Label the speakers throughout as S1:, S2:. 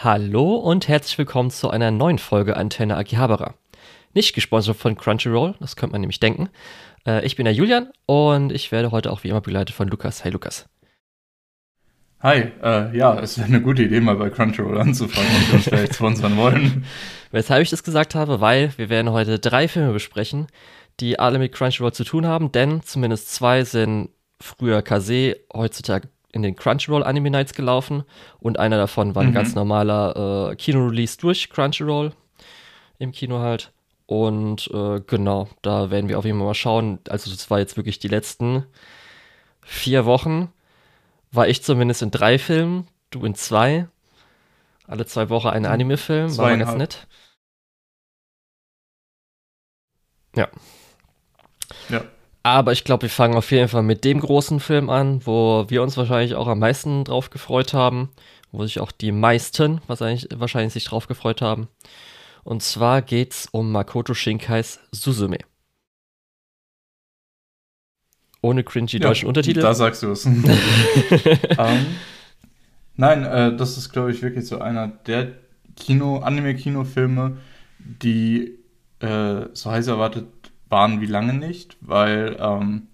S1: Hallo und herzlich willkommen zu einer neuen Folge Antenne Akihabara. Nicht gesponsert von Crunchyroll, das könnte man nämlich denken. Äh, ich bin der Julian und ich werde heute auch wie immer begleitet von Lukas. Hi Lukas.
S2: Hi, äh, ja, es wäre eine gute Idee, mal bei Crunchyroll anzufangen und uns vielleicht sponsern wollen.
S1: Weshalb ich das gesagt habe, weil wir werden heute drei Filme besprechen, die alle mit Crunchyroll zu tun haben, denn zumindest zwei sind früher Kase, heutzutage in den Crunchyroll Anime Nights gelaufen und einer davon war ein mhm. ganz normaler äh, Kino-Release durch Crunchyroll im Kino halt. Und äh, genau, da werden wir auf jeden Fall mal schauen. Also das war jetzt wirklich die letzten vier Wochen. War ich zumindest in drei Filmen, du in zwei. Alle zwei Wochen ein Anime-Film, war ganz nett. Ja. Ja. Aber ich glaube, wir fangen auf jeden Fall mit dem großen Film an, wo wir uns wahrscheinlich auch am meisten drauf gefreut haben, wo sich auch die meisten wahrscheinlich, wahrscheinlich sich drauf gefreut haben. Und zwar geht es um Makoto Shinkais Suzume. Ohne cringy ja, deutschen Untertitel.
S2: Da sagst du es. um, nein, äh, das ist, glaube ich, wirklich so einer der Kino, Anime-Kinofilme, die äh, so heiß erwartet waren wie lange nicht, weil ähm,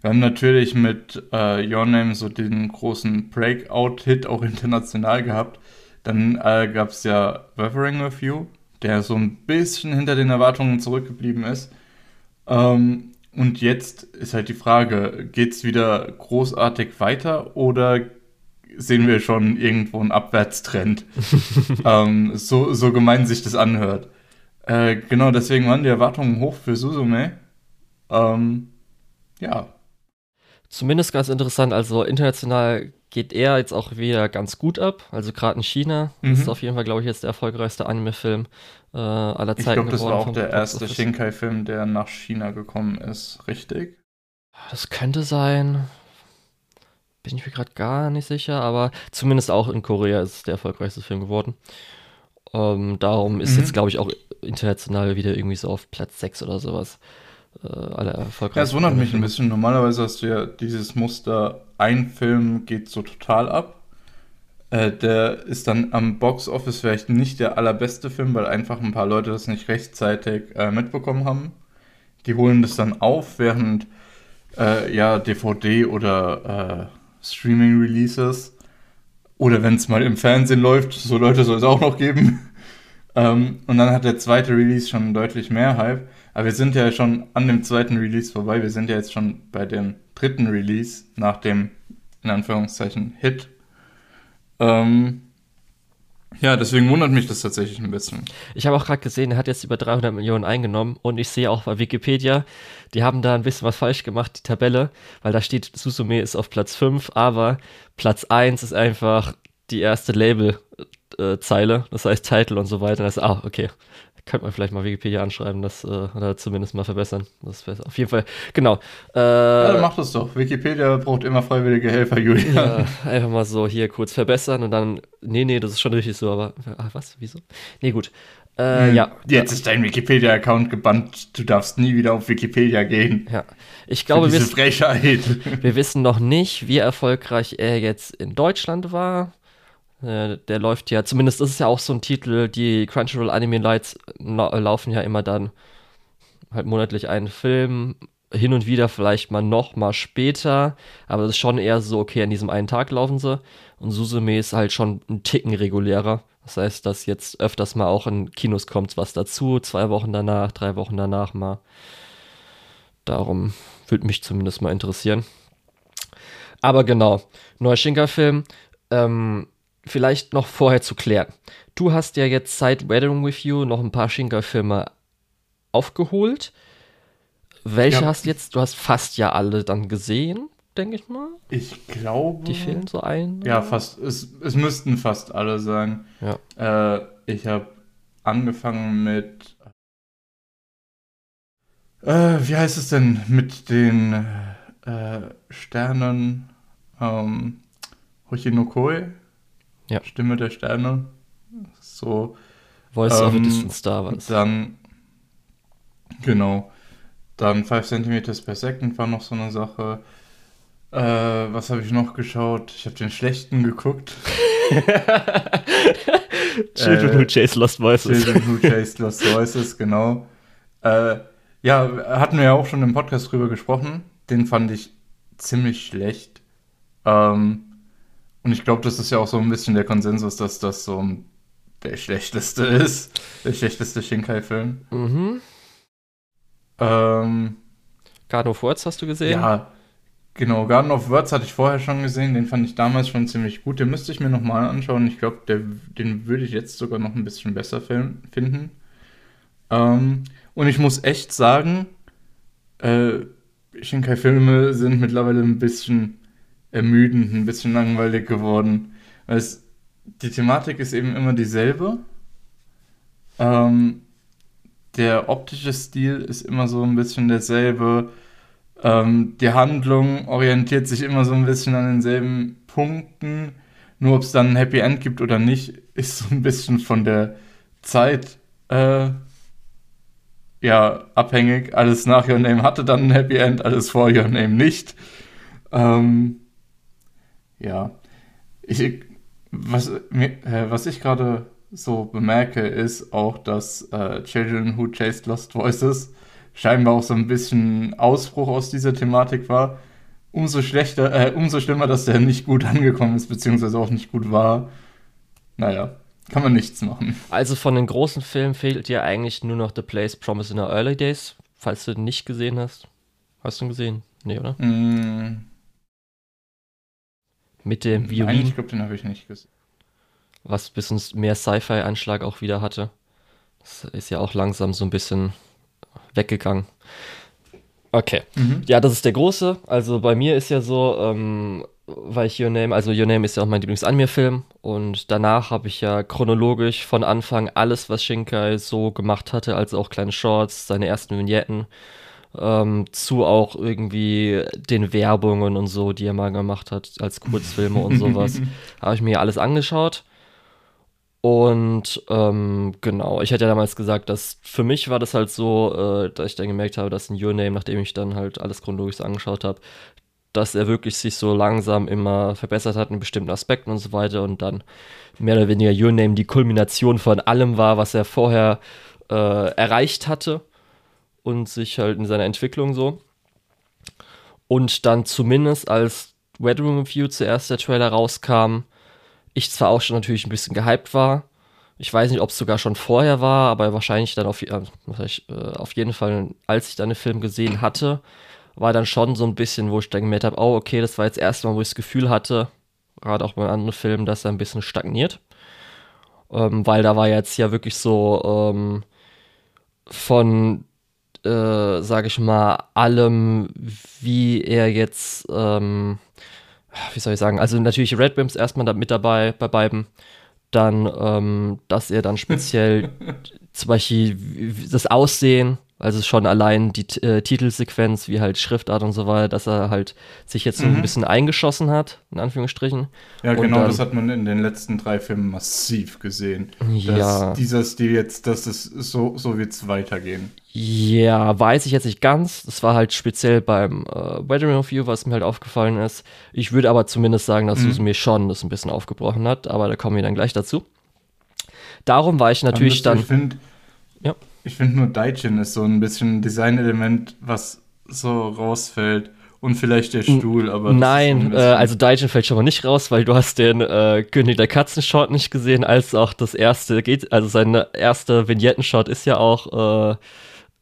S2: wir haben natürlich mit äh, Your Name so den großen Breakout-Hit auch international gehabt. Dann äh, gab es ja Weathering with You, der so ein bisschen hinter den Erwartungen zurückgeblieben ist. Ähm, und jetzt ist halt die Frage, geht es wieder großartig weiter oder sehen wir schon irgendwo einen Abwärtstrend? ähm, so, so gemein sich das anhört. Äh, genau, deswegen waren die Erwartungen hoch für Suzume. Ähm, ja.
S1: Zumindest ganz interessant, also international geht er jetzt auch wieder ganz gut ab. Also gerade in China mhm. ist auf jeden Fall, glaube ich, jetzt der erfolgreichste Anime-Film äh, aller Zeiten. Ich
S2: glaube, das war auch der erste Shinkai-Film, der nach China gekommen ist, richtig?
S1: Das könnte sein. Bin ich mir gerade gar nicht sicher, aber zumindest auch in Korea ist es der erfolgreichste Film geworden. Ähm, darum ist mhm. jetzt, glaube ich, auch international wieder irgendwie so auf Platz 6 oder sowas. Äh, alle erfolgreich.
S2: Ja, es wundert mich ein bisschen. Normalerweise hast du ja dieses Muster, ein Film geht so total ab. Äh, der ist dann am Box Office vielleicht nicht der allerbeste Film, weil einfach ein paar Leute das nicht rechtzeitig äh, mitbekommen haben. Die holen das dann auf, während äh, ja DVD oder äh, Streaming Releases oder wenn es mal im Fernsehen läuft, so Leute soll es auch noch geben. Ähm, und dann hat der zweite Release schon deutlich mehr Hype. Aber wir sind ja schon an dem zweiten Release vorbei. Wir sind ja jetzt schon bei dem dritten Release nach dem, in Anführungszeichen, Hit. Ähm, ja, deswegen wundert mich das tatsächlich ein bisschen.
S1: Ich habe auch gerade gesehen, er hat jetzt über 300 Millionen eingenommen und ich sehe auch bei Wikipedia, die haben da ein bisschen was falsch gemacht, die Tabelle, weil da steht, Susume ist auf Platz 5, aber Platz 1 ist einfach die erste Label-Zeile, äh, das heißt Title und so weiter. Das, ah, okay. Könnte man vielleicht mal Wikipedia anschreiben, das äh, oder zumindest mal verbessern. Das wäre auf jeden Fall, genau.
S2: Äh, ja, dann mach das doch. Wikipedia braucht immer freiwillige Helfer, Julian. Ja,
S1: einfach mal so hier kurz verbessern und dann, nee, nee, das ist schon richtig so, aber ach, was, wieso? Nee, gut.
S2: Äh, hm, ja. Jetzt ist dein Wikipedia-Account gebannt. Du darfst nie wieder auf Wikipedia gehen.
S1: Ja. Ich glaube,
S2: wir,
S1: wir wissen noch nicht, wie erfolgreich er jetzt in Deutschland war. Äh, der läuft ja, zumindest ist es ja auch so ein Titel, die Crunchyroll Anime Lights laufen ja immer dann halt monatlich einen Film, hin und wieder vielleicht mal noch mal später, aber es ist schon eher so, okay, an diesem einen Tag laufen sie und Suzume ist halt schon ein Ticken regulärer. Das heißt, dass jetzt öfters mal auch in Kinos kommt was dazu, zwei Wochen danach, drei Wochen danach mal. Darum würde mich zumindest mal interessieren. Aber genau, neuer Shinka-Film. Ähm, vielleicht noch vorher zu klären. Du hast ja jetzt seit Wedding With You noch ein paar Shinkai-Filme aufgeholt. Welche ja. hast du jetzt? Du hast fast ja alle dann gesehen, denke ich mal.
S2: Ich glaube.
S1: Die fehlen so ein.
S2: Ja, oder? fast. Es, es müssten fast alle sein. Ja. Äh, ich habe angefangen mit. Äh, wie heißt es denn? Mit den äh, Sternen. Ähm, Hochinokoi ja. Stimme der Sterne. So.
S1: Voice ähm, of a ähm, Distant Star war
S2: das. Dann, genau. Dann 5 cm per Second war noch so eine Sache. Äh, was habe ich noch geschaut? Ich habe den schlechten geguckt.
S1: Children Who Chase Lost Voices.
S2: Children Who Chase Lost Voices, genau. Äh, ja, hatten wir ja auch schon im Podcast drüber gesprochen. Den fand ich ziemlich schlecht. Ähm, und ich glaube, das ist ja auch so ein bisschen der Konsensus, dass das so der schlechteste ist. Der schlechteste Shinkai-Film.
S1: Mhm.
S2: Ähm,
S1: Garden of Words hast du gesehen?
S2: ja, genau. Garden of Words hatte ich vorher schon gesehen. Den fand ich damals schon ziemlich gut. Den müsste ich mir nochmal anschauen. Ich glaube, den würde ich jetzt sogar noch ein bisschen besser finden. Ähm, und ich muss echt sagen, äh, Shinkai-Filme sind mittlerweile ein bisschen ermüdend, ein bisschen langweilig geworden. Weil es, die Thematik ist eben immer dieselbe. Ähm, der optische Stil ist immer so ein bisschen derselbe. Ähm, die Handlung orientiert sich immer so ein bisschen an denselben Punkten. Nur ob es dann ein Happy End gibt oder nicht, ist so ein bisschen von der Zeit äh, ja, abhängig. Alles nach Your Name hatte dann ein Happy End, alles vor Your Name nicht. Ähm, ja, ich, was, äh, was ich gerade so bemerke, ist auch, dass äh, Children Who Chased Lost Voices scheinbar auch so ein bisschen Ausbruch aus dieser Thematik war. Umso schlechter, äh, umso schlimmer, dass der nicht gut angekommen ist, beziehungsweise auch nicht gut war. Naja, kann man nichts machen.
S1: Also von den großen Filmen fehlt dir eigentlich nur noch The Place Promised in the Early Days, falls du den nicht gesehen hast. Hast du ihn gesehen? Nee, oder?
S2: Mm,
S1: Mit dem
S2: nein,
S1: Violin,
S2: ich glaube, den habe ich nicht gesehen.
S1: was ein bisschen mehr Sci-Fi-Anschlag auch wieder hatte. Das ist ja auch langsam so ein bisschen weggegangen. Okay.
S2: Mhm.
S1: Ja, das ist der große. Also bei mir ist ja so, ähm, weil ich Your Name, also Your Name ist ja auch mein Lieblings-Anime-Film und danach habe ich ja chronologisch von Anfang alles, was Shinkai so gemacht hatte, also auch kleine Shorts, seine ersten Vignetten, ähm, zu auch irgendwie den Werbungen und so, die er mal gemacht hat, als Kurzfilme und sowas, habe ich mir alles angeschaut. Und ähm, genau, ich hatte ja damals gesagt, dass für mich war das halt so, äh, dass ich dann gemerkt habe, dass in Your Name, nachdem ich dann halt alles chronologisch angeschaut habe, dass er wirklich sich so langsam immer verbessert hat in bestimmten Aspekten und so weiter und dann mehr oder weniger Your Name die Kulmination von allem war, was er vorher äh, erreicht hatte und sich halt in seiner Entwicklung so. Und dann zumindest als Red Room Review zuerst der Trailer rauskam, ich zwar auch schon natürlich ein bisschen gehypt war. Ich weiß nicht, ob es sogar schon vorher war, aber wahrscheinlich dann auf, äh, äh, auf jeden Fall, als ich dann den Film gesehen hatte, war dann schon so ein bisschen, wo ich dann gemerkt habe, oh, okay, das war jetzt das erste Mal, wo ich das Gefühl hatte, gerade auch bei anderen Filmen, dass er ein bisschen stagniert. Ähm, weil da war jetzt ja wirklich so ähm, von, äh, sage ich mal, allem, wie er jetzt, ähm, wie soll ich sagen, also natürlich Red Rims erstmal da mit dabei bei beiden. Dann, ähm, dass er dann speziell zum Beispiel das Aussehen, also schon allein die äh, Titelsequenz, wie halt Schriftart und so weiter, dass er halt sich jetzt so ein
S2: Mhm.
S1: bisschen eingeschossen hat, in Anführungsstrichen.
S2: Ja,
S1: Und
S2: genau,
S1: dann-
S2: das hat man in den letzten drei Filmen massiv gesehen. Dass
S1: Ja.
S2: dieser Stil jetzt, dass es so, so wird es weitergehen.
S1: Ja, weiß ich jetzt nicht ganz. Das war halt speziell beim äh, Wedding Review, was mir halt aufgefallen ist. Ich würde aber zumindest sagen, dass
S2: Mhm.
S1: Susan mir schon das ein bisschen aufgebrochen hat, aber da kommen wir dann gleich dazu. Darum war ich natürlich
S2: Dann
S1: dann.
S2: Ich finde,
S1: Ja.
S2: Ich finde nur Daichin ist so ein bisschen ein Designelement, was so rausfällt. Und vielleicht der Stuhl, aber.
S1: Nein, äh, also Daijin fällt schon mal nicht raus, weil du hast den äh, König der Katzen-Shot nicht gesehen, als auch das erste geht, also seine erste Vignetten-Shot ist ja auch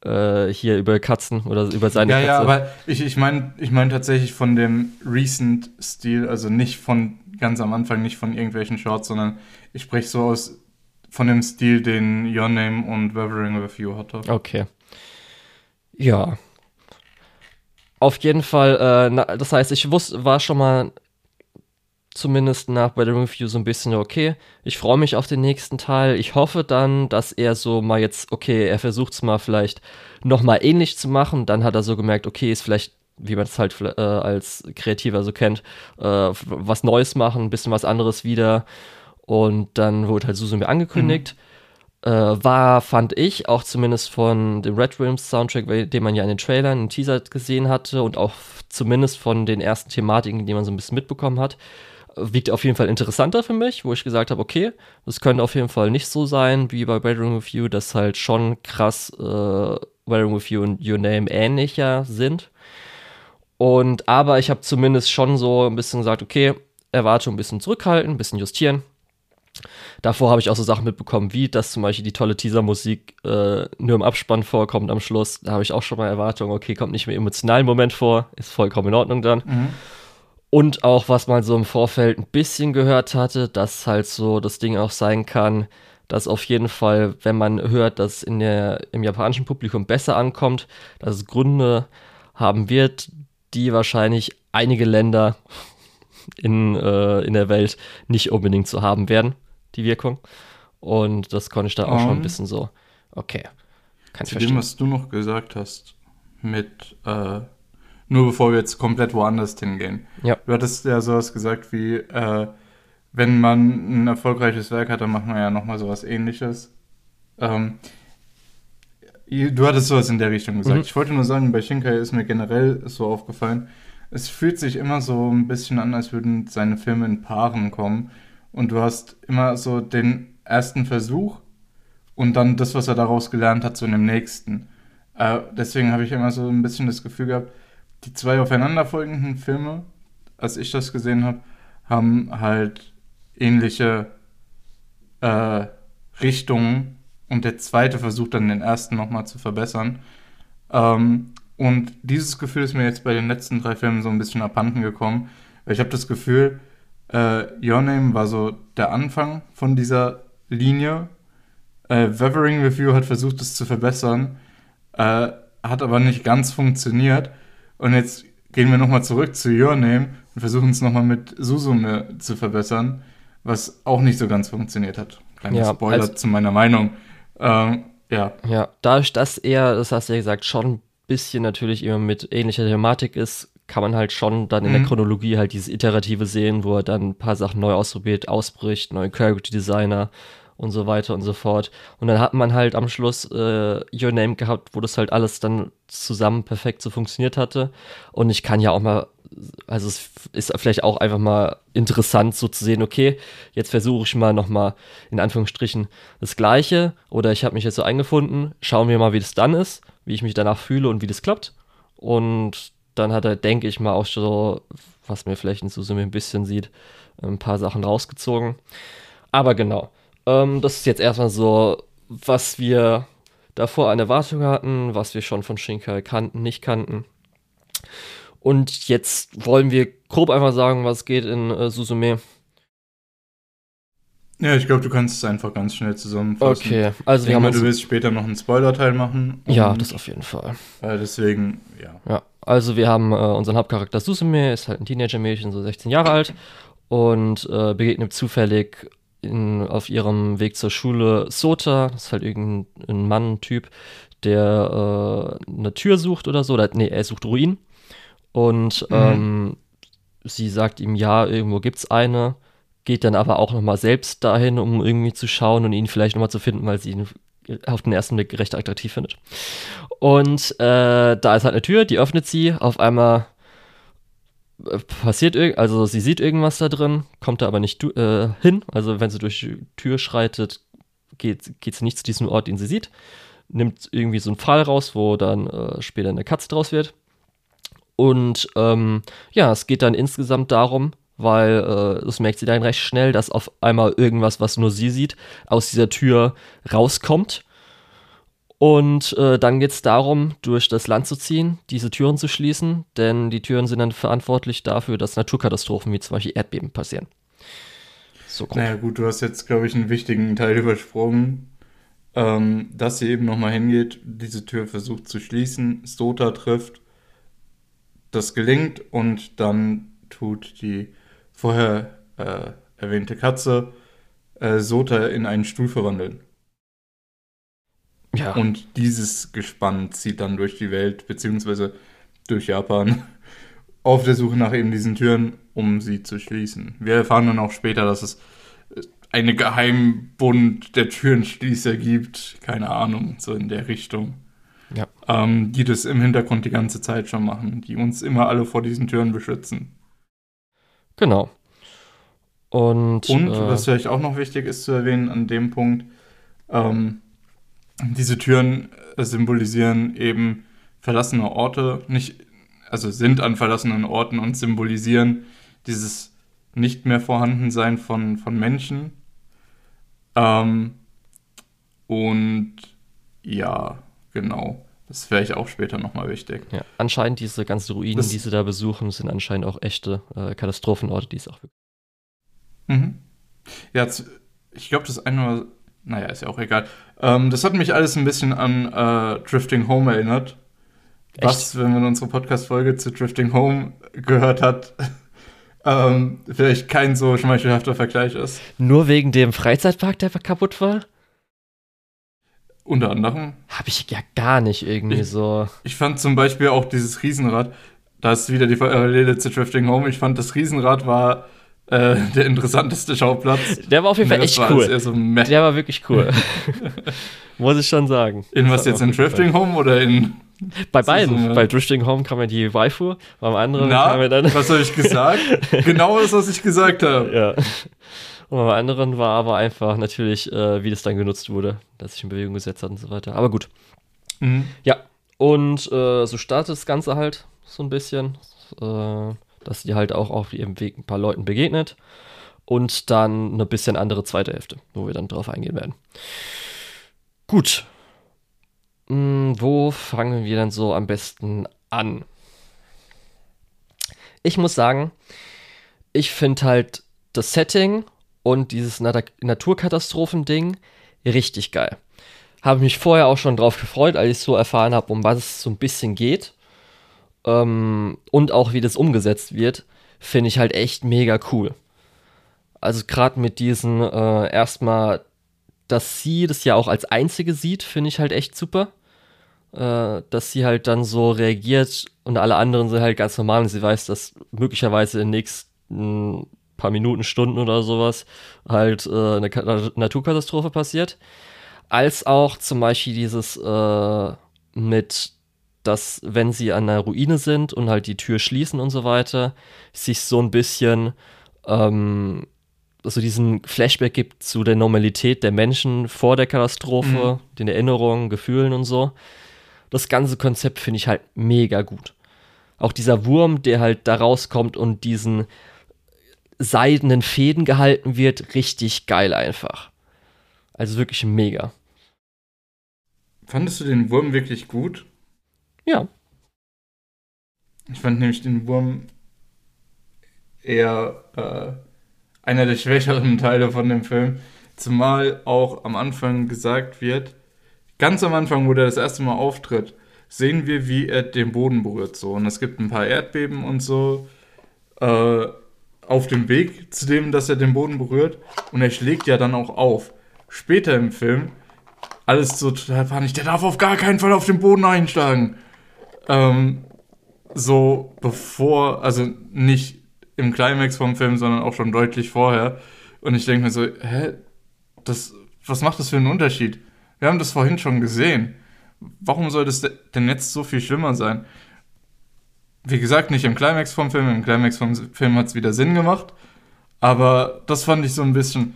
S1: äh, äh, hier über Katzen oder über seine
S2: Ja,
S1: Katze.
S2: ja, aber ich, ich meine ich mein tatsächlich von dem Recent-Stil, also nicht von ganz am Anfang, nicht von irgendwelchen Shorts, sondern ich spreche so aus von dem Stil, den Your Name und Weathering Review hatte.
S1: Okay. Ja. Auf jeden Fall, äh, na, das heißt, ich wusste, war schon mal zumindest nach bei der Review so ein bisschen okay. Ich freue mich auf den nächsten Teil. Ich hoffe dann, dass er so mal jetzt, okay, er versucht es mal vielleicht noch mal ähnlich zu machen. Dann hat er so gemerkt, okay, ist vielleicht, wie man es halt äh, als Kreativer so kennt, äh, was Neues machen, ein bisschen was anderes wieder. Und dann wurde halt Suzume angekündigt. Äh, war, fand ich, auch zumindest von dem Red Williams Soundtrack, den man ja in den Trailern, im Teaser gesehen hatte und auch zumindest von den ersten Thematiken, die man so ein bisschen mitbekommen hat, wiegt auf jeden Fall interessanter für mich, wo ich gesagt habe, okay, das könnte auf jeden Fall nicht so sein wie bei Bedroom with You, dass halt schon krass äh, Bedroom with You und Your Name ähnlicher sind. Und aber ich habe zumindest schon so ein bisschen gesagt, okay, Erwartung ein bisschen zurückhalten, ein bisschen justieren. Davor habe ich auch so Sachen mitbekommen, wie dass zum Beispiel die tolle Teaser-Musik äh, nur im Abspann vorkommt am Schluss. Da habe ich auch schon mal Erwartungen, okay, kommt nicht mehr emotionalen Moment vor, ist vollkommen in Ordnung dann. Mhm. Und auch, was man so im Vorfeld ein bisschen gehört hatte, dass halt so das Ding auch sein kann, dass auf jeden Fall, wenn man hört, dass in der, im japanischen Publikum besser ankommt, dass es Gründe haben wird, die wahrscheinlich einige Länder in, äh, in der Welt nicht unbedingt zu haben werden, die Wirkung. Und das konnte ich da auch um, schon ein ähm. bisschen so, okay.
S2: Kann zu ich dem, was du noch gesagt hast, mit äh, nur bevor wir jetzt komplett woanders hingehen. Ja. Du hattest ja sowas gesagt wie, äh, wenn man ein erfolgreiches Werk hat, dann macht man ja nochmal sowas ähnliches. Ähm, du hattest sowas in der Richtung gesagt. Mhm. Ich wollte nur sagen, bei Shinkai ist mir generell so aufgefallen, es fühlt sich immer so ein bisschen an, als würden seine Filme in Paaren kommen. Und du hast immer so den ersten Versuch und dann das, was er daraus gelernt hat, so in dem nächsten. Äh, deswegen habe ich immer so ein bisschen das Gefühl gehabt, die zwei aufeinanderfolgenden Filme, als ich das gesehen habe, haben halt ähnliche äh, Richtungen und der zweite versucht dann den ersten nochmal zu verbessern. Ähm, und dieses Gefühl ist mir jetzt bei den letzten drei Filmen so ein bisschen abhanden gekommen, weil ich habe das Gefühl, äh, Your Name war so der Anfang von dieser Linie. Äh, Weathering Review hat versucht, es zu verbessern, äh, hat aber nicht ganz funktioniert. Und jetzt gehen wir nochmal zurück zu Your Name und versuchen es nochmal mit Susume zu verbessern, was auch nicht so ganz funktioniert hat. Kleiner ja, Spoiler also, zu meiner Meinung. Ähm, ja.
S1: Ja, dadurch, dass er, das hast du ja gesagt, schon ein bisschen natürlich immer mit ähnlicher Thematik ist, kann man halt schon dann in mhm. der Chronologie halt dieses Iterative sehen, wo er dann ein paar Sachen neu ausprobiert, ausbricht, neue Character Designer und so weiter und so fort. Und dann hat man halt am Schluss äh, Your Name gehabt, wo das halt alles dann zusammen perfekt so funktioniert hatte. Und ich kann ja auch mal, also es ist vielleicht auch einfach mal interessant so zu sehen, okay, jetzt versuche ich mal nochmal in Anführungsstrichen das Gleiche oder ich habe mich jetzt so eingefunden, schauen wir mal, wie das dann ist, wie ich mich danach fühle und wie das klappt. Und dann hat er, denke ich mal, auch so, was mir vielleicht in Susume ein bisschen sieht, ein paar Sachen rausgezogen. Aber genau, ähm, das ist jetzt erstmal so, was wir davor an Erwartungen hatten, was wir schon von Shinkai kannten, nicht kannten. Und jetzt wollen wir grob einfach sagen, was geht in äh, Susume.
S2: Ja, ich glaube, du kannst es einfach ganz schnell zusammenfassen.
S1: Okay,
S2: also wir haben mal, du willst später noch einen Spoiler-Teil machen.
S1: Ja, das auf jeden Fall.
S2: Äh, deswegen, ja.
S1: Ja, also wir haben äh, unseren Hauptcharakter Susume, ist halt ein Teenager-Mädchen, so 16 Jahre alt und äh, begegnet zufällig in, auf ihrem Weg zur Schule Sota, das ist halt irgendein Mann-Typ, der äh, eine Tür sucht oder so, oder, nee, er sucht Ruinen und mhm. ähm, sie sagt ihm, ja, irgendwo gibt's eine, geht dann aber auch nochmal selbst dahin, um irgendwie zu schauen und ihn vielleicht nochmal zu finden, weil sie ihn auf den ersten Blick recht attraktiv findet. Und äh, da ist halt eine Tür, die öffnet sie, auf einmal passiert irgend, also sie sieht irgendwas da drin, kommt da aber nicht äh, hin. Also wenn sie durch die Tür schreitet, geht, geht sie nicht zu diesem Ort, den sie sieht. Nimmt irgendwie so einen Pfahl raus, wo dann äh, später eine Katze draus wird. Und ähm, ja, es geht dann insgesamt darum, weil äh, das merkt sie dann recht schnell, dass auf einmal irgendwas, was nur sie sieht, aus dieser Tür rauskommt und äh, dann geht es darum, durch das Land zu ziehen, diese Türen zu schließen, denn die Türen sind dann verantwortlich dafür, dass Naturkatastrophen wie zum Beispiel Erdbeben passieren.
S2: So grob. Naja gut, du hast jetzt, glaube ich, einen wichtigen Teil übersprungen, ähm, dass sie eben nochmal hingeht, diese Tür versucht zu schließen, Sota trifft, das gelingt und dann tut die vorher äh, erwähnte Katze äh, Sota in einen Stuhl verwandeln. Ja. Und dieses Gespann zieht dann durch die Welt, beziehungsweise durch Japan, auf der Suche nach eben diesen Türen, um sie zu schließen. Wir erfahren dann auch später, dass es eine Geheimbund der Türenschließer gibt, keine Ahnung, so in der Richtung. Ja. Ähm, die das im Hintergrund die ganze Zeit schon machen, die uns immer alle vor diesen Türen beschützen.
S1: Genau. Und,
S2: Und
S1: äh,
S2: was vielleicht auch noch wichtig ist zu erwähnen an dem Punkt, ähm, diese Türen äh, symbolisieren eben verlassene Orte, nicht, also sind an verlassenen Orten und symbolisieren dieses nicht mehr Vorhandensein von, von Menschen. Ähm, und ja, genau. Das ist vielleicht auch später nochmal wichtig.
S1: ja, anscheinend diese ganzen Ruinen,
S2: Das-
S1: die sie da besuchen, sind anscheinend auch echte äh, Katastrophenorte, die es auch wirklich.
S2: Mhm. Ja, ich glaube, das eine war, naja, ist ja auch egal. Ähm, das hat mich alles ein bisschen an äh, Drifting Home erinnert. Was, wenn man unsere Podcast-Folge zu Drifting Home gehört hat, ähm, vielleicht kein so schmeichelhafter Vergleich ist.
S1: Nur wegen dem Freizeitpark, der kaputt war?
S2: Unter anderem.
S1: Habe ich ja gar nicht irgendwie
S2: Ich-
S1: so.
S2: Ich fand zum Beispiel auch dieses Riesenrad, da ist wieder die Parallele zu Drifting Home. Ich fand, das Riesenrad war äh, der interessanteste Schauplatz.
S1: Der war auf jeden Fall echt cool.
S2: so.
S1: Der war wirklich cool. Muss ich schon sagen.
S2: in was jetzt in Drifting Home oder in.
S1: Bei beiden.
S2: so.
S1: Bei Drifting Home kam ja die Waifu, beim anderen
S2: Na,
S1: kam ja dann.
S2: was habe ich gesagt? genau das, was ich gesagt habe.
S1: Ja. Und beim anderen war aber einfach natürlich, äh, wie das dann genutzt wurde, dass sich in Bewegung gesetzt hat und so weiter. Aber gut.
S2: Mhm.
S1: Ja. Und äh, so startet das Ganze halt so ein bisschen, äh, dass die halt auch auf ihrem Weg ein paar Leuten begegnet. Und dann eine bisschen andere zweite Hälfte, wo wir dann drauf eingehen werden. Gut. Hm, wo fangen wir dann so am besten an? Ich muss sagen, ich finde halt das Setting und dieses Nat Naturkatastrophen-Ding richtig geil. Habe mich vorher auch schon drauf gefreut, als ich so erfahren habe, um was es so ein bisschen geht. Ähm, und auch wie das umgesetzt wird, finde ich halt echt mega cool. Also gerade mit diesen äh, erstmal, dass sie das ja auch als einzige sieht, finde ich halt echt super. Äh, dass sie halt dann so reagiert und alle anderen sind halt ganz normal und sie weiß, dass möglicherweise in den nächsten paar Minuten, Stunden oder sowas halt äh, eine Ka Naturkatastrophe passiert. Als auch zum Beispiel dieses äh, mit, dass wenn sie an einer Ruine sind und halt die Tür schließen und so weiter, sich so ein bisschen ähm, so diesen Flashback gibt zu der Normalität der Menschen vor der Katastrophe, den Erinnerungen, Gefühlen und so. Das ganze Konzept finde ich halt mega gut. Auch dieser Wurm, der halt da rauskommt und diesen seidenen Fäden gehalten wird, richtig geil einfach. Also wirklich mega.
S2: Fandest du den Wurm wirklich gut?
S1: Ja.
S2: Ich fand nämlich den Wurm eher äh, einer der schwächeren Teile von dem Film. Zumal auch am Anfang gesagt wird, ganz am Anfang, wo der das erste Mal auftritt, sehen wir, wie er den Boden berührt. So. Und es gibt ein paar Erdbeben und so äh, auf dem Weg zu dem, dass er den Boden berührt. Und er schlägt ja dann auch auf. Später im Film, alles so total panisch, der darf auf gar keinen Fall auf den Boden einschlagen. Ähm, so bevor, also nicht im Climax vom Film, sondern auch schon deutlich vorher. Und ich denke mir so, hä, das, was macht das für einen Unterschied? Wir haben das vorhin schon gesehen. Warum soll das denn jetzt so viel schlimmer sein? Wie gesagt, nicht im Climax vom Film. Im Climax vom Film hat es wieder Sinn gemacht. Aber das fand ich so ein bisschen,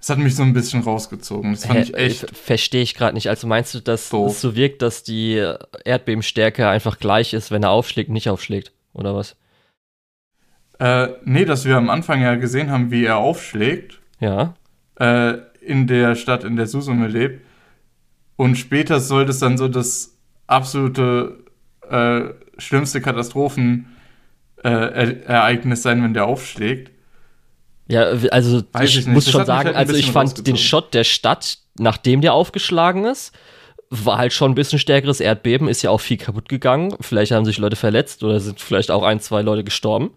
S2: es hat mich so ein bisschen rausgezogen. Das fand
S1: Hä,
S2: ich echt.
S1: Verstehe ich gerade nicht. Also meinst du, dass
S2: Doof.
S1: es so wirkt, dass die Erdbebenstärke einfach gleich ist, wenn er aufschlägt, nicht aufschlägt? Oder was?
S2: Äh, nee, dass wir am Anfang ja gesehen haben, wie er aufschlägt.
S1: Ja.
S2: äh, in der Stadt, in der Susume lebt. Und später soll das dann so das absolute äh, schlimmste Katastrophenereignis sein, wenn der aufschlägt.
S1: Ja, also
S2: Weiß
S1: ich,
S2: ich
S1: muss schon
S2: mich
S1: sagen,
S2: halt
S1: also ich fand den. Shot der Stadt, nachdem der aufgeschlagen ist, war halt schon ein bisschen stärkeres Erdbeben, ist ja auch viel kaputt gegangen. Vielleicht haben sich Leute verletzt oder sind vielleicht auch ein, zwei Leute gestorben.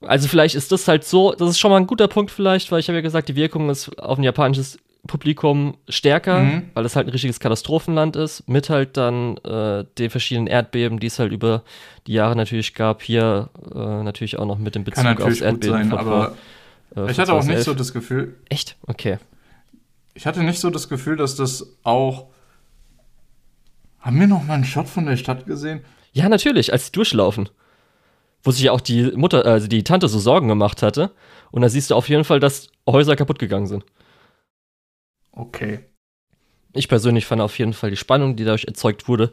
S1: Also vielleicht ist das halt so, das ist schon mal ein guter Punkt vielleicht, weil ich habe ja gesagt, die Wirkung ist auf ein japanisches Publikum stärker,
S2: Mhm.
S1: weil es halt ein richtiges Katastrophenland ist, mit halt dann äh, den verschiedenen Erdbeben, die es halt über die Jahre natürlich gab, hier äh, natürlich auch noch mit dem Bezug
S2: Kann
S1: aufs Erdbeben
S2: sein, aber
S1: vor, äh,
S2: ich hatte auch nicht
S1: 2011.
S2: so das Gefühl,
S1: Echt? Okay.
S2: ich hatte nicht so das Gefühl, dass das auch. Haben wir noch mal einen Shot von der Stadt gesehen?
S1: Ja, natürlich, als sie durchlaufen. wo sich ja auch die Mutter, also die Tante so Sorgen gemacht hatte. Und da siehst du auf jeden Fall, dass Häuser kaputt gegangen sind.
S2: Okay.
S1: Ich persönlich fand auf jeden Fall die Spannung, die dadurch erzeugt wurde,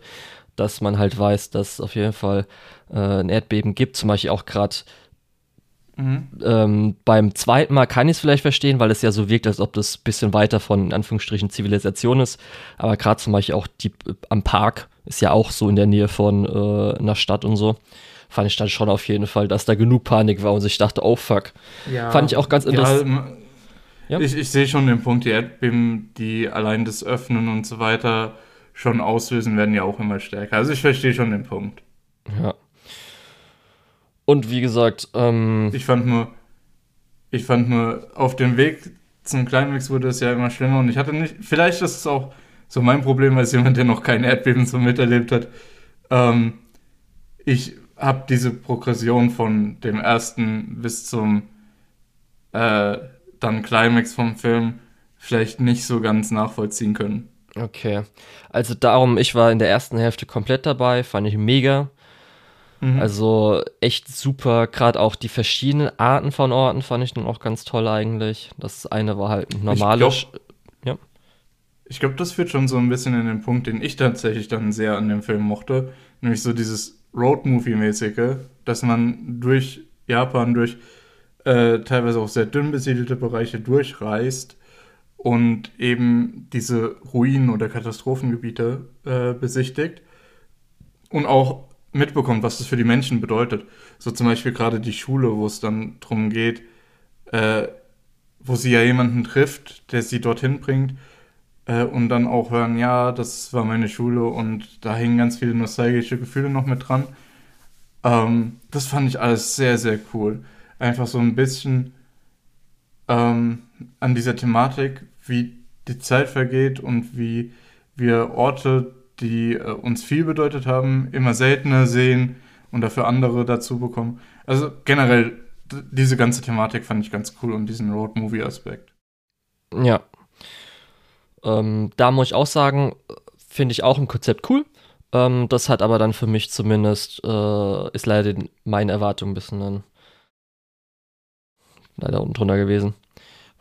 S1: dass man halt weiß, dass es auf jeden Fall äh, ein Erdbeben gibt. Zum Beispiel auch gerade mhm. ähm, beim zweiten Mal kann ich es vielleicht verstehen, weil es ja so wirkt, als ob das ein bisschen weiter von in Anführungsstrichen Zivilisation ist. Aber gerade zum Beispiel auch die, am Park ist ja auch so in der Nähe von äh, einer Stadt und so fand ich dann schon auf jeden Fall, dass da genug Panik war und ich dachte, oh fuck. Ja, fand ich auch ganz interessant.
S2: Ja. Ich, ich sehe schon den Punkt, die Erdbeben, die allein das Öffnen und so weiter schon auslösen, werden ja auch immer stärker. Also ich verstehe schon den Punkt.
S1: Ja. Und wie gesagt, ähm,
S2: ich fand nur, ich fand nur, auf dem Weg zum Climax wurde es ja immer schlimmer und ich hatte nicht, vielleicht ist es auch so mein Problem als jemand, der noch kein Erdbeben so miterlebt hat. Ähm, ich habe diese Progression von dem ersten bis zum äh, dann Climax vom Film vielleicht nicht so ganz nachvollziehen können.
S1: Okay. Also darum, ich war in der ersten Hälfte komplett dabei, fand ich mega. Mhm. Also echt super, gerade auch die verschiedenen Arten von Orten fand ich dann auch ganz toll eigentlich. Das eine war halt ein normales.
S2: Ja. Ich glaube, das führt schon so ein bisschen in den Punkt, den ich tatsächlich dann sehr an dem Film mochte. Nämlich so dieses Roadmovie-mäßige, dass man durch Japan, durch äh, teilweise auch sehr dünn besiedelte Bereiche durchreist und eben diese Ruinen oder Katastrophengebiete äh, besichtigt und auch mitbekommt, was das für die Menschen bedeutet. So zum Beispiel gerade die Schule, wo es dann darum geht, äh, wo sie ja jemanden trifft, der sie dorthin bringt äh, und dann auch hören, ja, das war meine Schule und da hängen ganz viele nostalgische Gefühle noch mit dran. Ähm, das fand ich alles sehr, sehr cool einfach so ein bisschen ähm, an dieser Thematik, wie die Zeit vergeht und wie wir Orte, die äh, uns viel bedeutet haben, immer seltener sehen und dafür andere dazu bekommen. Also generell, diese ganze Thematik fand ich ganz cool und diesen Road-Movie-Aspekt.
S1: Ja. Ähm, da muss ich auch sagen, finde ich auch im Konzept cool. Ähm, das hat aber dann für mich zumindest, äh, ist leider meine Erwartung ein bisschen dann leider unten drunter gewesen.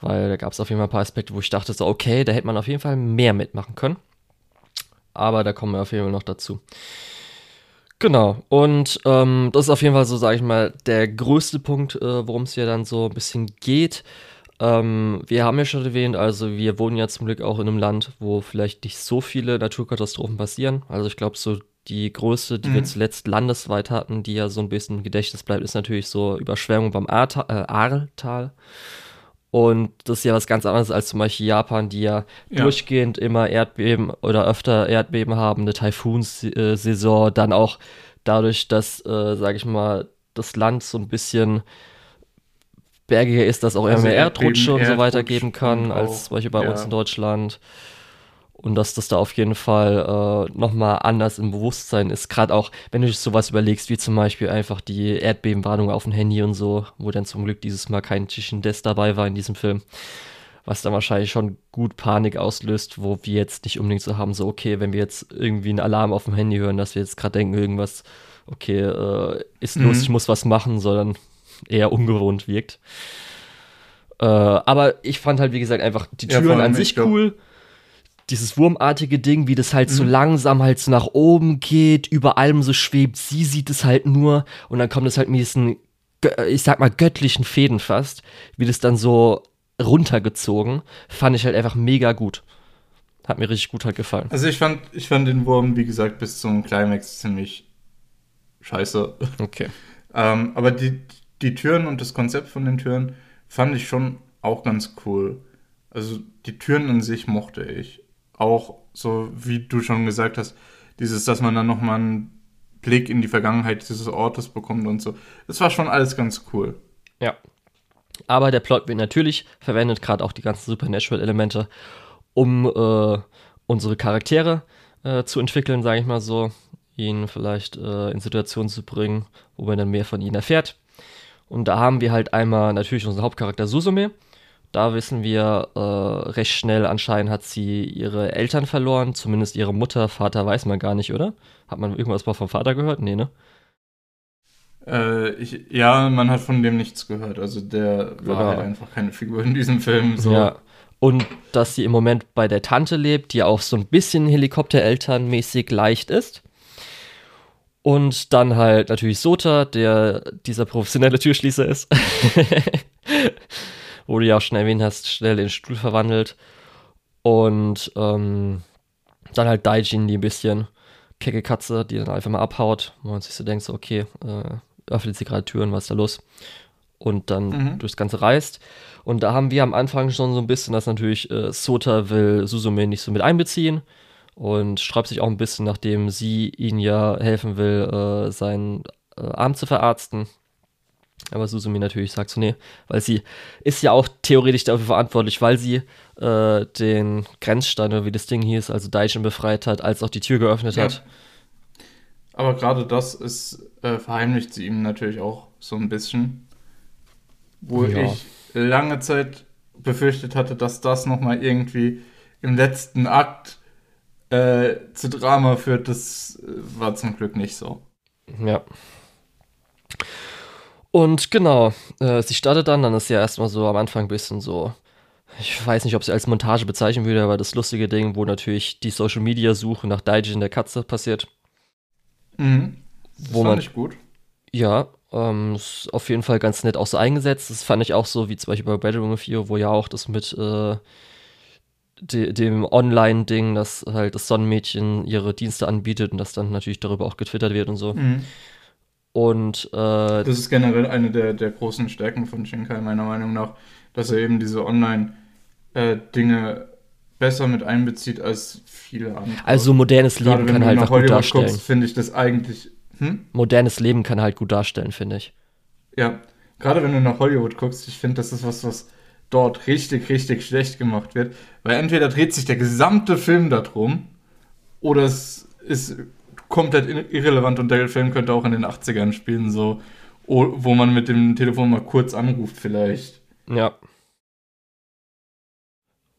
S1: Weil da gab es auf jeden Fall ein paar Aspekte, wo ich dachte, so, okay, da hätte man auf jeden Fall mehr mitmachen können. Aber da kommen wir auf jeden Fall noch dazu. Genau, und ähm, das ist auf jeden Fall so, sage ich mal, der größte Punkt, äh, worum es hier dann so ein bisschen geht. Ähm, wir haben ja schon erwähnt, also wir wohnen ja zum Glück auch in einem Land, wo vielleicht nicht so viele Naturkatastrophen passieren. Also ich glaube, so die größte, die mhm. wir zuletzt landesweit hatten, die ja so ein bisschen im Gedächtnis bleibt, ist natürlich so Überschwemmung beim Ahrtal. Äh, Ahrtal. Und das ist ja was ganz anderes als zum Beispiel Japan, die ja, ja, durchgehend immer Erdbeben oder öfter Erdbeben haben, eine Taifunsaison, dann auch dadurch, dass, äh, sage ich mal, das Land so ein bisschen bergiger ist, dass auch also immer mehr Erdrutsche und so weiter geben kann, als zum Beispiel bei ja. uns in Deutschland und dass das da auf jeden Fall äh, nochmal anders im Bewusstsein ist. Gerade auch, wenn du dich sowas überlegst, wie zum Beispiel einfach die Erdbebenwarnung auf dem Handy und so, wo dann zum Glück dieses Mal kein Tischen Des dabei war in diesem Film. Was dann wahrscheinlich schon gut Panik auslöst, wo wir jetzt nicht unbedingt so haben, so, okay, wenn wir jetzt irgendwie einen Alarm auf dem Handy hören, dass wir jetzt gerade denken, irgendwas, okay, äh, ist los, mhm. ich muss was machen, sondern eher ungewohnt wirkt. Äh, aber ich fand halt, wie gesagt, einfach die Türen ja, an sich cool dieses wurmartige Ding, wie das halt mhm. so langsam halt so nach oben geht, über allem so schwebt. Sie sieht es halt nur und dann kommt es halt mit diesen, ich sag mal, göttlichen Fäden fast, wie das dann so runtergezogen. Fand ich halt einfach mega gut. Hat mir richtig gut halt gefallen.
S2: Also ich fand, ich fand den Wurm, wie gesagt, bis zum Climax ziemlich scheiße.
S1: Okay.
S2: ähm, aber die, die Türen und das Konzept von den Türen fand ich schon auch ganz cool. Also die Türen an sich mochte ich auch so, wie du schon gesagt hast, dieses, dass man dann nochmal einen Blick in die Vergangenheit dieses Ortes bekommt und so. Das war schon alles ganz cool.
S1: Ja. Aber der Plot wird natürlich verwendet, gerade auch die ganzen Supernatural-Elemente, um äh, unsere Charaktere äh, zu entwickeln, sage ich mal so, ihn vielleicht äh, in Situationen zu bringen, wo man dann mehr von ihnen erfährt. Und da haben wir halt einmal natürlich unseren Hauptcharakter Susume, da wissen wir äh, recht schnell, anscheinend hat sie ihre Eltern verloren, zumindest ihre Mutter, Vater weiß man gar nicht, oder? Hat man irgendwas mal vom Vater gehört? Nee, ne?
S2: Äh, ich, ja, man hat von dem nichts gehört. Also der war halt einfach keine Figur in diesem Film. So.
S1: Ja. Und dass sie im Moment bei der Tante lebt, die auch so ein bisschen Helikopterelternmäßig leicht ist. Und dann halt natürlich Sota, der dieser professionelle Türschließer ist. Wo du ja auch schon erwähnt hast, schnell in den Stuhl verwandelt. Und ähm, dann halt Daijin, die ein bisschen kecke Katze, die dann einfach mal abhaut, wo man sich so denkt, so, okay, äh, öffnet sie gerade Türen, was ist da los? Und dann
S2: Mhm.
S1: durchs Ganze reist. Und da haben wir am Anfang schon so ein bisschen, dass natürlich äh, Sota will Suzume nicht so mit einbeziehen und sträubt sich auch ein bisschen, nachdem sie ihn ja helfen will, äh, seinen äh, Arm zu verarzten. Aber Suzume natürlich sagt so, nee, weil sie ist ja auch theoretisch dafür verantwortlich, weil sie äh, den Grenzstein oder wie das Ding hieß, also Daijin befreit hat, als auch die Tür geöffnet
S2: Ja.
S1: hat.
S2: Aber gerade das ist, äh, verheimlicht sie ihm natürlich auch so ein bisschen. Wo
S1: Ja.
S2: ich lange Zeit befürchtet hatte, dass das nochmal irgendwie im letzten Akt äh, zu Drama führt. Das äh, war zum Glück nicht so.
S1: Ja. Und genau, äh, sie startet dann, dann ist ja erstmal so am Anfang ein bisschen so, ich weiß nicht, ob sie als Montage bezeichnen würde, aber das lustige Ding, wo natürlich die Social Media Suche nach Daijin der Katze passiert.
S2: Mhm. Das
S1: Wo
S2: fand
S1: man-
S2: ich gut.
S1: Ja, ähm, ist auf jeden Fall ganz nett auch so eingesetzt. Das fand ich auch so, wie zum Beispiel bei Bedroom of You, wo ja auch das mit äh, de dem Online-Ding, dass halt das Sonnenmädchen ihre Dienste anbietet und das dann natürlich darüber auch getwittert wird und so.
S2: Mhm.
S1: Und äh,
S2: Das ist generell eine der, der großen Stärken von Shinkai, meiner Meinung nach, dass er eben diese Online-Dinge besser mit einbezieht als viele andere.
S1: also modernes
S2: Gerade
S1: Leben
S2: wenn
S1: kann halt einfach gut
S2: Hollywood
S1: darstellen.
S2: finde ich das eigentlich. Hm?
S1: Modernes Leben kann halt gut darstellen, finde ich.
S2: Ja, gerade wenn du nach Hollywood guckst, ich finde, das ist was, was dort richtig, richtig schlecht gemacht wird. Weil entweder dreht sich der gesamte Film darum, oder es ist komplett ir- irrelevant und der Film könnte auch in den 80ern spielen, so, wo man mit dem Telefon mal kurz anruft, vielleicht.
S1: Ja.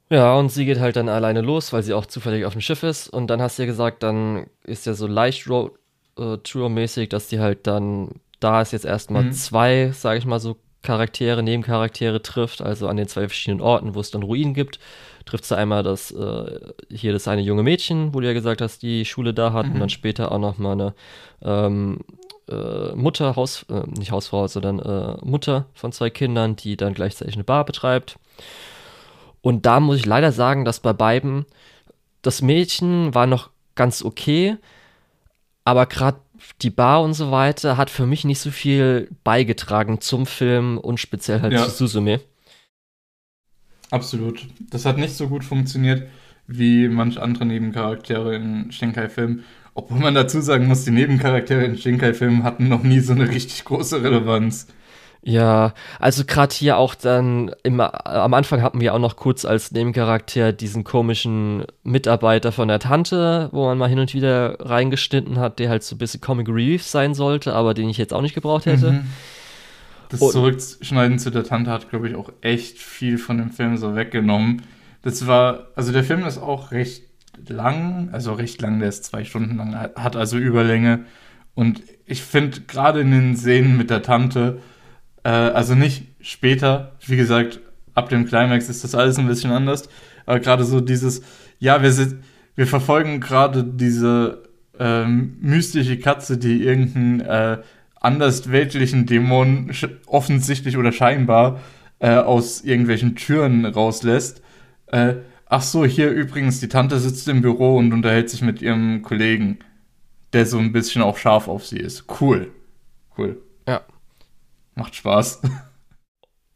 S1: Ja, und sie geht halt dann alleine los, weil sie auch zufällig auf dem Schiff ist. Und dann hast du ja gesagt, dann ist ja so leicht Road äh, dass die halt dann, da ist jetzt erstmal
S2: Mhm.
S1: zwei, sage ich mal so, Charaktere, Nebencharaktere trifft, also an den zwei verschiedenen Orten, wo es dann Ruinen gibt, trifft sie einmal das, äh, hier das eine junge Mädchen, wo du ja gesagt hast, die Schule da hat, und
S2: Mhm.
S1: dann später auch noch mal eine ähm, äh, Mutter, Haus, äh, nicht Hausfrau, sondern äh, Mutter von zwei Kindern, die dann gleichzeitig eine Bar betreibt. Und da muss ich leider sagen, dass bei beiden das Mädchen war noch ganz okay, aber gerade die Bar und so weiter hat für mich nicht so viel beigetragen zum Film und speziell halt
S2: Ja.
S1: zu Suzume.
S2: Absolut. Das hat nicht so gut funktioniert wie manch andere Nebencharaktere in Shinkai-Filmen. Obwohl man dazu sagen muss, die Nebencharaktere in Shinkai-Filmen hatten noch nie so eine richtig große Relevanz.
S1: Ja, also gerade hier auch dann immer am Anfang hatten wir auch noch kurz als Nebencharakter diesen komischen Mitarbeiter von der Tante, wo man mal hin und wieder reingeschnitten hat, der halt so ein bisschen Comic Relief sein sollte, aber den ich jetzt auch nicht gebraucht hätte.
S2: Mhm. Das
S1: Und-
S2: Zurückschneiden zu der Tante hat, glaube ich, auch echt viel von dem Film so weggenommen. Das war, also der Film ist auch recht lang, also recht lang, der ist zwei Stunden lang, hat also Überlänge. Und ich finde gerade in den Szenen mit der Tante, äh, also nicht später, wie gesagt, ab dem Climax ist das alles ein bisschen anders, aber gerade so dieses, ja, wir sind, wir verfolgen gerade diese ähm, mystische Katze, die irgendeinen äh, andersweltlichen Dämon sch- offensichtlich oder scheinbar äh, aus irgendwelchen Türen rauslässt. Äh, ach so, hier übrigens, die Tante sitzt im Büro und unterhält sich mit ihrem Kollegen, der so ein bisschen auch scharf auf sie ist. Cool. Cool.
S1: Ja.
S2: Macht Spaß.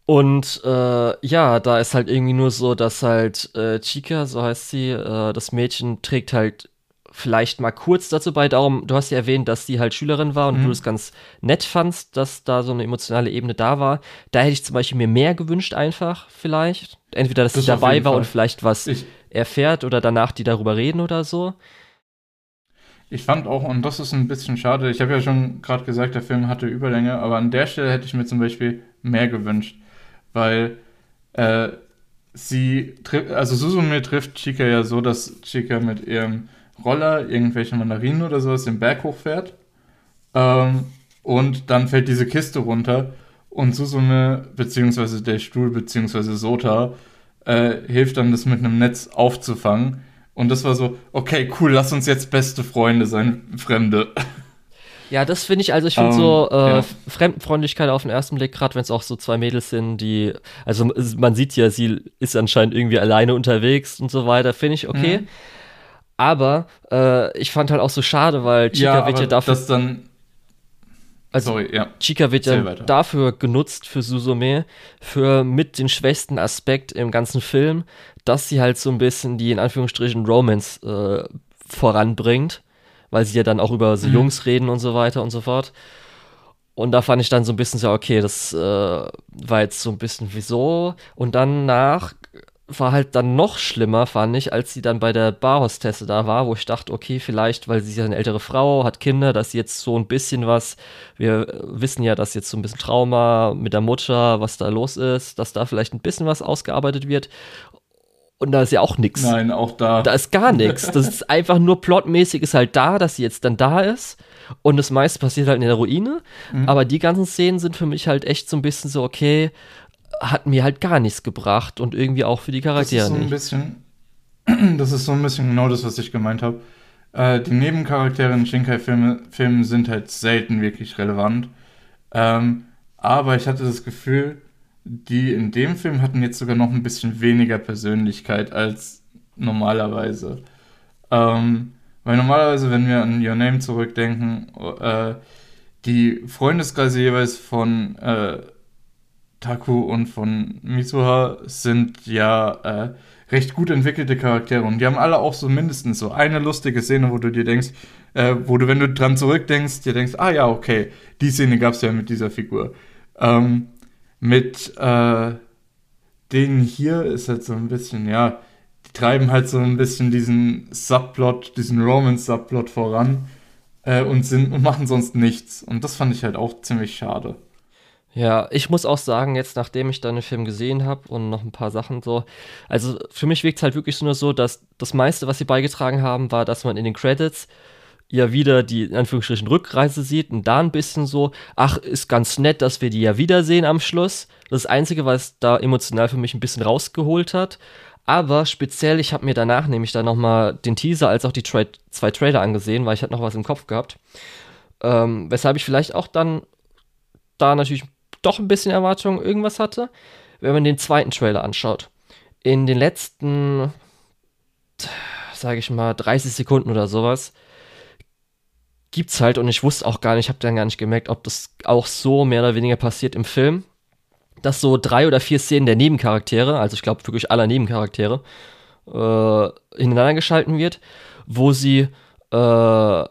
S1: Und äh, ja, da ist halt irgendwie nur so, dass halt äh, Chica, so heißt sie, äh, das Mädchen trägt halt vielleicht mal kurz dazu bei. Darum, du hast ja erwähnt, dass sie halt Schülerin war und
S2: Mhm.
S1: du es ganz nett fandst, dass da so eine emotionale Ebene da war. Da hätte ich zum Beispiel mir mehr gewünscht, einfach vielleicht. Entweder, dass
S2: Das
S1: sie dabei war
S2: Fall.
S1: und vielleicht was
S2: Ich,
S1: erfährt oder danach die darüber reden oder so.
S2: Ich fand auch, und das ist ein bisschen schade, ich habe ja schon gerade gesagt, der Film hatte Überlänge, aber an der Stelle hätte ich mir zum Beispiel mehr gewünscht, weil äh, sie trifft, also Suzume trifft Chika ja so, dass Chika mit ihrem Roller irgendwelche Mandarinen oder sowas den Berg hochfährt. Ähm, und dann fällt diese Kiste runter und Susume, beziehungsweise der Stuhl, beziehungsweise Sota, äh, hilft dann, das mit einem Netz aufzufangen. Und das war so, okay, cool, lass uns jetzt beste Freunde sein, Fremde.
S1: Ja, das finde ich, also ich finde um, ähm, so äh, ja. Fremdenfreundlichkeit auf den ersten Blick, gerade wenn es auch so zwei Mädels sind, die, also man sieht ja, sie ist anscheinend irgendwie alleine unterwegs und so weiter, finde ich okay. Mhm. Aber äh, ich fand halt auch so schade, weil
S2: Chica ja, wird ja dafür. Das dann
S1: also Sorry, ja. Chica wird ja dafür genutzt für Susume, für mit den schwächsten Aspekt im ganzen Film, dass sie halt so ein bisschen die in Anführungsstrichen Romance äh, voranbringt, weil sie ja dann auch über so mhm. Jungs reden und so weiter und so fort. Und da fand ich dann so ein bisschen so, okay, das äh, war jetzt so ein bisschen wieso. Und dann nach war halt dann noch schlimmer, fand ich, als sie dann bei der Barhostesse da war, wo ich dachte, okay, vielleicht, weil sie ist ja eine ältere Frau, hat Kinder, dass sie jetzt so ein bisschen was, wir wissen ja, dass jetzt so ein bisschen Trauma mit der Mutter, was da los ist, dass da vielleicht ein bisschen was ausgearbeitet wird. Und da ist ja auch nichts.
S2: Nein, auch da.
S1: Da ist gar nichts. Das ist einfach nur plotmäßig ist halt da, dass sie jetzt dann da ist. Und das meiste passiert halt in der Ruine. Mhm. Aber die ganzen Szenen sind für mich halt echt so ein bisschen so, okay, hat mir halt gar nichts gebracht und irgendwie auch für die Charaktere
S2: das ist so ein
S1: nicht.
S2: Bisschen, das ist so ein bisschen genau das, was ich gemeint habe. Äh, die Nebencharaktere in Shinkai-Filmen sind halt selten wirklich relevant. Ähm, aber ich hatte das Gefühl, die in dem Film hatten jetzt sogar noch ein bisschen weniger Persönlichkeit als normalerweise. Ähm, weil normalerweise, wenn wir an Your Name zurückdenken, äh, die Freundeskreise jeweils von äh, Taku und von Mitsuha sind ja äh, recht gut entwickelte Charaktere und die haben alle auch so mindestens so eine lustige Szene, wo du dir denkst, äh, wo du, wenn du dran zurückdenkst, dir denkst, ah ja, okay, die Szene gab es ja mit dieser Figur. Ähm, mit äh, denen hier ist halt so ein bisschen, ja, die treiben halt so ein bisschen diesen Subplot, diesen Romance-Subplot voran äh, und sind und machen sonst nichts. Und das fand ich halt auch ziemlich schade.
S1: Ja, ich muss auch sagen, jetzt nachdem ich dann den Film gesehen habe und noch ein paar Sachen so, also für mich wirkt es halt wirklich nur so, dass das meiste, was sie beigetragen haben, war, dass man in den Credits ja wieder die in Anführungsstrichen Rückreise sieht und da ein bisschen so, ach, ist ganz nett, dass wir die ja wiedersehen am Schluss. Das, Einzige, was da emotional für mich ein bisschen rausgeholt hat. Aber speziell, ich habe mir danach nämlich dann nochmal den Teaser als auch die Tra zwei Trailer angesehen, weil ich hatte noch was im Kopf gehabt. Ähm, weshalb ich vielleicht auch dann da natürlich doch ein bisschen Erwartung irgendwas hatte, wenn man den zweiten Trailer anschaut. In den letzten, sage ich mal, 30 Sekunden oder sowas, gibt's halt, und ich wusste auch gar nicht, ich habe dann gar nicht gemerkt, ob das auch so mehr oder weniger passiert im Film, dass so drei oder vier Szenen der Nebencharaktere, also ich glaube wirklich aller Nebencharaktere, äh, hintereinander geschalten wird, wo sie äh,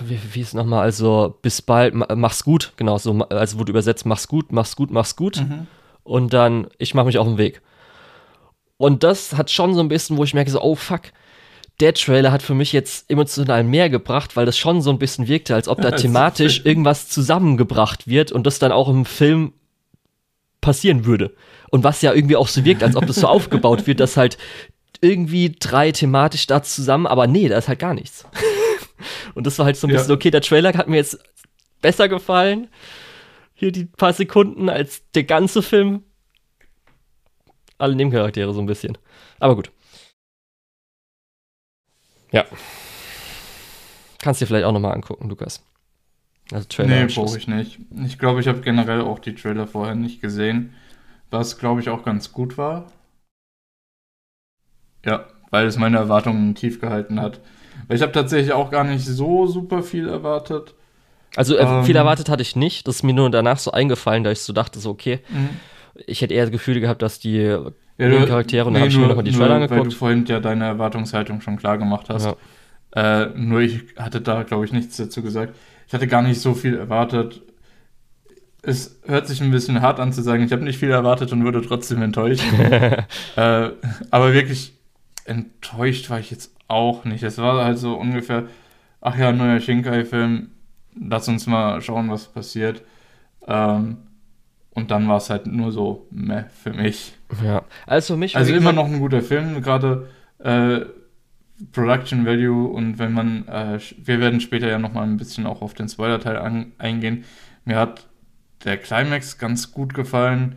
S1: wie, wie ist nochmal, also bis bald, mach's gut, genau, so, also wurde übersetzt, mach's gut, mach's gut, mach's gut. Mhm. Und dann, ich mach mich auf den Weg. Und das hat schon so ein bisschen, wo ich merke, so, oh fuck, der Trailer hat für mich jetzt emotional mehr gebracht, weil das schon so ein bisschen wirkte, als ob da thematisch irgendwas zusammengebracht wird und das dann auch im Film passieren würde. Und was ja irgendwie auch so wirkt, als ob das so aufgebaut wird, dass halt irgendwie drei thematisch da zusammen, aber nee, da ist halt gar nichts. Und das war halt so ein bisschen, ja. okay, der Trailer hat mir jetzt besser gefallen. Hier die paar Sekunden als der ganze Film. Alle Nebencharaktere so ein bisschen. Aber gut. Ja. Kannst dir vielleicht auch nochmal angucken, Lukas.
S2: Also Trailer. Nee, brauche ich nicht. Ich glaube, ich habe generell auch die Trailer vorher nicht gesehen. Was, glaube ich, auch ganz gut war. Ja, weil es meine Erwartungen tief gehalten hat. Weil ich habe tatsächlich auch gar nicht so super viel erwartet.
S1: Also äh, ähm, viel erwartet hatte ich nicht. Das ist mir nur danach so eingefallen, da ich so dachte, so okay. Mhm. Ich hätte eher das Gefühl gehabt, dass die ja, Charaktere, und nee, dann habe ich mir nochmal die Trailer angeguckt. Weil du
S2: vorhin ja deine Erwartungshaltung schon klar gemacht hast. Ja. Äh, nur ich hatte da, glaube ich, nichts dazu gesagt. Ich hatte gar nicht so viel erwartet. Es hört sich ein bisschen hart an zu sagen, ich habe nicht viel erwartet und wurde trotzdem enttäuscht. äh, aber wirklich enttäuscht war ich jetzt auch nicht. Es war halt so ungefähr, ach ja, neuer Shinkai-Film, lass uns mal schauen, was passiert. Ähm, und dann war es halt nur so meh für mich.
S1: Ja, also mich.
S2: Also immer noch ein guter Film, gerade äh, Production Value und wenn man, äh, wir werden später ja nochmal ein bisschen auch auf den Spoiler-Teil eingehen. Mir hat der Climax ganz gut gefallen.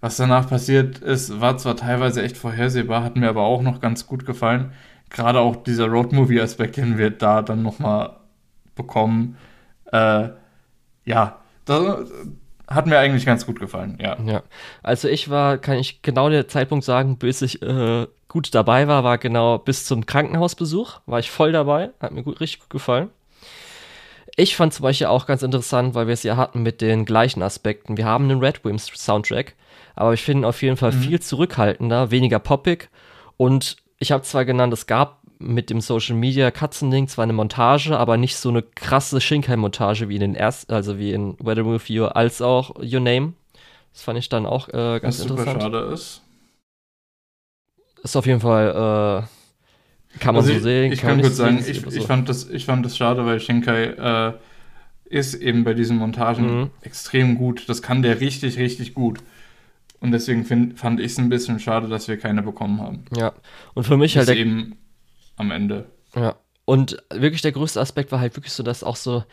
S2: Was danach passiert ist, war zwar teilweise echt vorhersehbar, hat mir aber auch noch ganz gut gefallen. Gerade auch dieser Road-Movie-Aspekt, den wir da dann nochmal bekommen. Äh, ja, das hat mir eigentlich ganz gut gefallen, ja.
S1: Ja, also ich war, kann ich genau den Zeitpunkt sagen, bis ich äh, gut dabei war, war genau bis zum Krankenhausbesuch, war ich voll dabei, hat mir gut, richtig gut gefallen. Ich fand zum Beispiel auch ganz interessant, weil wir es ja hatten mit den gleichen Aspekten. Wir haben einen Red Wimps Soundtrack, aber ich finde ihn auf jeden Fall mhm. viel zurückhaltender, weniger poppig. Und ich habe zwar genannt, es gab mit dem Social Media Katzending zwar eine Montage, aber nicht so eine krasse Shinkai-Montage wie in den ersten, also wie in Weather Review als auch Your Name. Das fand ich dann auch äh, ganz Was interessant.
S2: super schade ist.
S1: Ist auf jeden Fall, äh, kann man also so sehen.
S2: Ich kann, kann kurz sagen, ich, so. ich, fand das, ich fand das schade, weil Shinkai äh, ist eben bei diesen Montagen mhm. extrem gut. Das kann der richtig, richtig gut. Und deswegen find, fand ich es ein bisschen schade, dass wir keine bekommen haben.
S1: Ja, und für mich halt.
S2: Der, eben am Ende.
S1: Ja, und wirklich der größte Aspekt war halt wirklich so, dass auch so.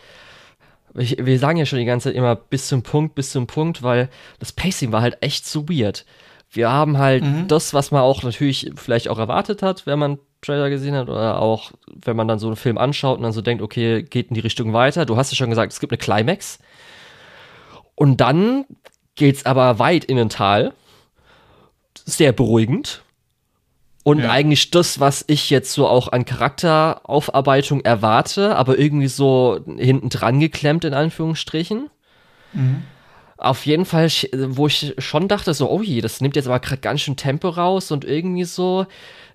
S1: Ich, wir sagen ja schon die ganze Zeit immer bis zum Punkt, bis zum Punkt, weil das Pacing war halt echt so weird. Wir haben halt mhm. das, was man auch natürlich vielleicht auch erwartet hat, wenn man Trailer gesehen hat oder auch wenn man dann so einen Film anschaut und dann so denkt, okay, geht in die Richtung weiter. Du hast ja schon gesagt, es gibt eine Climax. Und dann geht's aber weit in den Tal. Sehr beruhigend. Und ja. eigentlich das, was ich jetzt so auch an Charakteraufarbeitung erwarte, aber irgendwie so hinten dran geklemmt, in Anführungsstrichen. Mhm. Auf jeden Fall, wo ich schon dachte, so, oh je, das nimmt jetzt aber gerade ganz schön Tempo raus und irgendwie so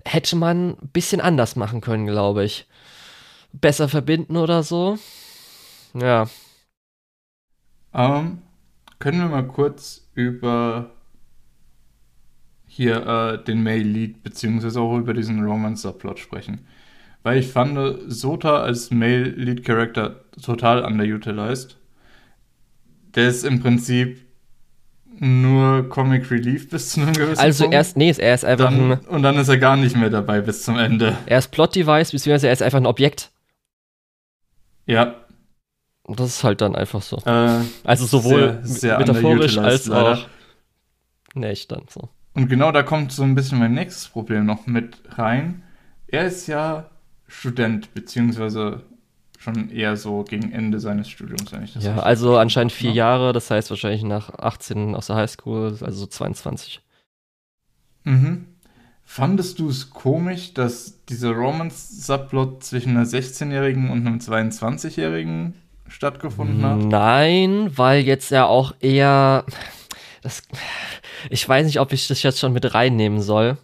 S1: hätte man ein bisschen anders machen können, glaube ich. Besser verbinden oder so. Ja.
S2: Um, können wir mal kurz über hier äh, den Male Lead, beziehungsweise auch über diesen Romance-Subplot sprechen. Weil ich fand Sota als Male Lead Character total underutilized. Der ist im Prinzip nur Comic Relief bis zu einem
S1: gewissen Also Punkt. erst, nee, er ist einfach
S2: dann, ein, Und dann ist er gar nicht mehr dabei bis zum Ende.
S1: Er ist Plot-Device, beziehungsweise er ist einfach ein Objekt.
S2: Ja.
S1: Und das ist halt dann einfach so. Äh, also sowohl sehr, sehr metaphorisch als leider. auch in echt dann so.
S2: Und genau da kommt so ein bisschen mein nächstes Problem noch mit rein. Er ist ja Student, beziehungsweise schon eher so gegen Ende seines Studiums, wenn ich
S1: das Ja, also anscheinend vier ne? Jahre, das heißt wahrscheinlich nach 18 aus der Highschool, also so 22.
S2: Mhm. Fandest du es komisch, dass dieser Romance-Subplot zwischen einer 16-Jährigen und einem 22-Jährigen stattgefunden hat?
S1: Nein, weil jetzt ja auch eher das ich weiß nicht, ob ich das jetzt schon mit reinnehmen soll.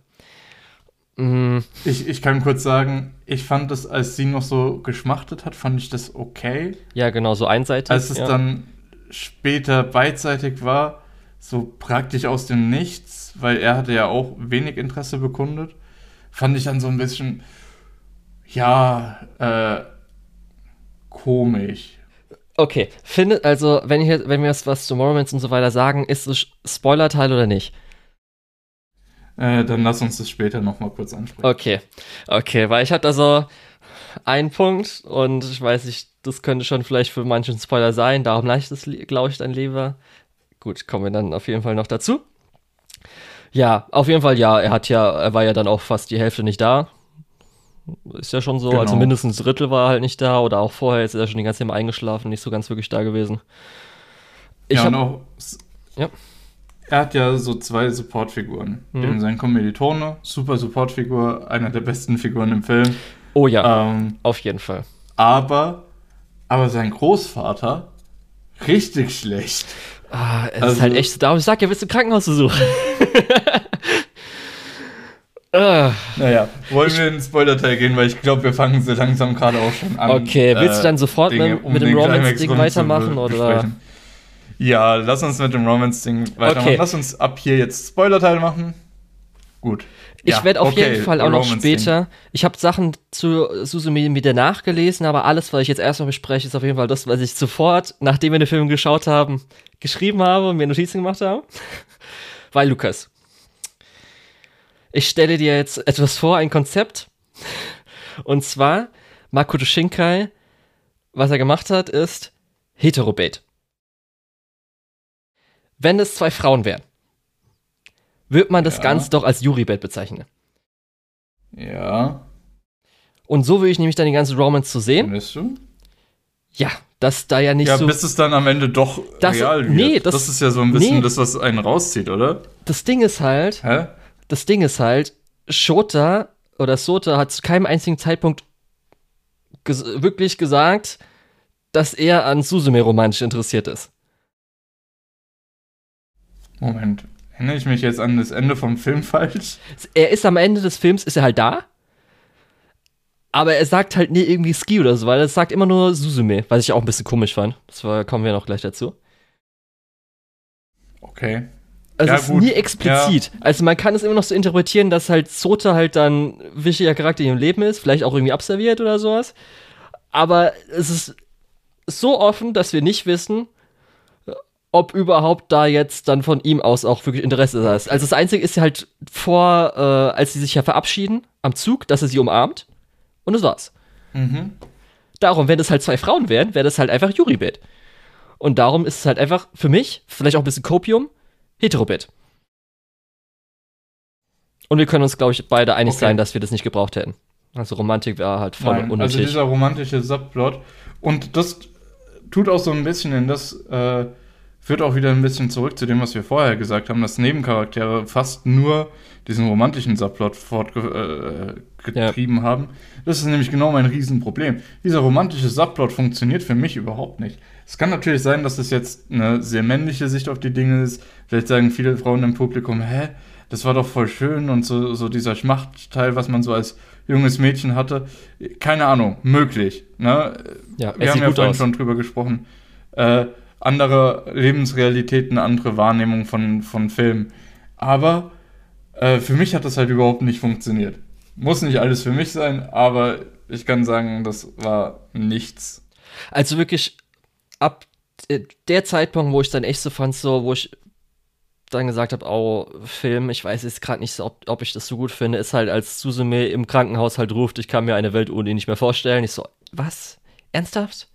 S2: Mhm. Ich, ich kann kurz sagen, ich fand das, als sie noch so geschmachtet hat, fand ich das okay.
S1: Ja, genau, so einseitig.
S2: Als es
S1: ja.
S2: dann später beidseitig war, so praktisch aus dem Nichts, weil er hatte ja auch wenig Interesse bekundet, fand ich dann so ein bisschen, ja, äh, komisch.
S1: Okay, findet, also, wenn, ich, wenn wir jetzt was zu Mormons und so weiter sagen, ist es Spoiler-Teil oder nicht?
S2: Äh, dann lass uns das später nochmal kurz ansprechen.
S1: Okay, okay, weil ich hatte da so einen Punkt und ich weiß nicht, das könnte schon vielleicht für manchen Spoiler sein, darum leicht es, glaube ich, dann lieber. Gut, kommen wir dann auf jeden Fall noch dazu. Ja, auf jeden Fall ja, er hat ja, er war ja dann auch fast die Hälfte nicht da. Ist ja schon so, also genau. also mindestens ein Drittel war halt nicht da oder auch vorher ist er schon die ganze Zeit eingeschlafen, nicht so ganz wirklich da gewesen.
S2: Ich ja, hab, auch, ja. Er hat ja so zwei Supportfiguren. Mhm. Sein Kommilitone, super Supportfigur, einer der besten Figuren im Film.
S1: Oh ja, ähm, auf jeden Fall.
S2: Aber, aber sein Großvater, richtig schlecht.
S1: Ah, es also, ist halt echt, darum ich sag ja, bist du Krankenhausbesuch.
S2: Uh. Naja, wollen wir in den Spoiler-Teil gehen, weil ich glaube, wir fangen so langsam gerade auch schon an.
S1: Okay, willst du dann äh, sofort Dinge, mit, um mit dem Romance-Ding weitermachen? oder?
S2: Ja, lass uns mit dem Romance-Ding weitermachen. Okay. Lass uns ab hier jetzt Spoiler-Teil machen. Gut.
S1: Ich ja, werde auf okay, jeden Fall auch noch später. Ich habe Sachen zu Suzume wieder nachgelesen, aber alles, was ich jetzt erstmal bespreche, ist auf jeden Fall das, was ich sofort, nachdem wir den Film geschaut haben, geschrieben habe und mir Notizen gemacht habe. Weil Lukas, ich stelle dir jetzt etwas vor, ein Konzept. Und zwar, Makoto Shinkai, was er gemacht hat, ist Heterobait. Wenn es zwei Frauen wären, wird man das
S2: Ja.
S1: Ganze doch als Yuri-Bait bezeichnen.
S2: Ja.
S1: Und so will ich nämlich dann die ganze Romance zu sehen.
S2: Findest du?
S1: Ja, dass da ja nicht
S2: Ja,
S1: so.
S2: bis es dann am Ende doch
S1: Das-
S2: real wird.
S1: nee, das-
S2: das ist ja so ein bisschen
S1: nee.
S2: das, was einen rauszieht, oder?
S1: Das Ding ist halt,
S2: Hä?
S1: Das Ding ist halt, Shota oder Sota hat zu keinem einzigen Zeitpunkt ges wirklich gesagt, dass er an Suzume romantisch interessiert ist.
S2: Moment. Erinnere ich mich jetzt an das Ende vom Film falsch?
S1: Er ist am Ende des Films, ist er halt da, aber er sagt halt nie irgendwie Ski oder so, weil er sagt immer nur Suzume, was ich auch ein bisschen komisch fand. Das war, kommen wir noch gleich dazu.
S2: Okay.
S1: Also
S2: Ja,
S1: es ist nie explizit. Also man kann es immer noch so interpretieren, dass halt Sota halt dann ein wichtiger Charakter in ihrem Leben ist, vielleicht auch irgendwie abserviert oder sowas. Aber es ist so offen, dass wir nicht wissen, ob überhaupt da jetzt dann von ihm aus auch wirklich Interesse da ist. Also das Einzige ist ja halt vor, äh, als sie sich ja verabschieden am Zug, dass er sie umarmt. Und das war's.
S2: Mhm.
S1: Darum, wenn es halt zwei Frauen wären, wäre das halt einfach Juribet. Und darum ist es halt einfach für mich, vielleicht auch ein bisschen Kopium, Heterobit. Und wir können uns, glaube ich, beide einig
S2: Okay.
S1: sein, dass wir das nicht gebraucht hätten. Also Romantik wäre halt voll
S2: Nein,
S1: unnötig.
S2: also dieser romantische Subplot. Und das tut auch so ein bisschen in das, äh, führt auch wieder ein bisschen zurück zu dem, was wir vorher gesagt haben, dass Nebencharaktere fast nur diesen romantischen Subplot fortgetrieben äh, getrieben haben. Das ist nämlich genau mein Riesenproblem. Dieser romantische Subplot funktioniert für mich überhaupt nicht. Es kann natürlich sein, dass es jetzt eine sehr männliche Sicht auf die Dinge ist. Vielleicht sagen viele Frauen im Publikum, hä, das war doch voll schön und so, so dieser Schmachtteil, was man so als junges Mädchen hatte. Keine Ahnung, möglich. Ne?
S1: ja,
S2: Wir haben ja vorhin
S1: aus.
S2: schon drüber gesprochen. Äh, andere Lebensrealitäten, andere Wahrnehmung von, von Filmen. Aber äh, für mich hat das halt überhaupt nicht funktioniert. Muss nicht alles für mich sein, aber ich kann sagen, das war nichts.
S1: Also wirklich ab der Zeitpunkt, wo ich dann echt so fand, so, wo ich dann gesagt habe, oh, Film, ich weiß jetzt gerade nicht, so, ob, ob ich das so gut finde, ist halt, als Suzume im Krankenhaus halt ruft, ich kann mir eine Welt ohne ihn nicht mehr vorstellen. Ich so, was? Ernsthaft?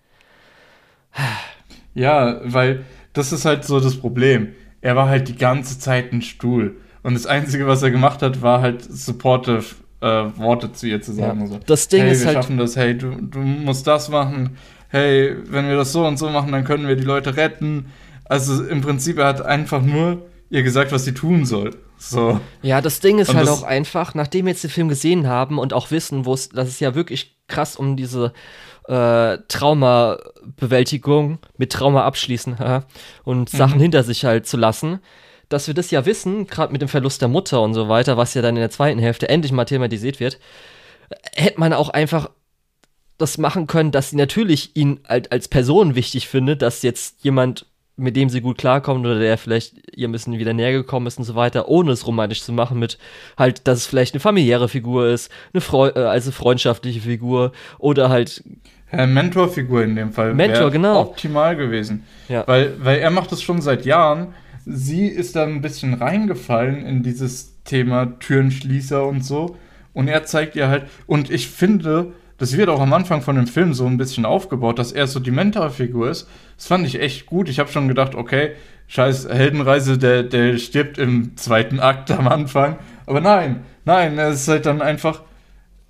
S2: Ja, weil das ist halt so das Problem. Er war halt die ganze Zeit ein Stuhl. Und das Einzige, was er gemacht hat, war halt supportive äh, Worte zu ihr zu sagen.
S1: Ja.
S2: So,
S1: Das Ding
S2: hey,
S1: ist
S2: wir
S1: halt-
S2: schaffen das, hey, du, du musst das machen. Hey, wenn wir das so und so machen, dann können wir die Leute retten. Also im Prinzip, er hat einfach nur ihr gesagt, was sie tun soll. So.
S1: Ja, das Ding ist
S2: Und
S1: halt auch einfach, nachdem wir jetzt den Film gesehen haben und auch wissen, wo es, dass es ja wirklich krass um diese äh, Traumabewältigung mit Trauma abschließen und Sachen hinter sich halt zu lassen, dass wir das ja wissen, gerade mit dem Verlust der Mutter und so weiter, was ja dann in der zweiten Hälfte endlich mal thematisiert wird, hätte man auch einfach das machen können, dass sie natürlich ihn halt als Person wichtig findet, dass jetzt jemand, mit dem sie gut klarkommt oder der vielleicht ihr ein bisschen wieder näher gekommen ist und so weiter, ohne es romantisch zu machen, mit halt, dass es vielleicht eine familiäre Figur ist, eine Freu äh, also freundschaftliche Figur oder halt,
S2: Äh, Mentorfigur in dem Fall.
S1: Mentor, genau.
S2: Optimal gewesen.
S1: Ja.
S2: Weil, weil er macht das schon seit Jahren. Sie ist da ein bisschen reingefallen in dieses Thema Türenschließer und so. Und er zeigt ihr halt, und ich finde, das wird auch am Anfang von dem Film so ein bisschen aufgebaut, dass er so die Mentorfigur ist. Das fand ich echt gut. Ich habe schon gedacht, okay, scheiß Heldenreise, der, der stirbt im zweiten Akt am Anfang. Aber nein, nein, er ist halt dann einfach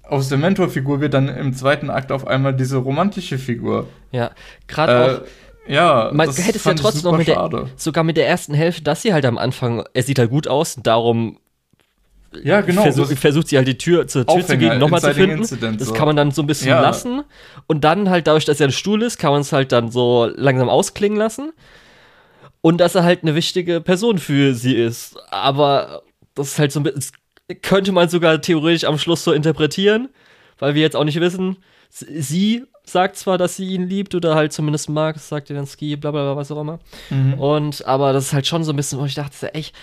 S2: aus der Mentorfigur wird dann im zweiten Akt auf einmal diese romantische Figur.
S1: ja, gerade auch.
S2: Ja,
S1: Man
S2: das
S1: hätte es ja trotzdem noch mit der, sogar mit der ersten Hälfte, dass sie halt am Anfang, er sieht halt gut aus, und darum
S2: Ja, genau.
S1: versuch,
S2: das-
S1: versucht sie halt die Tür zur Tür zu gehen, nochmal zu finden.
S2: Incident,
S1: das
S2: so.
S1: kann man dann so ein bisschen
S2: Ja.
S1: lassen. Und dann halt dadurch, dass er ein Stuhl ist, kann man es halt dann so langsam ausklingen lassen. Und dass er halt eine wichtige Person für sie ist. Aber das ist halt so ein bisschen, das könnte man sogar theoretisch am Schluss so interpretieren, weil wir jetzt auch nicht wissen, sie sagt zwar, dass sie ihn liebt oder halt zumindest mag, das sagt ihr dann Ski, bla bla bla, was auch immer.
S2: Mhm.
S1: Und, aber das ist halt schon so ein bisschen, wo ich dachte, echt,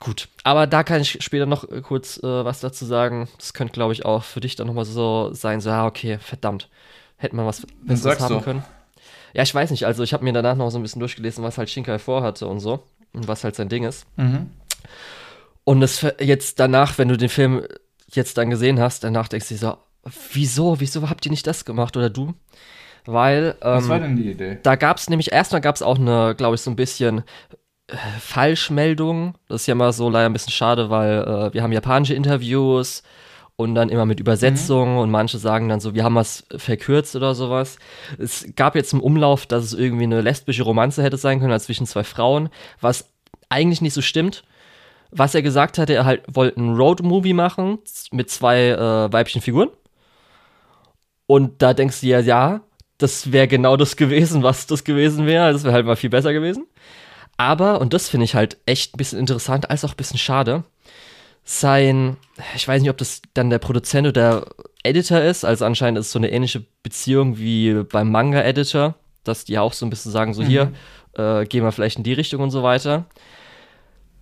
S1: gut. Aber da kann ich später noch äh, kurz äh, was dazu sagen. Das könnte, glaube ich, auch für dich dann nochmal so sein, so, ja, okay, verdammt. Hätte man was Besseres haben
S2: doch.
S1: können. Ja, ich weiß nicht, also ich habe mir danach noch so ein bisschen durchgelesen, was halt Shinkai vorhatte und so. Und was halt sein Ding ist.
S2: Mhm.
S1: Und ver- jetzt danach, wenn du den Film jetzt dann gesehen hast, danach denkst du dir so, wieso, wieso habt ihr nicht das gemacht oder du? Weil. Ähm,
S2: Was war denn die Idee?
S1: Da gab es nämlich, erstmal gab es auch eine, glaube ich, so ein bisschen äh, Falschmeldung. Das ist ja immer so leider ein bisschen schade, weil äh, wir haben japanische Interviews und dann immer mit Übersetzungen mhm. und manche sagen dann so, wir haben was verkürzt oder sowas. Es gab jetzt im Umlauf, dass es irgendwie eine lesbische Romanze hätte sein können, als zwischen zwei Frauen, was eigentlich nicht so stimmt. Was er gesagt hatte, er halt wollte einen Road-Movie machen mit zwei äh, weiblichen Figuren. Und da denkst du ja, ja, das wäre genau das gewesen, was das gewesen wäre. Das wäre halt mal viel besser gewesen. Aber, und das finde ich halt echt ein bisschen interessant, als auch ein bisschen schade, sein, ich weiß nicht, ob das dann der Produzent oder der Editor ist, also anscheinend ist es so eine ähnliche Beziehung wie beim Manga-Editor, dass die auch so ein bisschen sagen, so mhm. hier, äh, gehen wir vielleicht in die Richtung und so weiter.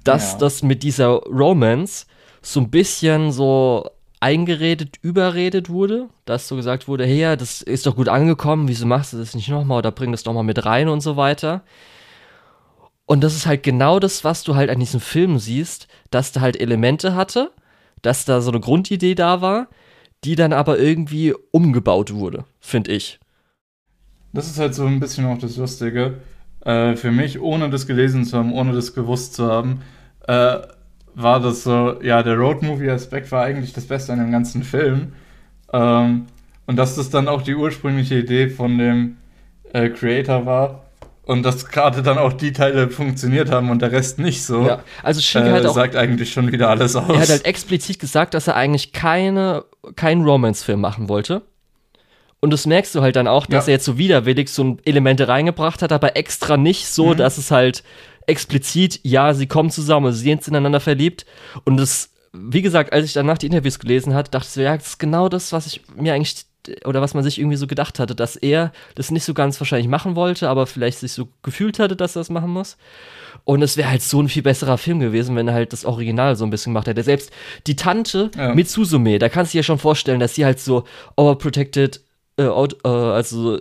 S1: Dass ja. das mit dieser Romance so ein bisschen so eingeredet, überredet wurde, dass so gesagt wurde, hey, ja, das ist doch gut angekommen, wieso machst du das nicht nochmal oder bring das doch mal mit rein und so weiter. Und das ist halt genau das, was du halt an diesem Film siehst, dass da halt Elemente hatte, dass da so eine Grundidee da war, die dann aber irgendwie umgebaut wurde, finde ich.
S2: Das ist halt so ein bisschen auch das Lustige. Äh, für mich, ohne das gelesen zu haben, ohne das gewusst zu haben, äh, war das so, ja, der Road-Movie-Aspekt war eigentlich das Beste an dem ganzen Film. Ähm, und dass das dann auch die ursprüngliche Idee von dem äh, Creator war, und dass gerade dann auch die Teile funktioniert haben und der Rest nicht so. Ja,
S1: also Shinji äh, hat auch,
S2: sagt eigentlich schon wieder alles aus.
S1: Er hat halt explizit gesagt, dass er eigentlich keine, keinen Romance-Film machen wollte. Und das merkst du halt dann auch, dass ja. er jetzt so widerwillig so Elemente reingebracht hat, aber extra nicht so, mhm. dass es halt explizit, ja, sie kommen zusammen, sie sind ineinander verliebt. Und das, wie gesagt, als ich danach die Interviews gelesen hatte, dachte ich so, ja, das ist genau das, was ich mir eigentlich oder was man sich irgendwie so gedacht hatte, dass er das nicht so ganz wahrscheinlich machen wollte, aber vielleicht sich so gefühlt hatte, dass er das machen muss. Und es wäre halt so ein viel besserer Film gewesen, wenn er halt das Original so ein bisschen gemacht hätte. Selbst die Tante ja. mit Suzume, da kannst du dir ja schon vorstellen, dass sie halt so overprotected, äh, äh, also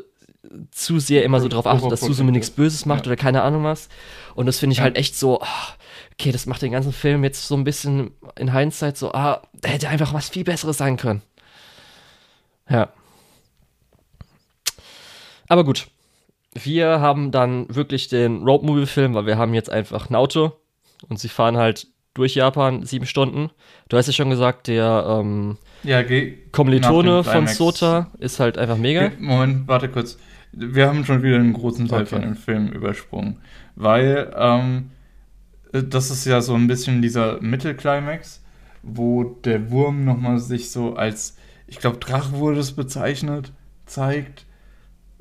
S1: zu sehr immer so drauf achtet, dass Suzume nichts Böses macht ja. oder keine Ahnung was. Und das finde ich ja. halt echt so, ah, okay, das macht den ganzen Film jetzt so ein bisschen in Hindsight so, ah, da hätte einfach was viel Besseres sein können. Ja. Aber gut. Wir haben dann wirklich den Road Movie Film, weil wir haben jetzt einfach ein Auto und sie fahren halt durch Japan sieben Stunden. Du hast ja schon gesagt, der ähm,
S2: ja,
S1: Kommilitone von Sota ist halt einfach mega.
S2: Moment, warte kurz. Wir haben schon wieder einen großen Teil okay. von dem Film übersprungen, weil ähm, das ist ja so ein bisschen dieser Mittelclimax, wo der Wurm nochmal sich so als ich glaube, Drache wurde es bezeichnet, zeigt,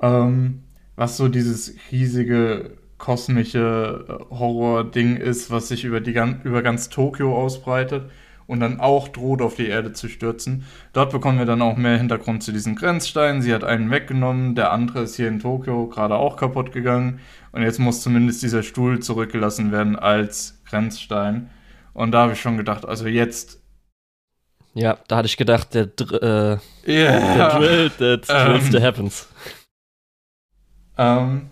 S2: ähm, was so dieses riesige kosmische äh, Horror-Ding ist, was sich über, die, über ganz Tokio ausbreitet und dann auch droht, auf die Erde zu stürzen. Dort bekommen wir dann auch mehr Hintergrund zu diesen Grenzsteinen. Sie hat einen weggenommen, der andere ist hier in Tokio gerade auch kaputt gegangen und jetzt muss zumindest dieser Stuhl zurückgelassen werden als Grenzstein. Und da habe ich schon gedacht, also jetzt
S1: ja, da hatte ich gedacht, der, äh, yeah. der Drill, der Drills um, happens.
S2: Ähm,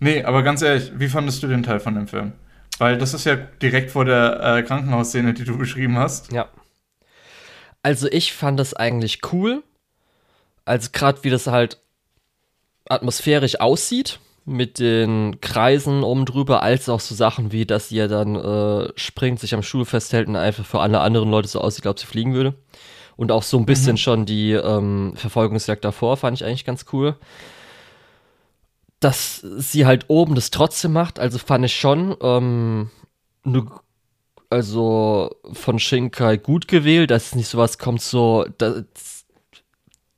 S2: nee, aber ganz ehrlich, wie fandest du den Teil von dem Film? Weil das ist ja direkt vor der äh, Krankenhausszene, die du beschrieben hast.
S1: Ja. Also ich fand das eigentlich cool. Also gerade wie das halt atmosphärisch aussieht mit den Kreisen oben drüber, als auch so Sachen wie, dass sie ja dann äh, springt, sich am Stuhl festhält und einfach für alle anderen Leute so aussieht, als ob sie fliegen würde. Und auch so ein bisschen mhm. schon die ähm, Verfolgungsjagd davor fand ich eigentlich ganz cool. Dass sie halt oben das trotzdem macht, also fand ich schon ähm, ne, also von Shinkai gut gewählt, dass nicht sowas kommt so, das,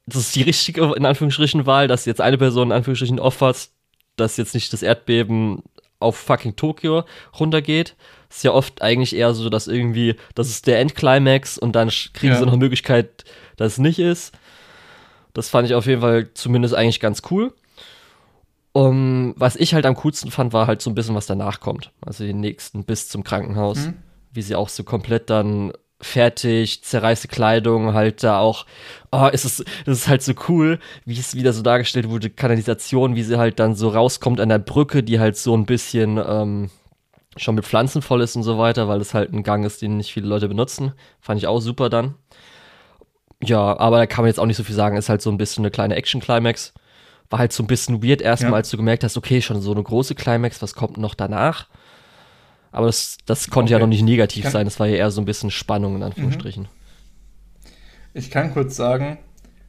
S1: das ist die richtige, in Anführungsstrichen, Wahl, dass jetzt eine Person in Anführungsstrichen opfert, dass jetzt nicht das Erdbeben auf fucking Tokio runtergeht. Ist ja oft eigentlich eher so, dass irgendwie, das ist der Endclimax und dann kriegen ja. sie noch eine Möglichkeit, dass es nicht ist. Das fand ich auf jeden Fall zumindest eigentlich ganz cool. Um, was ich halt am coolsten fand, war halt so ein bisschen, was danach kommt. Also den nächsten bis zum Krankenhaus. Mhm. Wie sie auch so komplett dann fertig, zerreißte Kleidung, halt da auch, oh, ist es, das ist halt so cool, wie es wieder so dargestellt wurde, Kanalisation, wie sie halt dann so rauskommt an der Brücke, die halt so ein bisschen ähm, schon mit Pflanzen voll ist und so weiter, weil es halt ein Gang ist, den nicht viele Leute benutzen. Fand ich auch super dann. Ja, aber da kann man jetzt auch nicht so viel sagen. Ist halt so ein bisschen eine kleine Action-Climax. War halt so ein bisschen weird erstmal, ja. als du gemerkt hast, okay, schon so eine große Climax, was kommt noch danach? Aber das, das konnte okay. ja noch nicht negativ sein, das war ja eher so ein bisschen Spannung in Anführungsstrichen. Mhm.
S2: Ich kann kurz sagen,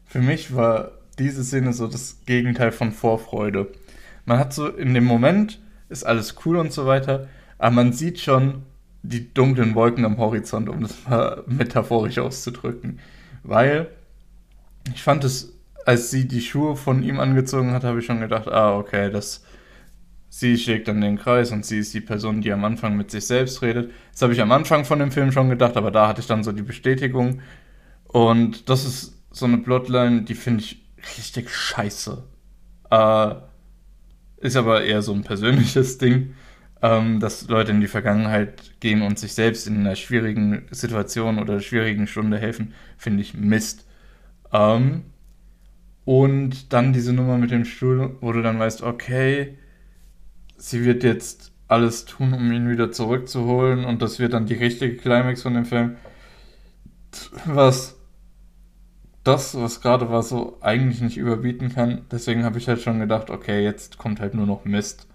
S2: für mich war diese Szene so das Gegenteil von Vorfreude. Man hat so in dem Moment, ist alles cool und so weiter, aber man sieht schon die dunklen Wolken am Horizont, um das mal metaphorisch auszudrücken. Weil ich fand es, als sie die Schuhe von ihm angezogen hat, habe ich schon gedacht, ah, okay, das sie schlägt dann den Kreis und sie ist die Person, die am Anfang mit sich selbst redet. Das habe ich am Anfang von dem Film schon gedacht, aber da hatte ich dann so die Bestätigung. Und das ist so eine Plotline, die finde ich richtig scheiße. Äh, ist aber eher so ein persönliches Ding, ähm, dass Leute in die Vergangenheit gehen und sich selbst in einer schwierigen Situation oder schwierigen Stunde helfen, finde ich Mist. Ähm, und dann diese Nummer mit dem Stuhl, wo du dann weißt, okay, sie wird jetzt alles tun, um ihn wieder zurückzuholen und das wird dann die richtige Climax von dem Film. Was das, was gerade war, so eigentlich nicht überbieten kann. Deswegen habe ich halt schon gedacht, okay, jetzt kommt halt nur noch Mist.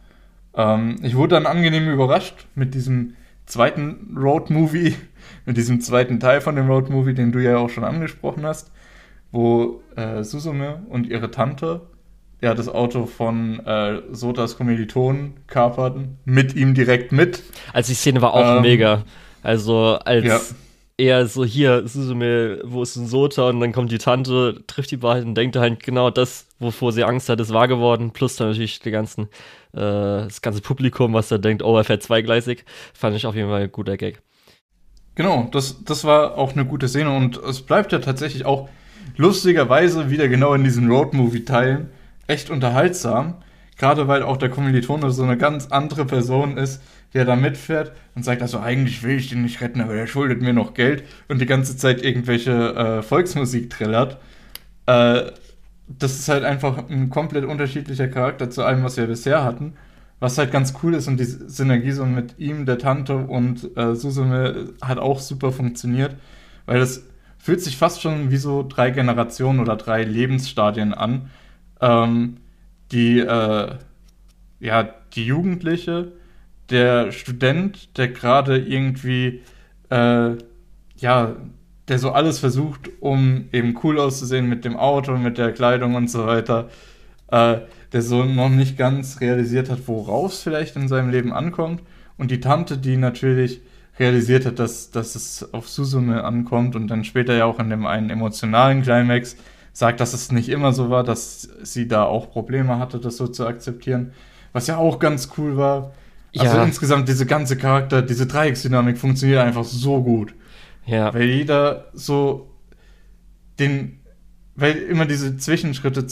S2: Ähm, ich wurde dann angenehm überrascht mit diesem zweiten Road-Movie, mit diesem zweiten Teil von dem Road-Movie, den du ja auch schon angesprochen hast, wo äh, Susume und ihre Tante ja das Auto von äh, Sotas Kommilitonen kaperten, mit ihm direkt mit.
S1: Also die Szene war auch ähm, mega. Also als ja. er so hier, Susume, wo ist ein Sota? Und dann kommt die Tante, trifft die beiden und denkt halt genau das, wovor sie Angst hat, ist wahr geworden. Plus dann natürlich die ganzen, äh, das ganze Publikum, was da denkt, oh, er fährt zweigleisig. Fand ich auf jeden Fall ein guter Gag.
S2: Genau, das, das war auch eine gute Szene und es bleibt ja tatsächlich auch lustigerweise wieder genau in diesen Roadmovie-Teilen echt unterhaltsam. Gerade weil auch der Kommilitone so eine ganz andere Person ist, der da mitfährt und sagt, also eigentlich will ich den nicht retten, aber der schuldet mir noch Geld und die ganze Zeit irgendwelche äh, Volksmusik trillert. Äh, das ist halt einfach ein komplett unterschiedlicher Charakter zu allem, was wir bisher hatten. Was halt ganz cool ist und die Synergie so mit ihm, der Tante und äh, Susume hat auch super funktioniert, weil das fühlt sich fast schon wie so drei Generationen oder drei Lebensstadien an ähm, die, äh, ja, die Jugendliche, der Student, der gerade irgendwie, äh, ja, der so alles versucht, um eben cool auszusehen mit dem Auto, mit der Kleidung und so weiter, äh, der so noch nicht ganz realisiert hat, worauf es vielleicht in seinem Leben ankommt. Und die Tante, die natürlich realisiert hat, dass, dass es auf Susume ankommt und dann später ja auch in dem einen emotionalen Climax sagt, dass es nicht immer so war, dass sie da auch Probleme hatte, das so zu akzeptieren. Was ja auch ganz cool war. Also ja. insgesamt diese ganze Charakter, diese Dreiecksdynamik funktioniert einfach so gut. Ja. Weil jeder so den, weil immer diese Zwischenschritte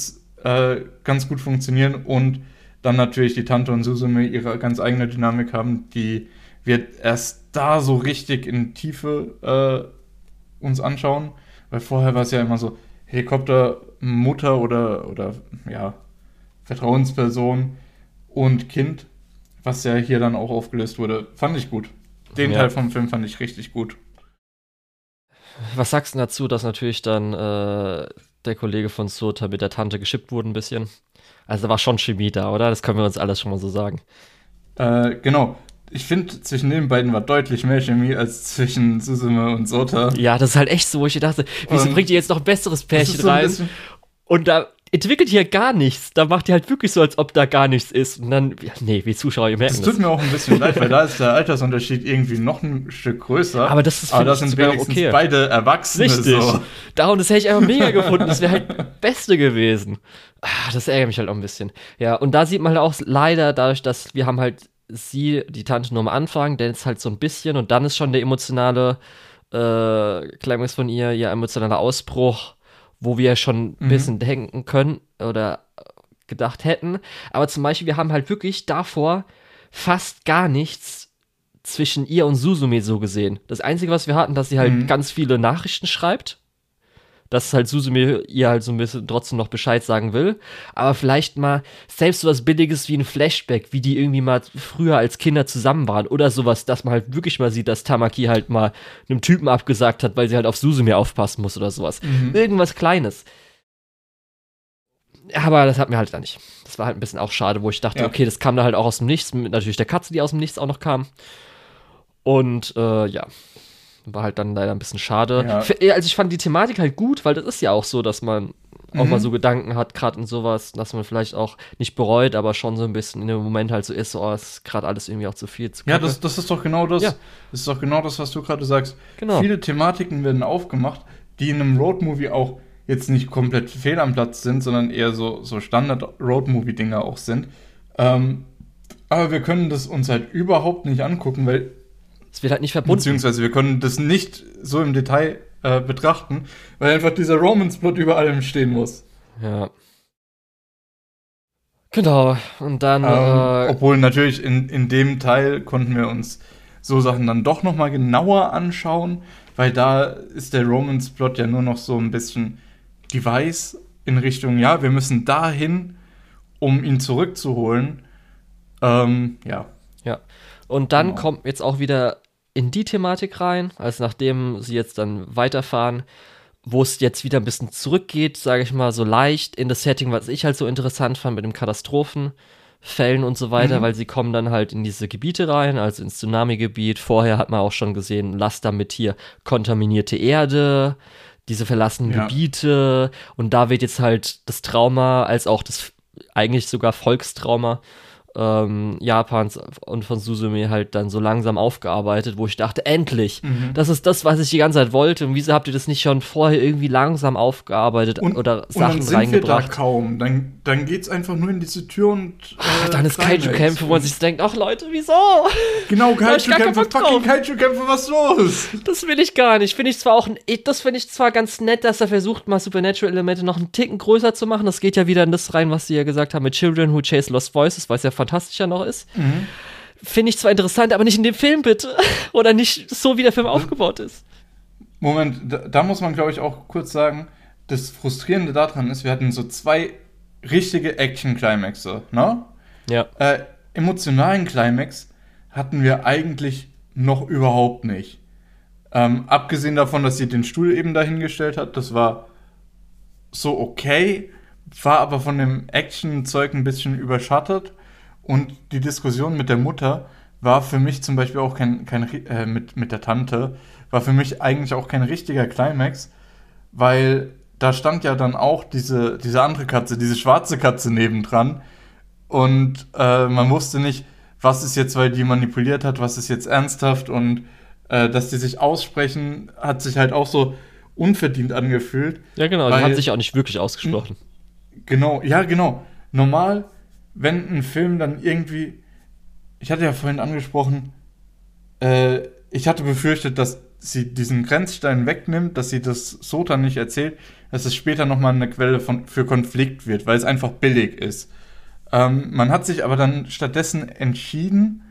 S2: äh, ganz gut funktionieren und dann natürlich die Tante und Susume ihre ganz eigene Dynamik haben, die wir erst da so richtig in Tiefe äh, uns anschauen. Weil vorher war es ja immer so, Helikoptermutter oder, oder ja, Vertrauensperson und Kind, was ja hier dann auch aufgelöst wurde, fand ich gut. Den ja. Teil vom Film fand ich richtig gut.
S1: Was sagst du dazu, dass natürlich dann äh, der Kollege von Sota mit der Tante geschippt wurde ein bisschen? Also da war schon Chemie da, oder? Das können wir uns alles schon mal so sagen.
S2: Äh, genau ich finde, zwischen den beiden war deutlich mehr Chemie als zwischen Susume und Sota.
S1: Ja, das ist halt echt so, wo ich dachte, wieso und bringt ihr jetzt noch ein besseres Pärchen so rein? Und da entwickelt hier gar nichts. Da macht ihr halt wirklich so, als ob da gar nichts ist. Und dann, ja, nee, wie Zuschauer, ihr merkt
S2: das. Das tut mir auch ein bisschen leid, weil da ist der Altersunterschied irgendwie noch ein Stück größer.
S1: Aber das ist
S2: Aber das sind wenigstens okay. beide Erwachsene.
S1: Richtig. So. Darum, das hätte ich einfach mega gefunden. Das wäre halt Beste gewesen. Ah, das ärgert mich halt auch ein bisschen. Ja, und da sieht man halt auch leider dadurch, dass wir haben halt sie, die Tante nur am Anfang, denn es halt so ein bisschen und dann ist schon der emotionale äh, Climax von ihr, ihr emotionaler Ausbruch, wo wir schon ein mhm. bisschen denken können oder gedacht hätten. Aber zum Beispiel, wir haben halt wirklich davor fast gar nichts zwischen ihr und Susume so gesehen. Das Einzige, was wir hatten, dass sie halt mhm. ganz viele Nachrichten schreibt. Dass halt Susume ihr halt so ein bisschen trotzdem noch Bescheid sagen will. Aber vielleicht mal selbst so was Billiges wie ein Flashback, wie die irgendwie mal früher als Kinder zusammen waren oder sowas, dass man halt wirklich mal sieht, dass Tamaki halt mal einem Typen abgesagt hat, weil sie halt auf Susume aufpassen muss oder sowas. Mhm. Irgendwas Kleines. Aber das hat mir halt da nicht. Das war halt ein bisschen auch schade, wo ich dachte, ja. okay, das kam da halt auch aus dem Nichts, mit natürlich der Katze, die aus dem Nichts auch noch kam. Und äh, ja, war halt dann leider ein bisschen schade. Ja. Also ich fand die Thematik halt gut, weil das ist ja auch so, dass man auch mhm. mal so Gedanken hat, gerade in sowas, dass man vielleicht auch nicht bereut, aber schon so ein bisschen in dem Moment halt so ist, so, oh, ist gerade alles irgendwie auch zu viel. Zu
S2: ja, das, das ist doch genau das. Ja. Das ist doch genau das, was du gerade sagst. Genau. Viele Thematiken werden aufgemacht, die in einem Roadmovie auch jetzt nicht komplett fehl am Platz sind, sondern eher so, so Standard-Roadmovie-Dinger auch sind. Ähm, aber wir können das uns halt überhaupt nicht angucken, weil
S1: es wird halt nicht verbunden.
S2: Beziehungsweise wir können das nicht so im Detail äh, betrachten, weil einfach dieser Romans-Plot über allem stehen muss.
S1: Ja. Genau, und dann. Ähm,
S2: äh, obwohl natürlich in, in dem Teil konnten wir uns so Sachen dann doch nochmal genauer anschauen, weil da ist der Romans-Plot ja nur noch so ein bisschen Device in Richtung, ja, wir müssen dahin, um ihn zurückzuholen. Ähm, ja.
S1: Und dann genau. kommt jetzt auch wieder in die Thematik rein, also nachdem sie jetzt dann weiterfahren, wo es jetzt wieder ein bisschen zurückgeht, sage ich mal, so leicht in das Setting, was ich halt so interessant fand mit dem Katastrophenfällen und so weiter, mhm. weil sie kommen dann halt in diese Gebiete rein, also ins Tsunami-Gebiet. Vorher hat man auch schon gesehen, Laster mit hier kontaminierte Erde, diese verlassenen ja. Gebiete und da wird jetzt halt das Trauma als auch das eigentlich sogar Volkstrauma ähm, Japans und von Suzume halt dann so langsam aufgearbeitet, wo ich dachte, endlich, mhm. das ist das, was ich die ganze Zeit wollte. Und wieso habt ihr das nicht schon vorher irgendwie langsam aufgearbeitet und, oder Sachen und dann sind reingebracht? Wir
S2: da kaum. Dann, dann geht's einfach nur in diese Tür und.
S1: Äh, ach, dann ist Kaiju-Kämpfe, wo man sich denkt, ach Leute, wieso?
S2: Genau, Kaiju-Kämpfe, fucking Kaiju-Kämpfe, was los?
S1: Das will ich gar nicht. Finde ich zwar auch, das finde ich zwar ganz nett, dass er versucht, mal Supernatural-Elemente noch einen Ticken größer zu machen. Das geht ja wieder in das rein, was sie ja gesagt haben mit Children Who Chase Lost Voices, weil es ja fantastischer noch ist. Mhm. Finde ich zwar interessant, aber nicht in dem Film bitte. Oder nicht so, wie der Film aufgebaut ist.
S2: Moment, da, da muss man, glaube ich, auch kurz sagen, das Frustrierende daran ist, wir hatten so zwei richtige Action-Climaxe, ne?
S1: Ja.
S2: Äh, emotionalen Climax hatten wir eigentlich noch überhaupt nicht. Ähm, abgesehen davon, dass sie den Stuhl eben dahingestellt hat, das war so okay, war aber von dem Action-Zeug ein bisschen überschattet. Und die Diskussion mit der Mutter war für mich zum Beispiel auch kein, kein äh, mit, mit der Tante, war für mich eigentlich auch kein richtiger Climax, weil da stand ja dann auch diese, diese andere Katze, diese schwarze Katze nebendran. Und äh, man wusste nicht, was ist jetzt, weil die manipuliert hat, was ist jetzt ernsthaft und äh, dass die sich aussprechen, hat sich halt auch so unverdient angefühlt.
S1: Ja, genau, weil, die hat sich auch nicht wirklich ausgesprochen.
S2: Genau, ja, genau. Normal wenn ein Film dann irgendwie. Ich hatte ja vorhin angesprochen, äh, ich hatte befürchtet, dass sie diesen Grenzstein wegnimmt, dass sie das Sota nicht erzählt, dass es später nochmal eine Quelle von, für Konflikt wird, weil es einfach billig ist. Ähm, man hat sich aber dann stattdessen entschieden,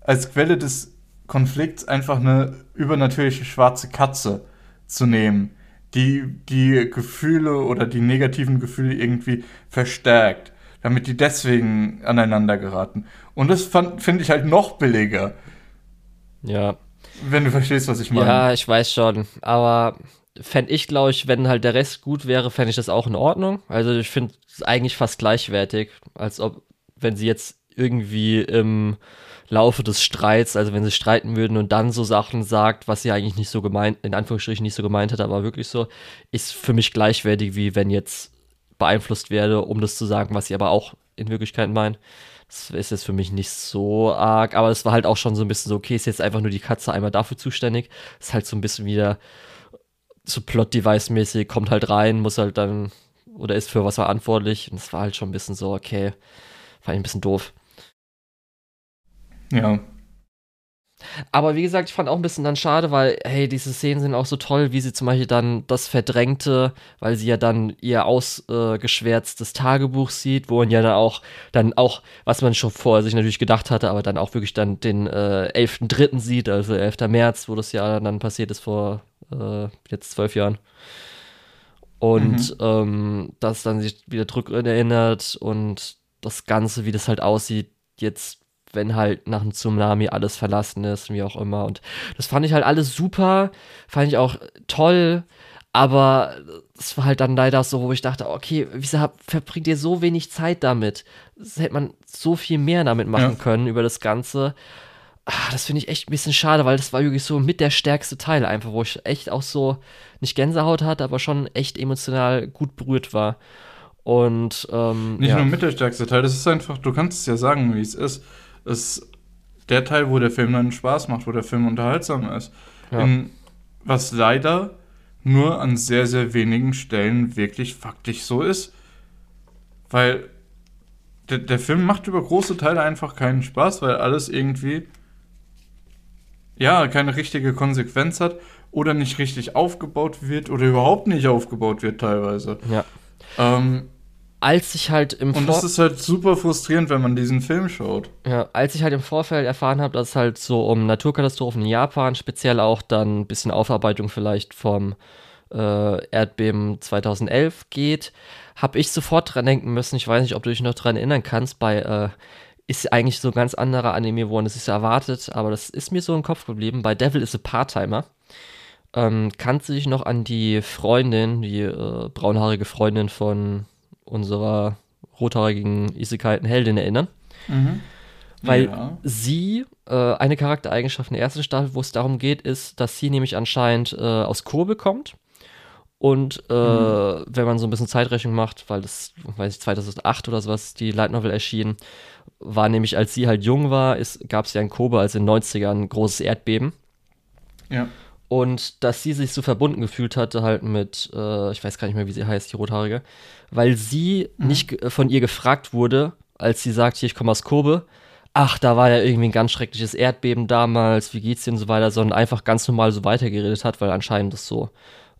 S2: als Quelle des Konflikts einfach eine übernatürliche schwarze Katze zu nehmen, die die Gefühle oder die negativen Gefühle irgendwie verstärkt damit die deswegen aneinander geraten. Und das finde ich halt noch billiger.
S1: Ja.
S2: Wenn du verstehst, was ich meine.
S1: Ja, ich weiß schon. Aber fände ich, glaube ich, wenn halt der Rest gut wäre, fände ich das auch in Ordnung. Also ich finde es eigentlich fast gleichwertig, als ob, wenn sie jetzt irgendwie im Laufe des Streits, also wenn sie streiten würden und dann so Sachen sagt, was sie eigentlich nicht so gemeint, in Anführungsstrichen nicht so gemeint hat, aber wirklich so, ist für mich gleichwertig, wie wenn jetzt beeinflusst werde, um das zu sagen, was sie aber auch in Wirklichkeit meinen. Das ist jetzt für mich nicht so arg, aber es war halt auch schon so ein bisschen so, okay, ist jetzt einfach nur die Katze einmal dafür zuständig. Ist halt so ein bisschen wieder so Plot-Device-mäßig, kommt halt rein, muss halt dann, oder ist für was verantwortlich. Und es war halt schon ein bisschen so, okay, war ein bisschen doof.
S2: Ja,
S1: aber wie gesagt, ich fand auch ein bisschen dann schade, weil, hey, diese Szenen sind auch so toll, wie sie zum Beispiel dann das Verdrängte, weil sie ja dann ihr ausgeschwärztes äh, Tagebuch sieht, wo man ja dann auch, dann auch, was man schon vorher sich natürlich gedacht hatte, aber dann auch wirklich dann den äh, 11.3. sieht, also 11. März, wo das ja dann passiert ist vor äh, jetzt zwölf Jahren. Und mhm. ähm, das dann sich wieder zurück erinnert und das Ganze, wie das halt aussieht, jetzt, wenn halt nach einem Tsunami alles verlassen ist, wie auch immer. Und das fand ich halt alles super, fand ich auch toll, aber es war halt dann leider so, wo ich dachte, okay, wieso verbringt ihr so wenig Zeit damit? Das hätte man so viel mehr damit machen ja. können über das Ganze. Ach, das finde ich echt ein bisschen schade, weil das war wirklich so mit der stärkste Teil einfach, wo ich echt auch so nicht Gänsehaut hatte, aber schon echt emotional gut berührt war. Und ähm,
S2: nicht ja. nur mit der stärkste Teil, das ist einfach, du kannst es ja sagen, wie es ist. Ist der Teil, wo der Film dann Spaß macht, wo der Film unterhaltsam ist. Ja. In, was leider nur an sehr, sehr wenigen Stellen wirklich faktisch so ist. Weil der, der Film macht über große Teile einfach keinen Spaß, weil alles irgendwie ja, keine richtige Konsequenz hat oder nicht richtig aufgebaut wird oder überhaupt nicht aufgebaut wird teilweise.
S1: Ja. Ähm, als ich halt im
S2: Und das ist halt super frustrierend, wenn man diesen Film schaut.
S1: Ja, als ich halt im Vorfeld erfahren habe, dass es halt so um Naturkatastrophen in Japan, speziell auch dann ein bisschen Aufarbeitung vielleicht vom äh, Erdbeben 2011 geht, habe ich sofort dran denken müssen. Ich weiß nicht, ob du dich noch dran erinnern kannst, bei äh, ist eigentlich so ein ganz anderer Anime geworden, das ist erwartet, aber das ist mir so im Kopf geblieben. Bei Devil is a Part-Timer. Ähm, kannst du dich noch an die Freundin, die äh, braunhaarige Freundin von unserer rothaarigen Isekai Heldin erinnern? Mhm. Weil ja. sie, äh, eine Charaktereigenschaft in der ersten Staffel, wo es darum geht, ist, dass sie nämlich anscheinend äh, aus Kurve kommt und äh, mhm. wenn man so ein bisschen Zeitrechnung macht, weil das, weiß ich, 2008 oder sowas die Light Novel erschien, war nämlich, als sie halt jung war, gab es ja in Kobe, also in den 90ern, ein großes Erdbeben.
S2: Ja.
S1: Und dass sie sich so verbunden gefühlt hatte, halt mit, äh, ich weiß gar nicht mehr, wie sie heißt, die Rothaarige, weil sie mhm. nicht von ihr gefragt wurde, als sie sagt, hier, ich komme aus Kobe, ach, da war ja irgendwie ein ganz schreckliches Erdbeben damals, wie geht's dir und so weiter, sondern einfach ganz normal so weitergeredet hat, weil anscheinend das so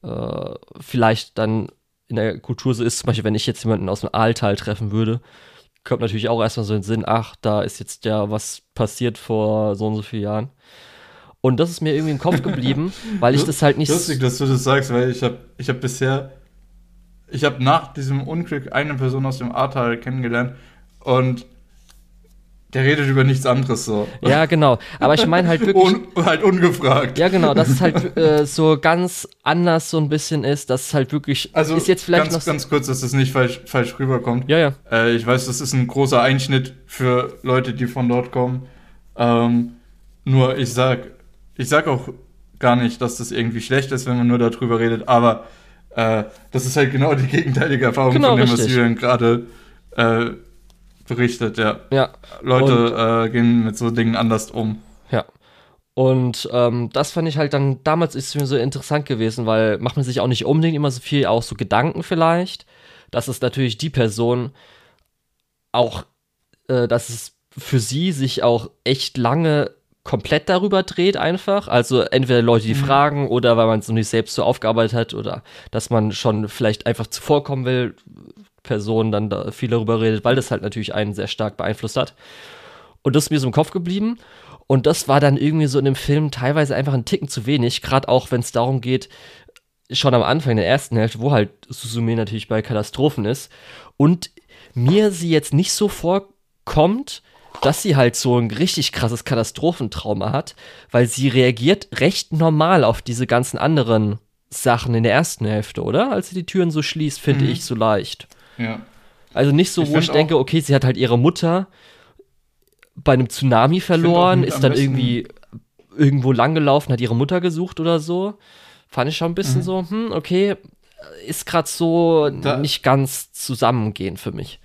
S1: äh, vielleicht dann in der Kultur so ist, zum Beispiel, wenn ich jetzt jemanden aus dem Aaltal treffen würde, kommt natürlich auch erstmal so in den Sinn, ach, da ist jetzt ja was passiert vor so und so vielen Jahren. Und das ist mir irgendwie im Kopf geblieben, weil ich das halt nicht.
S2: Lustig, dass du das sagst, weil ich habe ich hab bisher, ich habe nach diesem Unglück eine Person aus dem Ahrtal kennengelernt und der redet über nichts anderes so.
S1: Ja, genau. Aber ich meine halt wirklich. Un,
S2: halt ungefragt.
S1: Ja, genau, dass es halt äh, so ganz anders so ein bisschen ist, dass es halt wirklich.
S2: Also, ist jetzt vielleicht ganz, noch ganz kurz, dass es nicht falsch, falsch rüberkommt.
S1: Ja, ja.
S2: Äh, ich weiß, das ist ein großer Einschnitt für Leute, die von dort kommen. Ähm, nur ich sag, ich sag auch gar nicht, dass das irgendwie schlecht ist, wenn man nur darüber redet, aber äh, das ist halt genau die gegenteilige Erfahrung genau, von dem, richtig. was Julian gerade äh, berichtet, ja.
S1: Ja.
S2: Leute äh, gehen mit so Dingen anders um.
S1: Ja. Und ähm, das fand ich halt dann, damals ist es mir so interessant gewesen, weil macht man sich auch nicht unbedingt immer so viel, auch so Gedanken vielleicht, dass es natürlich die Person auch, äh, dass es für sie sich auch echt lange komplett darüber dreht einfach. Also entweder Leute, die mhm. fragen oder weil man es noch nicht selbst so aufgearbeitet hat oder dass man schon vielleicht einfach zuvorkommen will, Person dann da viel darüber redet, weil das halt natürlich einen sehr stark beeinflusst hat. Und das ist mir so im Kopf geblieben. Und das war dann irgendwie so in dem Film teilweise einfach ein Ticken zu wenig, gerade auch wenn es darum geht, schon am Anfang der ersten Hälfte, wo halt Suzume natürlich bei Katastrophen ist. Und mir sie jetzt nicht so vorkommt, dass sie halt so ein richtig krasses Katastrophentrauma hat, weil sie reagiert recht normal auf diese ganzen anderen Sachen in der ersten Hälfte, oder? Als sie die Türen so schließt, finde mhm. ich so leicht.
S2: Ja.
S1: Also nicht so, ich wo ich denke, okay, sie hat halt ihre Mutter bei einem Tsunami verloren, ist dann irgendwie irgendwo langgelaufen, hat ihre Mutter gesucht oder so. Fand ich schon ein bisschen mhm. so, hm, okay, ist gerade so da, nicht ganz zusammengehend für mich.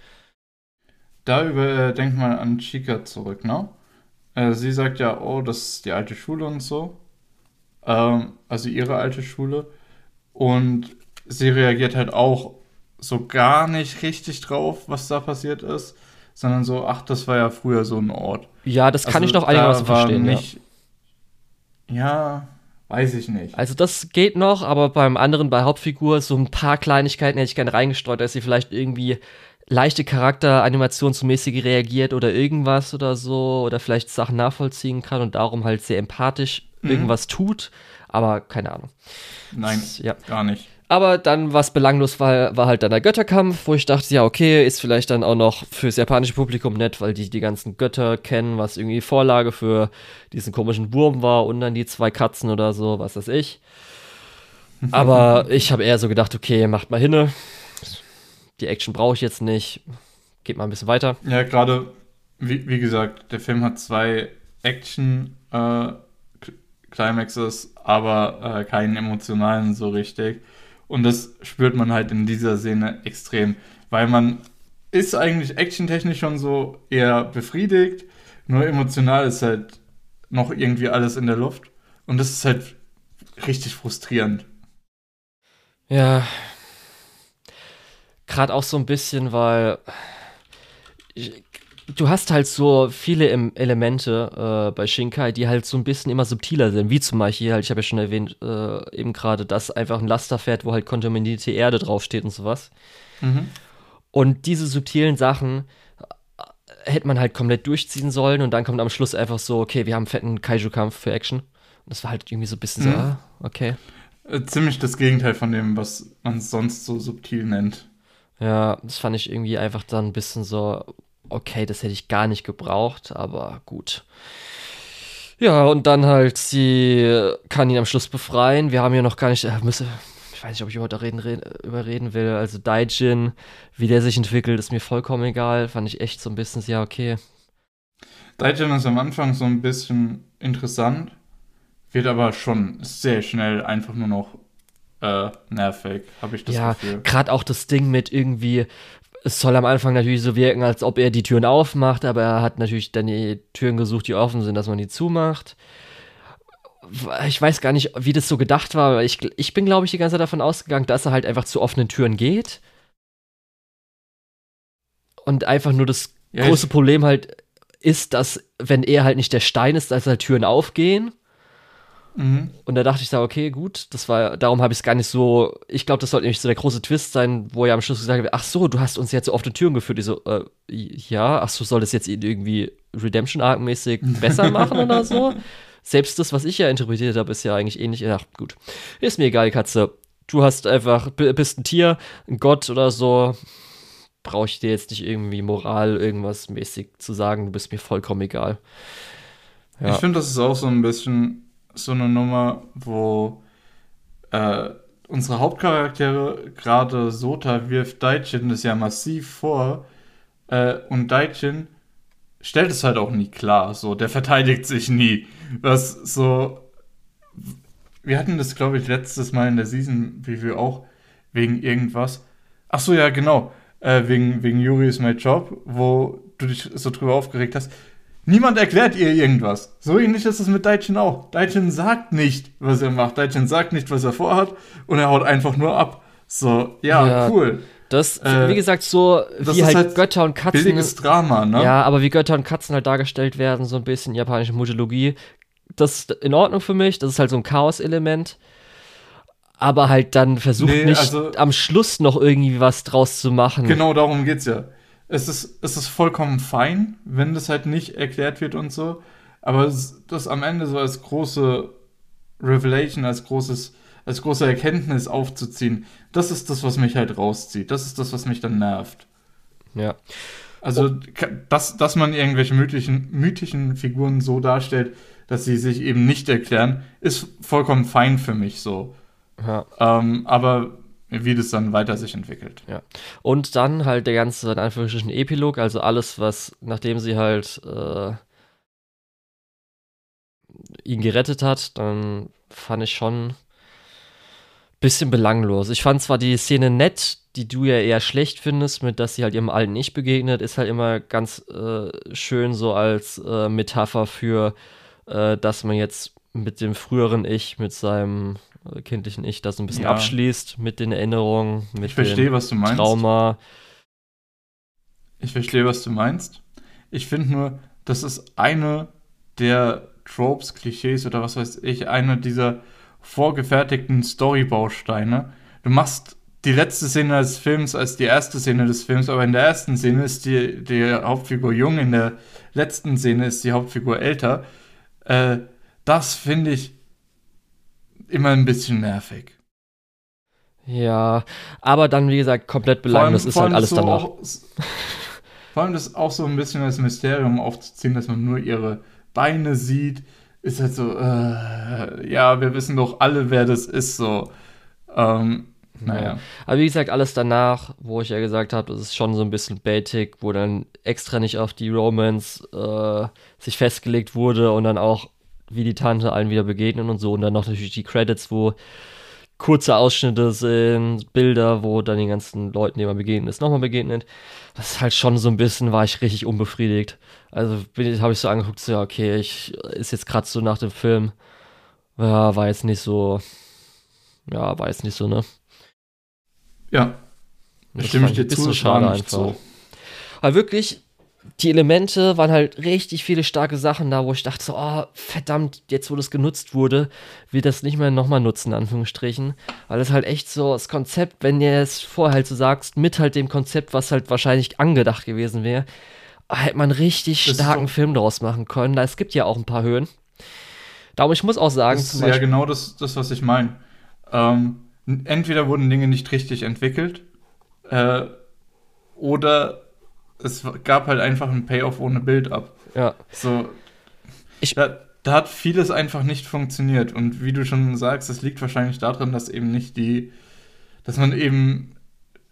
S2: Da über, äh, denkt man an Chica zurück, ne? Äh, sie sagt ja, oh, das ist die alte Schule und so. Ähm, also ihre alte Schule. Und sie reagiert halt auch so gar nicht richtig drauf, was da passiert ist, sondern so, ach, das war ja früher so ein Ort.
S1: Ja, das kann also, ich noch einigermaßen verstehen.
S2: Nicht, ja. ja, weiß ich nicht.
S1: Also das geht noch, aber beim anderen, bei Hauptfigur, so ein paar Kleinigkeiten hätte ich gerne reingestreut, dass sie vielleicht irgendwie leichte Charakteranimation zu mäßig reagiert oder irgendwas oder so oder vielleicht Sachen nachvollziehen kann und darum halt sehr empathisch mhm. irgendwas tut, Aber keine Ahnung.
S2: Nein, ja. gar nicht.
S1: Aber dann, was belanglos war, war halt dann der Götterkampf, wo ich dachte, ja, okay, ist vielleicht dann auch noch fürs japanische Publikum nett, weil die die ganzen Götter kennen, was irgendwie Vorlage für diesen komischen Wurm war und dann die zwei Katzen oder so, was weiß ich. Aber ich habe eher so gedacht, okay, macht mal hinne. Die Action brauche ich jetzt nicht. Geht mal ein bisschen weiter.
S2: Ja, gerade, wie, wie gesagt, der Film hat zwei Action- äh, Climaxes, aber äh, keinen emotionalen so richtig. Und das spürt man halt in dieser Szene extrem, weil man ist eigentlich actiontechnisch schon so eher befriedigt, nur emotional ist halt noch irgendwie alles in der Luft. Und das ist halt richtig frustrierend.
S1: Ja. Gerade auch so ein bisschen, weil du hast halt so viele Elemente äh, bei Shinkai, die halt so ein bisschen immer subtiler sind, wie zum Beispiel halt, ich habe ja schon erwähnt, äh, eben gerade, dass einfach ein Laster fährt, wo halt kontaminierte Erde draufsteht und sowas. Mhm. Und diese subtilen Sachen äh, hätte man halt komplett durchziehen sollen und dann kommt am Schluss einfach so, okay, wir haben einen fetten Kaiju-Kampf für Action. Und das war halt irgendwie so ein bisschen mhm. so, ah, okay.
S2: Äh, ziemlich das Gegenteil von dem, was man sonst so subtil nennt.
S1: Ja, das fand ich irgendwie einfach dann ein bisschen so, okay, das hätte ich gar nicht gebraucht, aber gut. Ja, und dann halt, sie kann ihn am Schluss befreien. Wir haben ja noch gar nicht, äh, müsse, ich weiß nicht, ob ich über reden, reden, überreden will. Also Daijin, wie der sich entwickelt, ist mir vollkommen egal. Fand ich echt so ein bisschen, ja, okay.
S2: Daijin ist am Anfang so ein bisschen interessant, wird aber schon sehr schnell einfach nur noch äh, nervig, habe ich das
S1: ja, Gefühl. Ja, gerade auch das Ding mit irgendwie, es soll am Anfang natürlich so wirken, als ob er die Türen aufmacht, aber er hat natürlich dann die Türen gesucht, die offen sind, dass man die zumacht. Ich weiß gar nicht, wie das so gedacht war, aber ich, ich bin, glaube ich, die ganze Zeit davon ausgegangen, dass er halt einfach zu offenen Türen geht. Und einfach nur das ja, große Problem halt ist, dass, wenn er halt nicht der Stein ist, dass halt Türen aufgehen. Mhm. Und da dachte ich so, okay, gut, das war, darum habe ich es gar nicht so, ich glaube, das sollte nämlich so der große Twist sein, wo er am Schluss gesagt hat, ach so, du hast uns jetzt so auf die Türen geführt. Ich so, äh, ja, ach so, soll das jetzt irgendwie Redemption-Arc-mäßig besser machen oder so? Selbst das, was ich ja interpretiert habe, ist ja eigentlich ähnlich. Ach, gut. Ist mir egal, Katze. Du hast einfach, bist ein Tier, ein Gott oder so. Brauche ich dir jetzt nicht irgendwie Moral, irgendwas mäßig zu sagen. Du bist mir vollkommen egal.
S2: Ja. Ich finde, das ist auch so ein bisschen so eine Nummer, wo äh, unsere Hauptcharaktere, gerade Sota, wirft Daichin das ja massiv vor. Äh, und Daichin stellt es halt auch nie klar. So, der verteidigt sich nie. Was so. Wir hatten das, glaube ich, letztes Mal in der Season Review auch wegen irgendwas. Ach so, ja, genau. Äh, wegen, wegen Yuri is my job, wo du dich so drüber aufgeregt hast. Niemand erklärt ihr irgendwas. So ähnlich ist es mit Daichin auch. Daichin sagt nicht, was er macht. Daichin sagt nicht, was er vorhat. Und er haut einfach nur ab. So, ja, ja cool.
S1: Das, äh, wie gesagt, so wie halt, halt, Götter und Katzen.
S2: Billiges Drama, ne?
S1: Ja, aber wie Götter und Katzen halt dargestellt werden, so ein bisschen japanische Mythologie. Das ist in Ordnung für mich. Das ist halt so ein Chaos-Element. Aber halt dann versucht nee, nicht also, am Schluss noch irgendwie was draus zu machen.
S2: Genau darum geht's ja es ist, es ist vollkommen fein, wenn das halt nicht erklärt wird und so. Aber das am Ende so als große Revelation, als großes, als große Erkenntnis aufzuziehen, das ist das, was mich halt rauszieht. Das ist das, was mich dann nervt.
S1: Ja.
S2: Also, oh. dass, dass man irgendwelche mythischen, mythischen Figuren so darstellt, dass sie sich eben nicht erklären, ist vollkommen fein für mich so. Ja. Ähm, aber wie das dann weiter sich entwickelt.
S1: Ja. Und dann halt der ganze, in Anführungsstrichen, Epilog, also alles, was, nachdem sie halt äh, ihn gerettet hat, dann fand ich schon ein bisschen belanglos. Ich fand zwar die Szene nett, die du ja eher schlecht findest, mit dass sie halt ihrem alten Ich begegnet, ist halt immer ganz äh, schön so als äh, Metapher für, äh, dass man jetzt mit dem früheren Ich, mit seinem kindlichen Ich das ein bisschen ja. abschließt mit den Erinnerungen, mit
S2: ich verstehe, was du meinst.
S1: Trauma.
S2: Ich verstehe, was du meinst. Ich finde nur, das ist eine der Tropes, Klischees oder was weiß ich, eine dieser vorgefertigten Storybausteine. Du machst die letzte Szene des Films als die erste Szene des Films, aber in der ersten Szene ist die, die Hauptfigur jung, in der letzten Szene ist die Hauptfigur älter. Äh, das finde ich immer ein bisschen nervig.
S1: Ja, aber dann, wie gesagt, komplett belanglos ist halt alles
S2: so
S1: danach.
S2: Auch, vor allem das auch so ein bisschen das Mysterium aufzuziehen, dass man nur ihre Beine sieht, ist halt so, äh, ja, wir wissen doch alle, wer das ist, so. Ähm, naja.
S1: Ja. Aber wie gesagt, alles danach, wo ich ja gesagt habe, das ist schon so ein bisschen baitig, wo dann extra nicht auf die Romance äh, sich festgelegt wurde und dann auch, wie die Tante allen wieder begegnen und so. Und dann noch natürlich die Credits, wo kurze Ausschnitte sind, Bilder, wo dann den ganzen Leuten, die man begegnet ist, nochmal begegnet. Das ist halt schon so ein bisschen, war ich richtig unbefriedigt. Also habe ich so angeguckt, so, ja, okay, ich ist jetzt gerade so nach dem Film, ja, war jetzt nicht so, ja, war jetzt nicht so, ne?
S2: Ja.
S1: Das stimme ich dir zu, schade einfach. So. Aber wirklich, die Elemente waren halt richtig viele starke Sachen da, wo ich dachte, so, oh, verdammt, jetzt wo das genutzt wurde, wird das nicht mehr nochmal nutzen, in Anführungsstrichen. Weil es halt echt so, das Konzept, wenn ihr es vorher halt so sagst, mit halt dem Konzept, was halt wahrscheinlich angedacht gewesen wäre, hätte man richtig das starken Film daraus machen können. Es gibt ja auch ein paar Höhen. Darum, ich muss auch sagen,
S2: das ist ja genau das, das was ich meine. Ähm, entweder wurden Dinge nicht richtig entwickelt, äh, oder es gab halt einfach einen Payoff ohne Build-up.
S1: Ja.
S2: So. Ich, da, da, hat vieles einfach nicht funktioniert. Und wie du schon sagst, es liegt wahrscheinlich daran, dass eben nicht die, dass man eben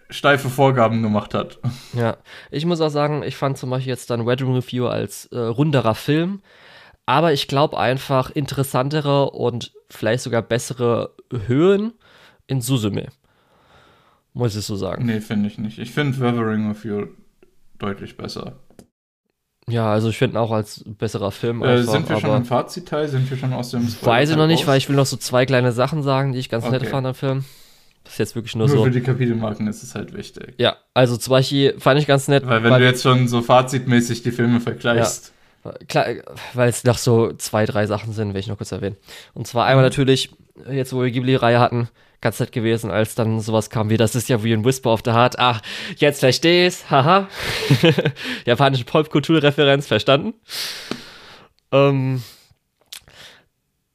S2: steife Vorgaben gemacht hat.
S1: Ja, ich muss auch sagen, ich fand zum Beispiel jetzt dann Wedding Review als äh, runderer Film, aber ich glaube einfach interessantere und vielleicht sogar bessere Höhen in Suzume. Muss ich so sagen.
S2: Nee, finde ich nicht. Ich finde Weathering of You deutlich besser.
S1: Ja, also ich finde auch als besserer Film.
S2: Äh, sind wir schon im Fazitteil? Sind wir schon aus dem
S1: Spoiler Weiß ich noch nicht, raus? weil ich will noch so zwei kleine Sachen sagen, die ich ganz okay. nett fand am Film. Das ist jetzt wirklich nur,
S2: nur
S1: so.
S2: für die Kapitelmarken ist es halt wichtig.
S1: Ja, also zum Beispiel fand ich ganz nett.
S2: Weil wenn weil du jetzt schon so fazitmäßig die Filme vergleichst.
S1: Ja, klar, weil es noch so zwei, drei Sachen sind, will ich noch kurz erwähnen. Und zwar einmal mhm. natürlich, jetzt wo wir Ghibli-Reihe hatten, ganz nett gewesen, als dann sowas kam wie, das ist ja wie ein Whisper of the Heart. Ach, jetzt verstehe ich's, haha. Japanische Popkulturreferenz, verstanden. Ähm,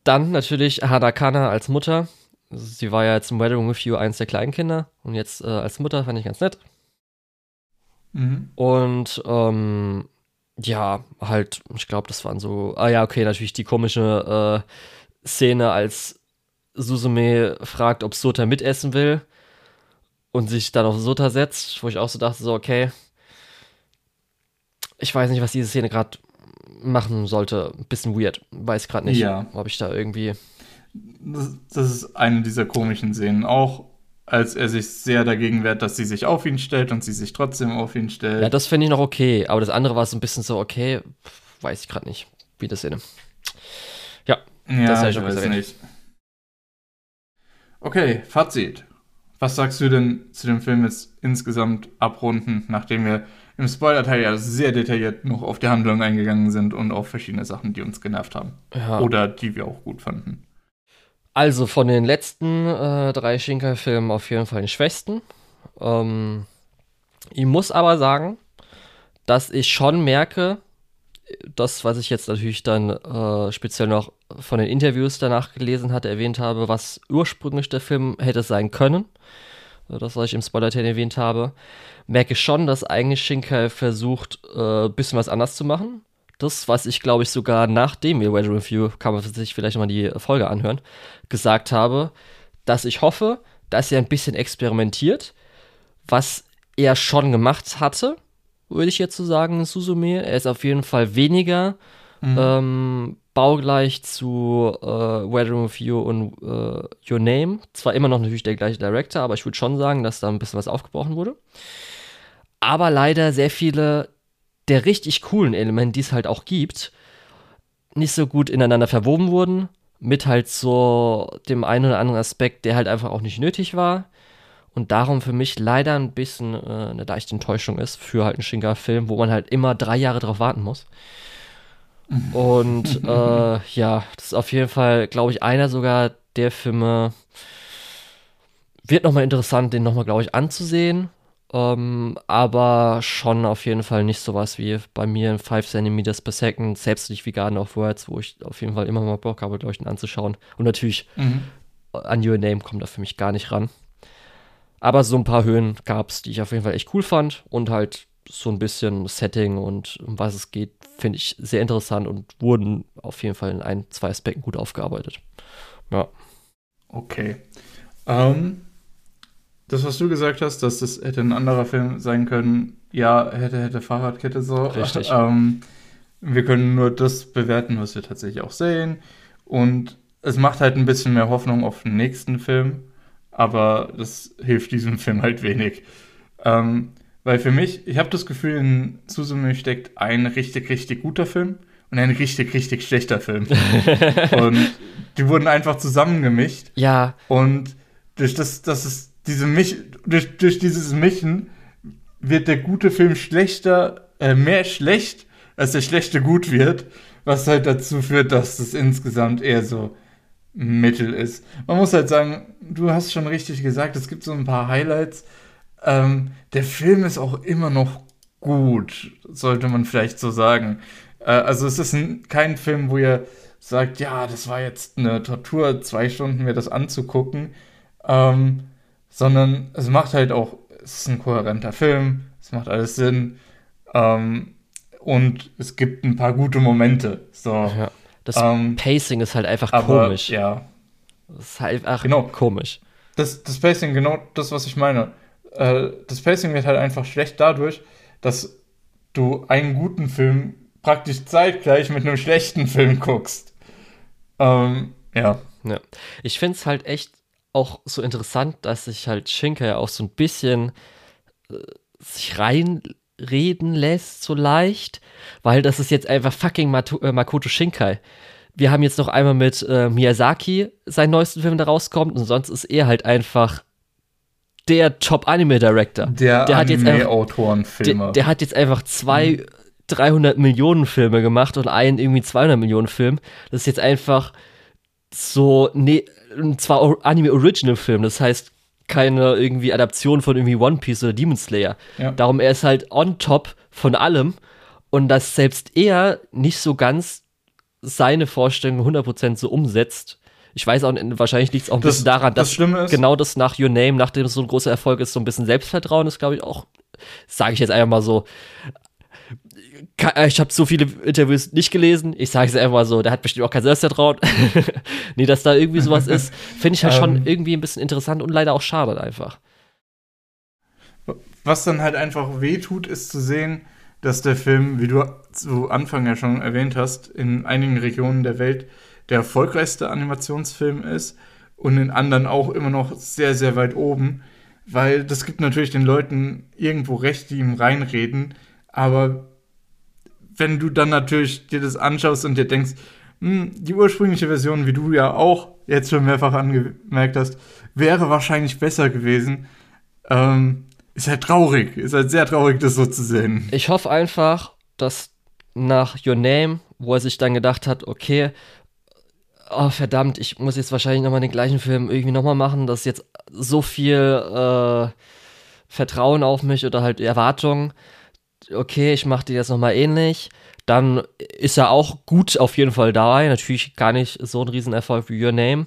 S1: dann natürlich Hanakana als Mutter. Sie war ja jetzt im Wedding with You eins der Kleinkinder und jetzt äh, als Mutter fand ich ganz nett. Mhm. Und ähm, ja, halt, ich glaube, das waren so, ah ja, okay, natürlich die komische äh, Szene, als Susume fragt, ob Sota mitessen will und sich dann auf Sota setzt, wo ich auch so dachte, so, okay, ich weiß nicht, was diese Szene gerade machen sollte. Ein bisschen weird. Weiß gerade nicht, ja. ob ich da irgendwie.
S2: Das, das, ist eine dieser komischen Szenen. Auch als er sich sehr dagegen wehrt, dass sie sich auf ihn stellt und sie sich trotzdem auf ihn stellt.
S1: Ja, das finde ich noch okay. Aber das andere war so ein bisschen so, okay, weiß ich gerade nicht, wie das Szene. Ja,
S2: ja das ich, ich weiß nicht. Okay, Fazit. Was sagst du denn zu dem Film jetzt insgesamt abrunden, nachdem wir im Spoiler-Teil ja sehr detailliert noch auf die Handlung eingegangen sind und auf verschiedene Sachen, die uns genervt haben? Ja. Oder die wir auch gut fanden.
S1: Also von den letzten äh, drei Shinkai-Filmen auf jeden Fall den schwächsten. Ähm, ich muss aber sagen, dass ich schon merke, das, was ich jetzt natürlich dann äh, speziell noch von den Interviews danach gelesen hatte, erwähnt habe, was ursprünglich der Film hätte sein können, äh, das, was ich im spoiler erwähnt habe, merke ich schon, dass eigentlich Shinkai versucht, ein äh, bisschen was anders zu machen. Das, was ich glaube ich sogar nachdem wir Weather Review, kann man sich vielleicht mal die Folge anhören, gesagt habe, dass ich hoffe, dass er ein bisschen experimentiert, was er schon gemacht hatte würde ich jetzt so sagen, Susume. Er ist auf jeden Fall weniger mhm. ähm, baugleich zu äh, Weathering of You und äh, Your Name. Zwar immer noch natürlich der gleiche Director, aber ich würde schon sagen, dass da ein bisschen was aufgebrochen wurde. Aber leider sehr viele der richtig coolen Elemente, die es halt auch gibt, nicht so gut ineinander verwoben wurden. Mit halt so dem einen oder anderen Aspekt, der halt einfach auch nicht nötig war und darum für mich leider ein bisschen äh, eine leichte Enttäuschung ist für halt einen Shinga-Film, wo man halt immer drei Jahre drauf warten muss. Und äh, ja, das ist auf jeden Fall, glaube ich, einer sogar der Filme. Wird nochmal interessant, den nochmal, glaube ich, anzusehen. Ähm, aber schon auf jeden Fall nicht sowas wie bei mir in 5 cm per Second, selbst nicht wie Garden of Words, wo ich auf jeden Fall immer mal Bock habe, glaube ich, den anzuschauen. Und natürlich mhm an Your Name kommt da für mich gar nicht ran. Aber so ein paar Höhen gab es, die ich auf jeden Fall echt cool fand und halt so ein bisschen Setting und um was es geht, finde ich sehr interessant und wurden auf jeden Fall in ein, zwei Aspekten gut aufgearbeitet. Ja.
S2: Okay. Ähm, das, was du gesagt hast, dass das hätte ein anderer Film sein können, ja, hätte, hätte Fahrradkette so.
S1: Richtig.
S2: Ähm, wir können nur das bewerten, was wir tatsächlich auch sehen. Und es macht halt ein bisschen mehr Hoffnung auf den nächsten Film, aber das hilft diesem Film halt wenig. Ähm, weil für mich, ich habe das Gefühl, in Susumu steckt ein richtig, richtig guter Film und ein richtig, richtig schlechter Film. und die wurden einfach zusammengemischt.
S1: Ja.
S2: Und durch das, das ist diese Mich durch, durch dieses Mischen wird der gute Film schlechter, äh, mehr schlecht, als der schlechte gut wird, was halt dazu führt, dass es insgesamt eher so Mittel ist. Man muss halt sagen, du hast schon richtig gesagt, es gibt so ein paar Highlights. Ähm, der Film ist auch immer noch gut, sollte man vielleicht so sagen. Äh, also es ist ein, kein Film, wo ihr sagt, ja, das war jetzt eine Tortur, zwei Stunden mir das anzugucken, ähm, sondern es macht halt auch, es ist ein kohärenter Film, es macht alles Sinn ähm, und es gibt ein paar gute Momente. So.
S1: ja. Das
S2: Ähm,
S1: Pacing ist halt einfach
S2: Aber
S1: komisch.
S2: ja,
S1: Das ist halt einfach
S2: Genau.
S1: komisch.
S2: das, das Pacing, genau das, was ich meine. Äh, das Pacing wird halt einfach schlecht dadurch, dass du einen guten Film praktisch zeitgleich mit einem schlechten Film guckst. Ähm, ja.
S1: Ja. Ich finde es halt echt auch so interessant, dass sich halt Schinker ja auch so ein bisschen äh, sich reinreden lässt, so leicht, weil das ist jetzt einfach fucking Matu äh, Makoto Shinkai. Wir haben jetzt noch einmal mit äh, Miyazaki seinen neuesten Film, der rauskommt, und sonst ist er halt einfach der Top-Anime-Director.
S2: Der,
S1: Der hat jetzt einfach-. Der, der hat jetzt einfach zwei 300 Millionen Filme gemacht und einen irgendwie 200 Millionen Film. Das ist jetzt einfach so, nee, und zwar Anime-Original-Film, das heißt keine irgendwie Adaption von irgendwie One Piece oder Demon Slayer.
S2: Ja.
S1: Darum, er ist halt on top von allem und dass selbst er nicht so ganz seine Vorstellungen 100% so umsetzt. Ich weiß auch, wahrscheinlich liegt es auch ein
S2: Das-
S1: bisschen daran,
S2: das
S1: dass
S2: ist-
S1: genau das nach Your Name, nachdem es so ein großer Erfolg ist, so ein bisschen Selbstvertrauen ist, glaube ich, auch, sage ich jetzt einfach mal so. Äh, Ich habe so viele Interviews nicht gelesen. Ich sage es einfach mal so, der hat bestimmt auch kein Selbstvertrauen. nee, dass da irgendwie sowas ist, finde ich halt schon
S2: Ähm.
S1: irgendwie ein bisschen interessant und leider auch schade einfach.
S2: Was dann halt einfach wehtut, ist zu sehen, dass der Film, wie du zu Anfang ja schon erwähnt hast, in einigen Regionen der Welt der erfolgreichste Animationsfilm ist und in anderen auch immer noch sehr, sehr weit oben, weil das gibt natürlich den Leuten irgendwo recht, die ihm reinreden, aber wenn du dann natürlich dir das anschaust und dir denkst, hm, die ursprüngliche Version, wie du ja auch jetzt schon mehrfach angemerkt hast, wäre wahrscheinlich besser gewesen, ähm, ist halt traurig, ist halt sehr traurig, das so zu sehen.
S1: Ich hoffe einfach, dass nach Your Name, wo er sich dann gedacht hat, okay, oh verdammt, ich muss jetzt wahrscheinlich nochmal den gleichen Film irgendwie nochmal machen, dass jetzt so viel äh, Vertrauen auf mich oder halt Erwartungen, okay, ich mache dir jetzt nochmal ähnlich, dann ist er auch gut auf jeden Fall dabei, natürlich gar nicht so ein Riesenerfolg wie Your Name.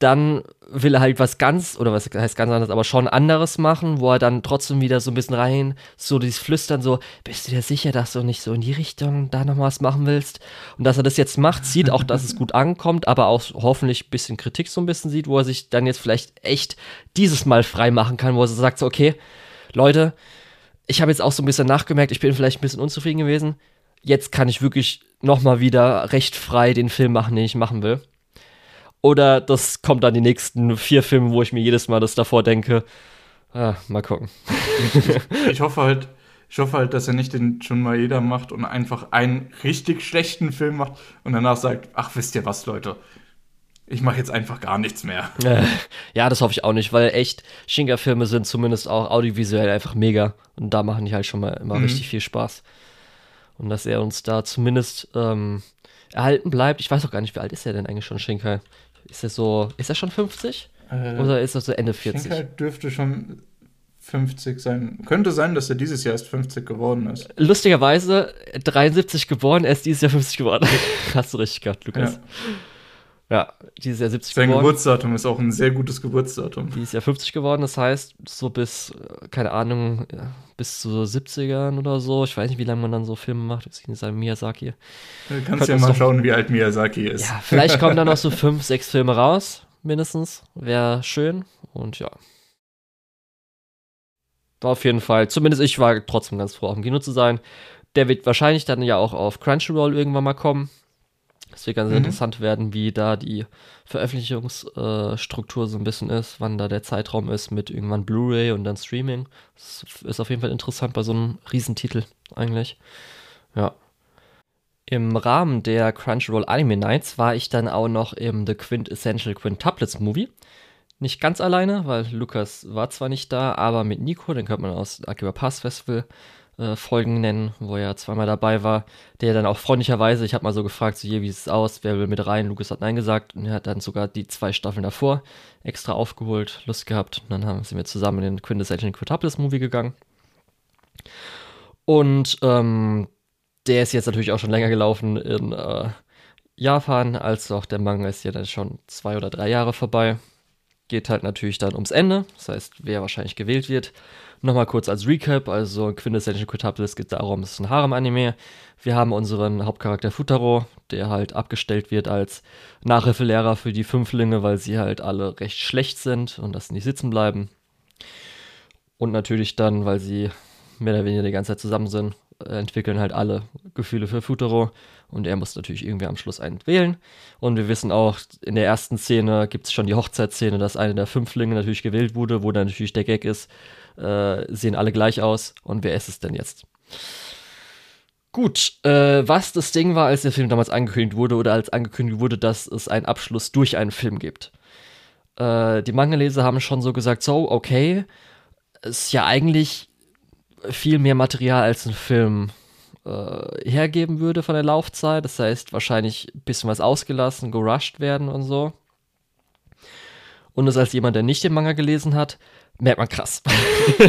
S1: Dann will er halt was ganz, oder was heißt ganz anderes, aber schon anderes machen, wo er dann trotzdem wieder so ein bisschen rein, so dieses Flüstern, so, bist du dir sicher, dass du nicht so in die Richtung da noch was machen willst? Und dass er das jetzt macht, sieht auch, dass es gut ankommt, aber auch hoffentlich ein bisschen Kritik so ein bisschen sieht, wo er sich dann jetzt vielleicht echt dieses Mal frei machen kann, wo er so sagt, so, okay, Leute, ich habe jetzt auch so ein bisschen nachgemerkt, ich bin vielleicht ein bisschen unzufrieden gewesen. Jetzt kann ich wirklich nochmal wieder recht frei den Film machen, den ich machen will. Oder das kommt dann die nächsten vier Filme, wo ich mir jedes Mal das davor denke. Ah, mal gucken.
S2: Ich hoffe halt, ich hoffe halt, dass er nicht den schon mal jeder macht und einfach einen richtig schlechten Film macht und danach sagt, ach, wisst ihr was, Leute, ich mache jetzt einfach gar nichts mehr.
S1: Äh, ja, das hoffe ich auch nicht, weil echt, Shinga-Filme sind zumindest auch audiovisuell einfach mega. Und da machen die halt schon mal immer
S2: Mhm.
S1: richtig viel Spaß. Und dass er uns da zumindest ähm, erhalten bleibt. Ich weiß auch gar nicht, wie alt ist er denn eigentlich schon, Shinkai? Ist er so, ist er schon 50?
S2: Äh,
S1: Oder ist er so Ende 40?
S2: Schenkel dürfte schon 50 sein. Könnte sein, dass er dieses Jahr erst 50 geworden ist.
S1: Lustigerweise, 73 geboren, er ist dieses Jahr 50 geworden. Hast du richtig gehabt, Lukas.
S2: Ja.
S1: Ja, die ist ja 70
S2: Sein
S1: geworden.
S2: Geburtsdatum ist auch ein sehr gutes Geburtsdatum.
S1: Die ist ja 50 geworden, das heißt, so bis, äh, keine Ahnung, bis zu 70ern oder so. Ich weiß nicht, wie lange man dann so Filme macht. Jetzt nicht sagen Miyazaki.
S2: Du kannst ja mal
S1: doch-
S2: schauen, wie alt Miyazaki ist.
S1: Ja, vielleicht kommen da noch so fünf, sechs Filme raus, mindestens. Wäre schön. Und ja. Auf jeden Fall, zumindest ich war trotzdem ganz froh, auf dem Kino zu sein. Der wird wahrscheinlich dann ja auch auf Crunchyroll irgendwann mal kommen. Es wird ganz
S2: Mhm.
S1: interessant werden, wie da die Veröffentlichungsstruktur so ein bisschen ist, wann da der Zeitraum ist mit irgendwann Blu-ray und dann Streaming. Das ist auf jeden Fall interessant bei so einem Riesentitel eigentlich. Ja. Im Rahmen der Crunchyroll Anime Nights war ich dann auch noch im The Quintessential Quintuplets Movie. Nicht ganz alleine, weil Lukas war zwar nicht da, aber mit Nico, den könnte man aus Akiba Pass Festival äh, Folgen nennen, wo er zweimal dabei war, der dann auch freundlicherweise, ich habe mal so gefragt, so hier, wie sieht es aus, wer will mit rein? Lukas hat Nein gesagt und er hat dann sogar die zwei Staffeln davor extra aufgeholt, Lust gehabt und dann haben, sind wir zusammen in den Quintessential Quintuplets Movie gegangen. Und ähm, der ist jetzt natürlich auch schon länger gelaufen in äh, Japan, als auch der Manga ist ja dann schon zwei oder drei Jahre vorbei. Geht halt natürlich dann ums Ende, das heißt, wer wahrscheinlich gewählt wird. Nochmal kurz als Recap, also Quintessential Quintuplets geht darum, es ist ein Harem-Anime. Wir haben unseren Hauptcharakter Futaro, der halt abgestellt wird als Nachhilfelehrer für die Fünflinge, weil sie halt alle recht schlecht sind und das nicht sitzen bleiben. Und natürlich dann, weil sie mehr oder weniger die ganze Zeit zusammen sind, äh, entwickeln halt alle Gefühle für Futaro und er muss natürlich irgendwie am Schluss einen wählen. Und wir wissen auch, in der ersten Szene gibt es schon die Hochzeitsszene, dass eine der Fünflinge natürlich gewählt wurde, wo dann natürlich der Gag ist, äh, sehen alle gleich aus und wer ist es denn jetzt? Gut, äh, was das Ding war, als der Film damals angekündigt wurde oder als angekündigt wurde, dass es einen Abschluss durch einen Film gibt. Äh, die Mangaleser haben schon so gesagt, so, okay, ist ja eigentlich viel mehr Material als ein Film äh, hergeben würde von der Laufzeit. Das heißt, wahrscheinlich ein bisschen was ausgelassen, gerusht werden und so. Und das als jemand, der nicht den Manga gelesen hat, merkt man krass.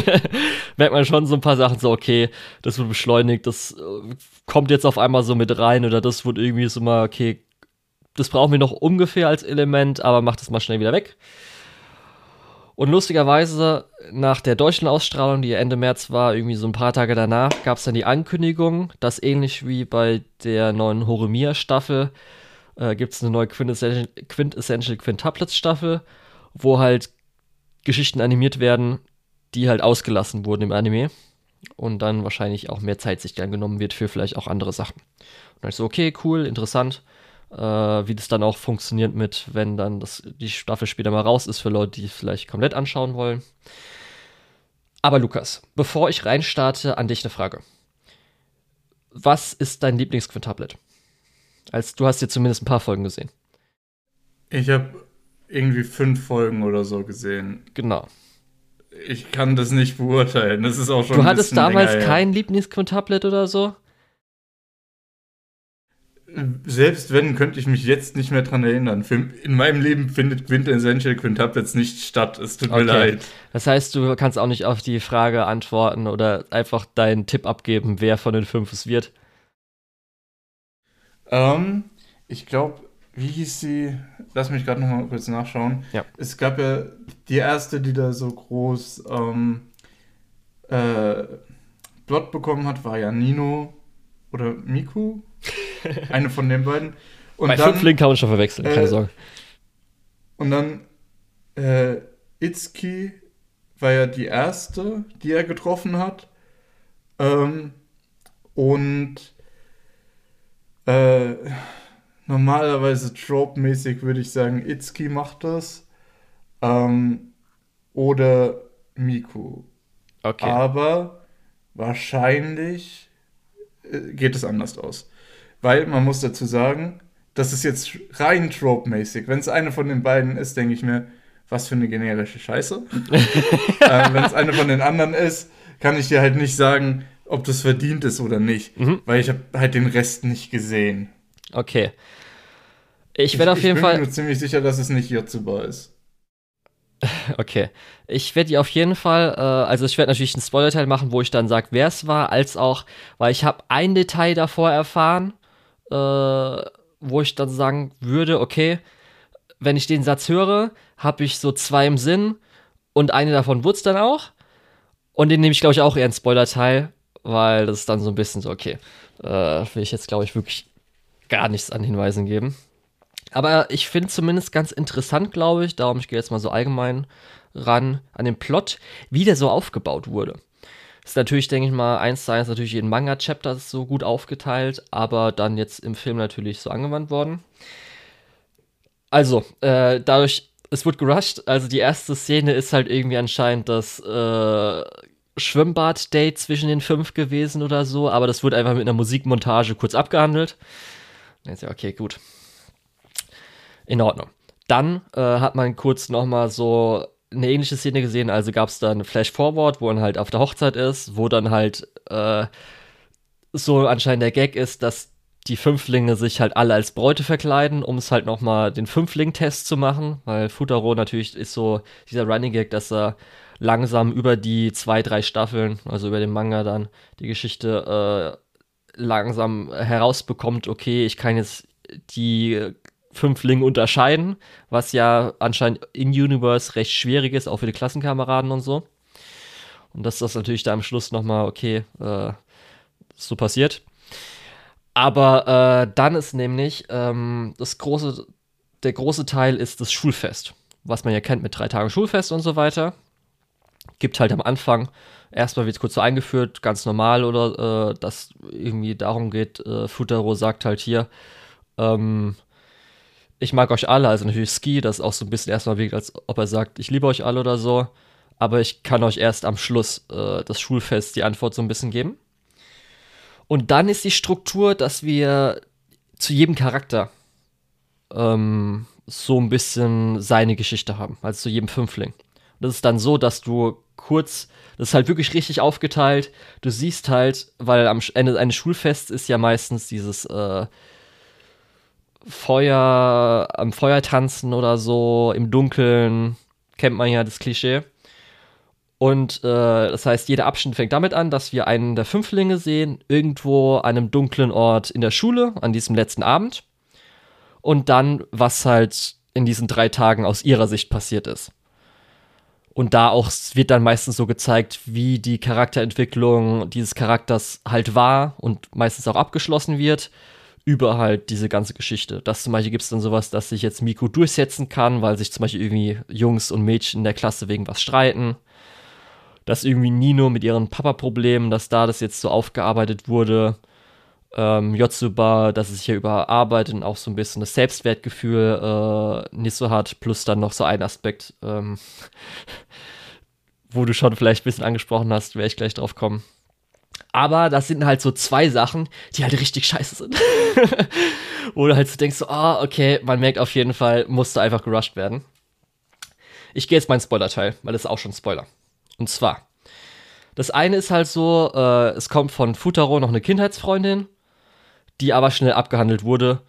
S1: merkt man schon so ein paar Sachen so, okay, das wird beschleunigt, das äh, kommt jetzt auf einmal so mit rein oder das wird irgendwie so mal, okay, das brauchen wir noch ungefähr als Element, aber macht es mal schnell wieder weg. Und lustigerweise, nach der deutschen Ausstrahlung, die Ende März war, irgendwie so ein paar Tage danach, gab es dann die Ankündigung, dass ähnlich wie bei der neuen Horemia-Staffel äh, gibt es eine neue Quintessential, Quintessential Quintuplets-Staffel, wo halt Geschichten animiert werden, die halt ausgelassen wurden im Anime. Und dann wahrscheinlich auch mehr Zeit sich dann genommen wird für vielleicht auch andere Sachen. Und dann ich so, okay, cool, interessant äh, wie das dann auch funktioniert mit, wenn dann das, die Staffel später mal raus ist für Leute, die es vielleicht komplett anschauen wollen. Aber Lukas, bevor ich reinstarte, an dich eine Frage. Was ist dein Lieblingsquintuplet? Als du hast dir zumindest ein paar Folgen gesehen.
S2: Ich habe irgendwie fünf Folgen oder so gesehen.
S1: Genau.
S2: Ich kann das nicht beurteilen. Das ist auch schon
S1: Du
S2: ein
S1: hattest damals
S2: länger
S1: kein Lieblingsquintuplet oder so?
S2: Selbst wenn, könnte ich mich jetzt nicht mehr dran erinnern. In meinem Leben findet Quintessential Quintuplets nicht statt. Es tut mir
S1: Okay.
S2: leid.
S1: Das heißt, du kannst auch nicht auf die Frage antworten oder einfach deinen Tipp abgeben, wer von den fünf es wird.
S2: Ähm, ich glaube, wie hieß sie? Lass mich gerade noch mal kurz nachschauen.
S1: Ja.
S2: Es gab ja die erste, die da so groß ähm, äh, Plot bekommen hat, war ja Nino oder Miku. Eine von den beiden. Und
S1: Bei
S2: dann,
S1: fünf Link kann man schon verwechseln, keine
S2: äh,
S1: Sorge.
S2: Und dann äh, Itsuki war ja die erste, die er getroffen hat. Ähm, und äh, normalerweise trope-mäßig würde ich sagen, Itsuki macht das. Ähm, oder Miku.
S1: Okay.
S2: Aber wahrscheinlich äh, geht es anders aus. Weil man muss dazu sagen, das ist jetzt rein trope-mäßig. Wenn es eine von den beiden ist, denke ich mir, was für eine generische Scheiße. äh, Wenn es eine von den anderen ist, kann ich dir halt nicht sagen, ob das verdient ist oder nicht.
S1: Mhm.
S2: Weil ich habe halt den Rest nicht gesehen.
S1: Okay. Ich werde auf jeden
S2: ich
S1: Fall.
S2: bin mir ziemlich sicher, dass es nicht Yotsuba ist.
S1: Okay. Ich werde die auf jeden Fall, äh, also ich werde natürlich einen Spoiler-Teil machen, wo ich dann sage, wer es war, als auch, weil ich habe ein Detail davor erfahren, äh, wo ich dann sagen würde, okay, wenn ich den Satz höre, habe ich so zwei im Sinn und eine davon wird's dann auch. Und den nehme ich, glaube ich, auch eher in Spoiler-Teil, weil das ist dann so ein bisschen so, okay, äh, will ich jetzt, glaube ich, wirklich gar nichts an Hinweisen geben. Aber ich finde zumindest ganz interessant, glaube ich, darum ich gehe jetzt mal so allgemein ran an den Plot, wie der so aufgebaut wurde. Ist natürlich, denke ich mal, eins zu eins natürlich in Manga-Chapter so gut aufgeteilt, aber dann jetzt im Film natürlich so angewandt worden. Also, äh, dadurch, es wird gerusht, also die erste Szene ist halt irgendwie anscheinend das äh, Schwimmbad-Date zwischen den fünf gewesen oder so, aber das wird einfach mit einer Musikmontage kurz abgehandelt. Ist ja, okay, gut. In Ordnung. Dann äh, hat man kurz nochmal so eine ähnliche Szene gesehen, also gab es dann Flash Forward, wo man halt auf der Hochzeit ist, wo dann halt äh, so anscheinend der Gag ist, dass die Fünflinge sich halt alle als Bräute verkleiden, um es halt nochmal den Fünfling-Test zu machen, weil Futaro natürlich ist so dieser Running Gag, dass er langsam über die zwei, drei Staffeln, also über den Manga dann, die Geschichte äh, langsam herausbekommt, okay, ich kann jetzt die Fünfling unterscheiden, was ja anscheinend in Universe recht schwierig ist, auch für die Klassenkameraden und so. Und dass das natürlich da am Schluss nochmal, okay, äh, so passiert. Aber äh, dann ist nämlich ähm, das große, der große Teil ist das Schulfest, was man ja kennt mit drei Tagen Schulfest und so weiter. Gibt halt am Anfang, erstmal wird es kurz so eingeführt, ganz normal oder äh, dass irgendwie darum geht, äh, Futaro sagt halt hier, ähm, ich mag euch alle, also natürlich Ski, das auch so ein bisschen erstmal wirkt, als ob er sagt, ich liebe euch alle oder so. Aber ich kann euch erst am Schluss äh, das Schulfest die Antwort so ein bisschen geben. Und dann ist die Struktur, dass wir zu jedem Charakter ähm, so ein bisschen seine Geschichte haben, also zu jedem Fünfling. Und das ist dann so, dass du kurz, das ist halt wirklich richtig aufgeteilt. Du siehst halt, weil am Ende eines Schulfests ist ja meistens dieses äh, Feuer, am Feuer tanzen oder so, im Dunkeln, kennt man ja das Klischee. Und äh, das heißt, jeder Abschnitt fängt damit an, dass wir einen der Fünflinge sehen, irgendwo an einem dunklen Ort in der Schule, an diesem letzten Abend. Und dann, was halt in diesen drei Tagen aus ihrer Sicht passiert ist. Und da auch wird dann meistens so gezeigt, wie die Charakterentwicklung dieses Charakters halt war und meistens auch abgeschlossen wird über halt diese ganze Geschichte. Das zum Beispiel gibt es dann sowas, dass sich jetzt Miko durchsetzen kann, weil sich zum Beispiel irgendwie Jungs und Mädchen in der Klasse wegen was streiten. Dass irgendwie Nino mit ihren Papa-Problemen, dass da das jetzt so aufgearbeitet wurde. Ähm, Yotsuba, dass es hier überarbeitet und auch so ein bisschen das Selbstwertgefühl äh, nicht so hat, plus dann noch so ein Aspekt, ähm, wo du schon vielleicht ein bisschen angesprochen hast, werde ich gleich drauf kommen. Aber das sind halt so zwei Sachen, die halt richtig scheiße sind. Du halt so denkst, ah, oh, okay, man merkt auf jeden Fall, musste einfach gerusht werden. Ich gehe jetzt meinen Spoiler-Teil, weil das ist auch schon Spoiler. Und zwar, das eine ist halt so, äh, es kommt von Futaro noch eine Kindheitsfreundin, die aber schnell abgehandelt wurde.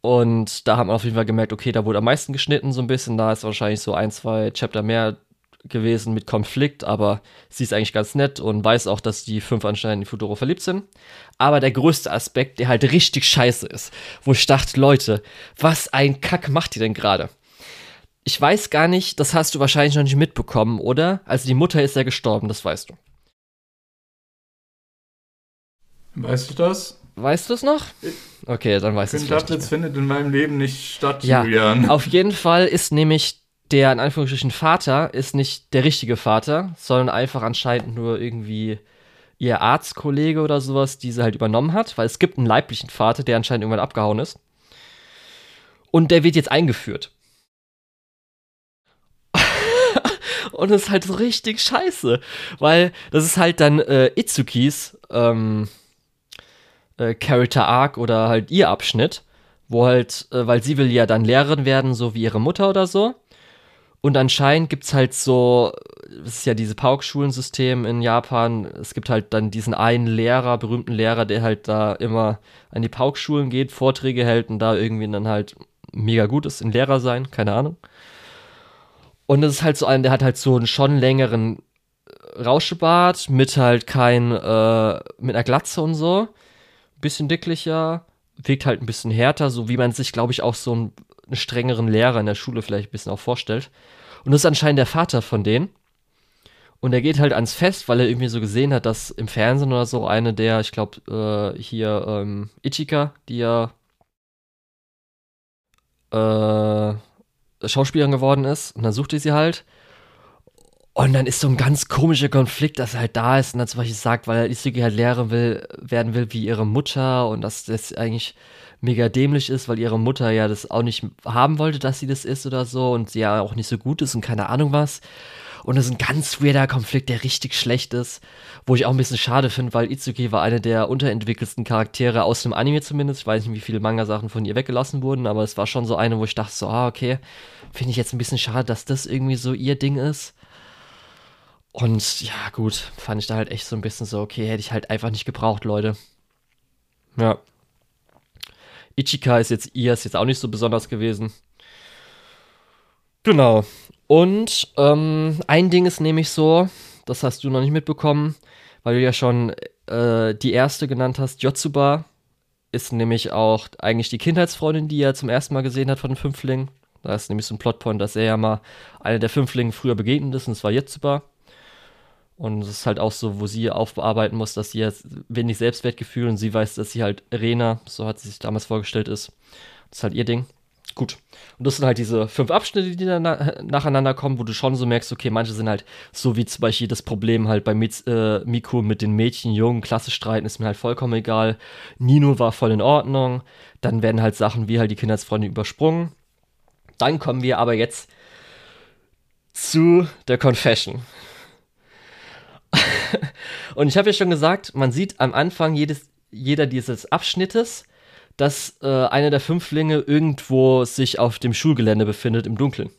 S1: Und da hat man auf jeden Fall gemerkt, okay, da wurde am meisten geschnitten, so ein bisschen. Da ist wahrscheinlich so ein, zwei Chapter mehr gewesen mit Konflikt, aber sie ist eigentlich ganz nett und weiß auch, dass die fünf anscheinend in Futuro verliebt sind. Aber der größte Aspekt, der halt richtig scheiße ist, wo ich dachte, Leute, was ein Kack macht ihr denn gerade? Ich weiß gar nicht, das hast du wahrscheinlich noch nicht mitbekommen, oder? Also die Mutter ist ja gestorben, das weißt du.
S2: Weißt du das?
S1: Weißt du es noch? Okay, dann weißt du es
S2: vielleicht. Das findet in meinem Leben nicht statt,
S1: ja, Julian. Auf jeden Fall ist nämlich der in Anführungsstrichen Vater ist nicht der richtige Vater, sondern einfach anscheinend nur irgendwie ihr Arztkollege oder sowas, die sie halt übernommen hat, weil es gibt einen leiblichen Vater, der anscheinend irgendwann abgehauen ist. Und der wird jetzt eingeführt. und das ist halt so richtig scheiße, weil das ist halt dann äh, Itsukis ähm, äh, Character Arc oder halt ihr Abschnitt, wo halt, äh, weil sie will ja dann Lehrerin werden, so wie ihre Mutter oder so. Und anscheinend gibt es halt so, das ist ja dieses Pauk-Schulensystem in Japan, es gibt halt dann diesen einen Lehrer, berühmten Lehrer, der halt da immer an die Pauk-Schulen geht, Vorträge hält und da irgendwie dann halt mega gut ist in Lehrer sein, keine Ahnung. Und es ist halt so ein, der hat halt so einen schon längeren Rauschebart mit halt kein, äh, mit einer Glatze und so. Bisschen dicklicher, wirkt halt ein bisschen härter, so wie man sich, glaube ich, auch so ein einen strengeren Lehrer in der Schule vielleicht ein bisschen auch vorstellt. Und das ist anscheinend der Vater von denen. Und er geht halt ans Fest, weil er irgendwie so gesehen hat, dass im Fernsehen oder so eine der, ich glaube, äh, hier ähm, Ichika, die ja äh, Schauspielerin geworden ist. Und dann sucht er sie halt. Und dann ist so ein ganz komischer Konflikt, dass er halt da ist und dann zum Beispiel sagt, weil Isuki halt Lehrer will, werden will wie ihre Mutter und dass das eigentlich mega dämlich ist, weil ihre Mutter ja das auch nicht haben wollte, dass sie das ist oder so und sie ja auch nicht so gut ist und keine Ahnung was. Und das ist ein ganz weirder Konflikt, der richtig schlecht ist, wo ich auch ein bisschen schade finde, weil Itsuki war eine der unterentwickelsten Charaktere aus dem Anime zumindest. Ich weiß nicht, wie viele Manga-Sachen von ihr weggelassen wurden, aber es war schon so eine, wo ich dachte so, ah, okay, finde ich jetzt ein bisschen schade, dass das irgendwie so ihr Ding ist. Und ja, gut, fand ich da halt echt so ein bisschen so, okay, hätte ich halt einfach nicht gebraucht, Leute. Ja. Ichika ist jetzt ihr, ist jetzt auch nicht so besonders gewesen. Genau. Und ähm, ein Ding ist nämlich so, das hast du noch nicht mitbekommen, weil du ja schon äh, die erste genannt hast, Yotsuba ist nämlich auch eigentlich die Kindheitsfreundin, die er zum ersten Mal gesehen hat von den Fünflingen. Da ist nämlich so ein Plotpoint, dass er ja mal einer der Fünflinge früher begegnet ist, und es war Yotsuba. Und es ist halt auch so, wo sie aufarbeiten muss, dass sie jetzt wenig Selbstwertgefühl und sie weiß, dass sie halt Rena, so hat sie sich damals vorgestellt, ist. Das ist halt ihr Ding. Gut. Und das sind halt diese fünf Abschnitte, die dann nacheinander kommen, wo du schon so merkst, okay, manche sind halt so wie zum Beispiel das Problem halt bei Mitz, äh, Miku mit den Mädchen, Jungen, Klasse streiten, ist mir halt vollkommen egal. Nino war voll in Ordnung. Dann werden halt Sachen wie halt die Kindheitsfreunde übersprungen. Dann kommen wir aber jetzt zu der Confession. Und ich habe ja schon gesagt, man sieht am Anfang jedes, jeder dieses Abschnittes, dass äh, einer der Fünflinge irgendwo sich auf dem Schulgelände befindet im Dunkeln.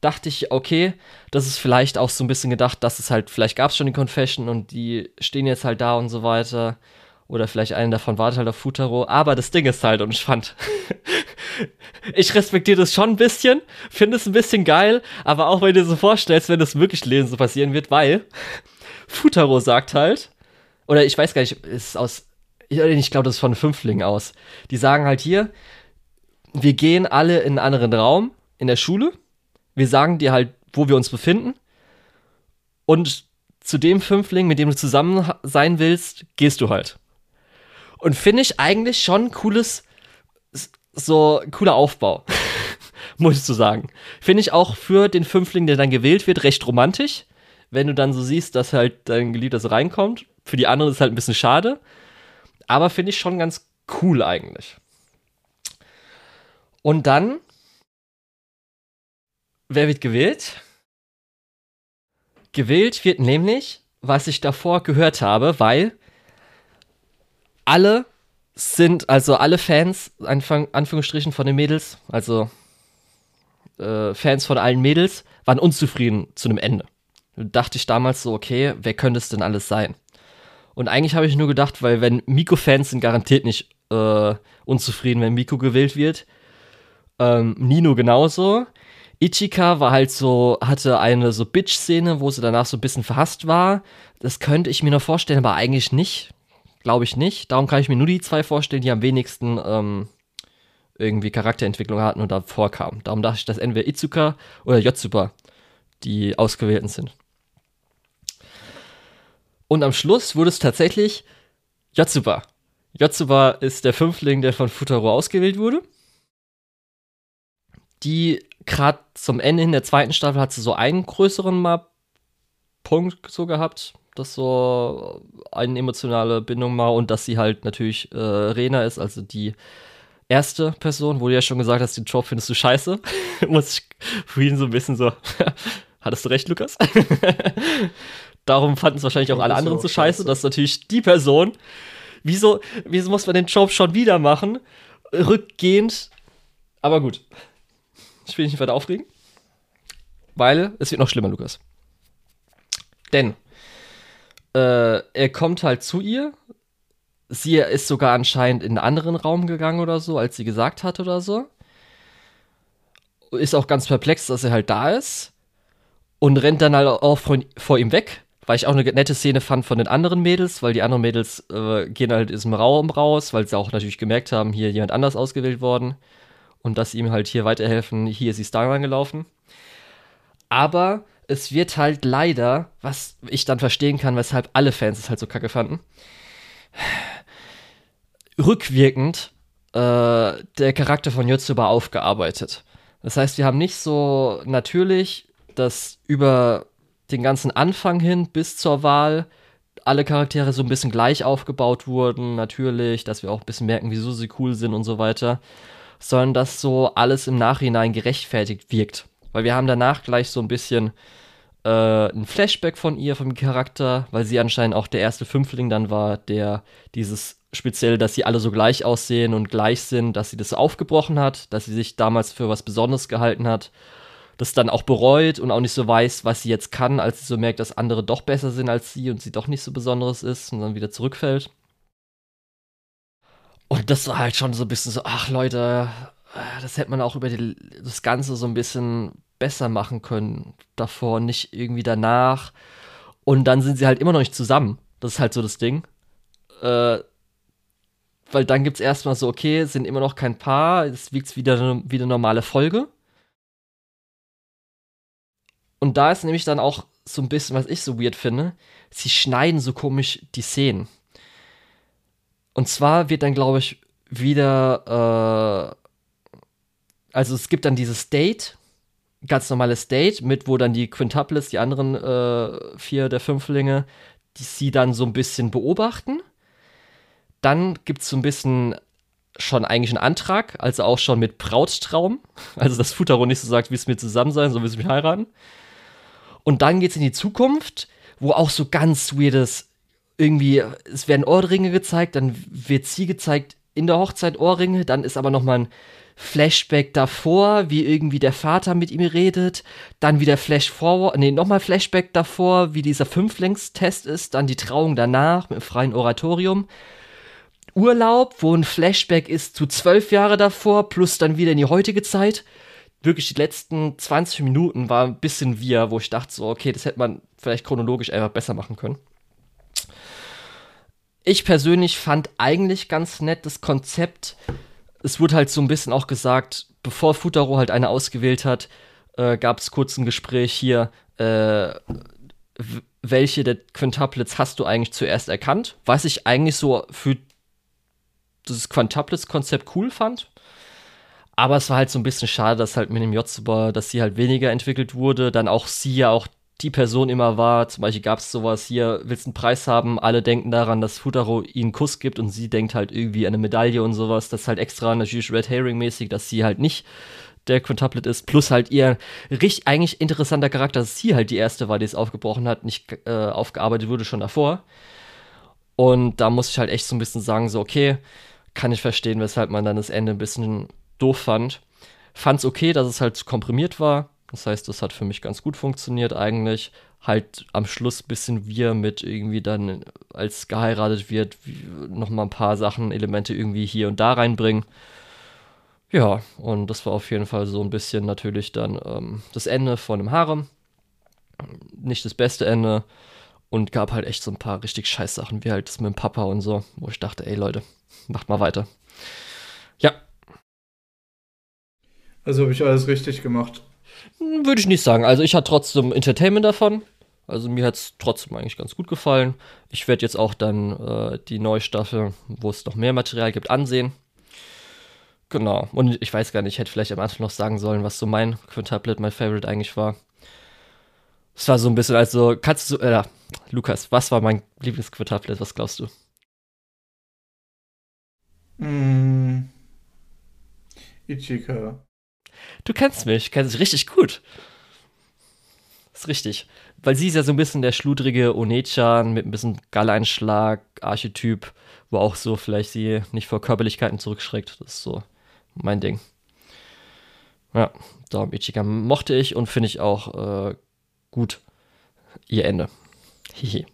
S1: Dachte ich, okay, das ist vielleicht auch so ein bisschen gedacht, dass es halt, vielleicht gab es schon die Confession und die stehen jetzt halt da und so weiter. Oder vielleicht einer davon wartet halt auf Futaro. Aber das Ding ist halt, und ich fand, ich respektiere das schon ein bisschen, finde es ein bisschen geil, aber auch wenn du dir so vorstellst, wenn das wirklich lesen so passieren wird, weil Futaro sagt halt, oder ich weiß gar nicht, ist aus ich glaube, das ist von Fünflingen aus. Die sagen halt hier, wir gehen alle in einen anderen Raum in der Schule. Wir sagen dir halt, wo wir uns befinden. Und zu dem Fünfling, mit dem du zusammen sein willst, gehst du halt. Und finde ich eigentlich schon cooles, so cooler Aufbau. Muss ich so sagen. Finde ich auch für den Fünfling, der dann gewählt wird, recht romantisch. Wenn du dann so siehst, dass halt dein Geliebter so reinkommt. Für die anderen ist es halt ein bisschen schade aber finde ich schon ganz cool eigentlich. Und dann, wer wird gewählt? Gewählt wird nämlich, was ich davor gehört habe, weil alle sind, also alle Fans, Anfang, Anführungsstrichen von den Mädels, also äh, Fans von allen Mädels, waren unzufrieden zu einem Ende. Da dachte ich damals so, okay, wer könnte es denn alles sein? Und eigentlich habe ich nur gedacht, weil wenn Miko-Fans sind garantiert nicht äh, unzufrieden, wenn Miko gewählt wird. Ähm, Nino genauso. Ichika war halt so, hatte eine so Bitch-Szene, wo sie danach so ein bisschen verhasst war. Das könnte ich mir noch vorstellen, aber eigentlich nicht. Glaube ich nicht. Darum kann ich mir nur die zwei vorstellen, die am wenigsten ähm, irgendwie Charakterentwicklung hatten und da vorkamen. Darum dachte ich, dass entweder Itsuka oder Yotsuba die Ausgewählten sind. Und am Schluss wurde es tatsächlich Yotsuba. Yotsuba ist der Fünfling, der von Futaro ausgewählt wurde. Die gerade zum Ende in der zweiten Staffel hat sie so einen größeren mal Punkt so gehabt, dass so eine emotionale Bindung mal und dass sie halt natürlich äh, Rena ist, also die erste Person, wo du ja schon gesagt hast, den Job findest du scheiße. Muss ich ihn so ein bisschen so. Hattest du recht, Lukas? Darum fanden es wahrscheinlich auch alle anderen so scheiße, dass natürlich die Person, wieso, wieso muss man den Job schon wieder machen? Rückgehend. Aber gut. Ich will nicht weiter aufregen. Weil es wird noch schlimmer, Lukas. Denn äh, er kommt halt zu ihr. Sie ist sogar anscheinend in einen anderen Raum gegangen oder so, als sie gesagt hat oder so. Ist auch ganz perplex, dass er halt da ist. Und rennt dann halt auch vor, vor ihm weg weil ich auch eine nette Szene fand von den anderen Mädels, weil die anderen Mädels äh, gehen halt in diesem Raum raus, weil sie auch natürlich gemerkt haben, hier jemand anders ausgewählt worden. und dass sie ihm halt hier weiterhelfen. Hier ist die Starline gelaufen. Aber es wird halt leider, was ich dann verstehen kann, weshalb alle Fans es halt so kacke fanden, rückwirkend äh, der Charakter von Yotsuba aufgearbeitet. Das heißt, wir haben nicht so natürlich, dass über den ganzen Anfang hin bis zur Wahl alle Charaktere so ein bisschen gleich aufgebaut wurden, natürlich, dass wir auch ein bisschen merken, wieso sie cool sind und so weiter, sondern dass so alles im Nachhinein gerechtfertigt wirkt. Weil wir haben danach gleich so ein bisschen äh, ein Flashback von ihr, vom Charakter, weil sie anscheinend auch der erste Fünfling dann war, der dieses speziell, dass sie alle so gleich aussehen und gleich sind, dass sie das aufgebrochen hat, dass sie sich damals für was Besonderes gehalten hat das dann auch bereut und auch nicht so weiß, was sie jetzt kann, als sie so merkt, dass andere doch besser sind als sie und sie doch nicht so Besonderes ist und dann wieder zurückfällt. Und das war halt schon so ein bisschen so, ach Leute, das hätte man auch über die, das Ganze so ein bisschen besser machen können. Davor, nicht irgendwie danach. Und dann sind sie halt immer noch nicht zusammen. Das ist halt so das Ding. Äh, weil dann gibt es erstmal so, okay, sind immer noch kein Paar, es wiegt wieder, wieder normale Folge. Und da ist nämlich dann auch so ein bisschen, was ich so weird finde, sie schneiden so komisch die Szenen. Und zwar wird dann, glaube ich, wieder, äh, also es gibt dann dieses Date, ganz normales Date, mit wo dann die Quintuplets, die anderen äh, vier der Fünflinge, die sie dann so ein bisschen beobachten. Dann gibt es so ein bisschen schon eigentlich einen Antrag, also auch schon mit Brauttraum. Also dass Futaro nicht so sagt, wie es mir zusammen sein, so willst du mich heiraten. Und dann geht's in die Zukunft, wo auch so ganz weirdes, irgendwie, es werden Ohrringe gezeigt, dann wird sie gezeigt in der Hochzeit Ohrringe, dann ist aber nochmal ein Flashback davor, wie irgendwie der Vater mit ihm redet, dann wieder Flash forward, nee, nochmal Flashback davor, wie dieser Fünflängstest ist, dann die Trauung danach mit dem freien Oratorium. Urlaub, wo ein Flashback ist zu zwölf Jahre davor, plus dann wieder in die heutige Zeit wirklich die letzten 20 Minuten war ein bisschen wir, wo ich dachte so, okay, das hätte man vielleicht chronologisch einfach besser machen können. Ich persönlich fand eigentlich ganz nett das Konzept. Es wurde halt so ein bisschen auch gesagt, bevor Futaro halt eine ausgewählt hat, äh, gab es kurz ein Gespräch hier, äh, welche der Quintuplets hast du eigentlich zuerst erkannt? Was ich eigentlich so für das Quintuplets-Konzept cool fand. Aber es war halt so ein bisschen schade, dass halt mit dem Jotsuba, dass sie halt weniger entwickelt wurde. Dann auch sie ja auch die Person immer war. Zum Beispiel gab es sowas hier, willst einen Preis haben? Alle denken daran, dass Futaro ihnen einen Kuss gibt und sie denkt halt irgendwie eine Medaille und sowas. Das ist halt extra natürlich Red Herring mäßig, dass sie halt nicht der Quintuplet ist. Plus halt ihr richtig eigentlich interessanter Charakter, dass sie halt die erste war, die es aufgebrochen hat, nicht äh, aufgearbeitet wurde schon davor. Und da muss ich halt echt so ein bisschen sagen, so okay, kann ich verstehen, weshalb man dann das Ende ein bisschen doof fand. Fand's okay, dass es halt komprimiert war. Das heißt, das hat für mich ganz gut funktioniert eigentlich. Halt am Schluss bisschen wir mit irgendwie dann, als geheiratet wird, noch mal ein paar Sachen, Elemente irgendwie hier und da reinbringen. Ja, und das war auf jeden Fall so ein bisschen natürlich dann ähm, das Ende von dem Harem. Nicht das beste Ende. Und gab halt echt so ein paar richtig scheiß Sachen, wie halt das mit dem Papa und so, wo ich dachte, ey Leute, macht mal weiter. Ja,
S2: also habe ich alles richtig gemacht.
S1: Hm, würde ich nicht sagen. Also ich hatte trotzdem Entertainment davon. Also mir hat es trotzdem eigentlich ganz gut gefallen. Ich werde jetzt auch dann äh, die neue Staffel, wo es noch mehr Material gibt, ansehen. Genau. Und ich weiß gar nicht, ich hätte vielleicht am Anfang noch sagen sollen, was so mein Quintablet, mein Favorite eigentlich war. Es war so ein bisschen, also, kannst du, äh, Lukas, was war mein Lieblingsquintablet? Was glaubst du?
S2: Mm. Ichika.
S1: Du kennst mich, kennst dich richtig gut. Das ist richtig. Weil sie ist ja so ein bisschen der schludrige Onechan mit ein bisschen Galleinschlag, Archetyp, wo auch so vielleicht sie nicht vor Körperlichkeiten zurückschreckt. Das ist so mein Ding. Ja, darum Ichika mochte ich und finde ich auch äh, gut ihr Ende. Hihi.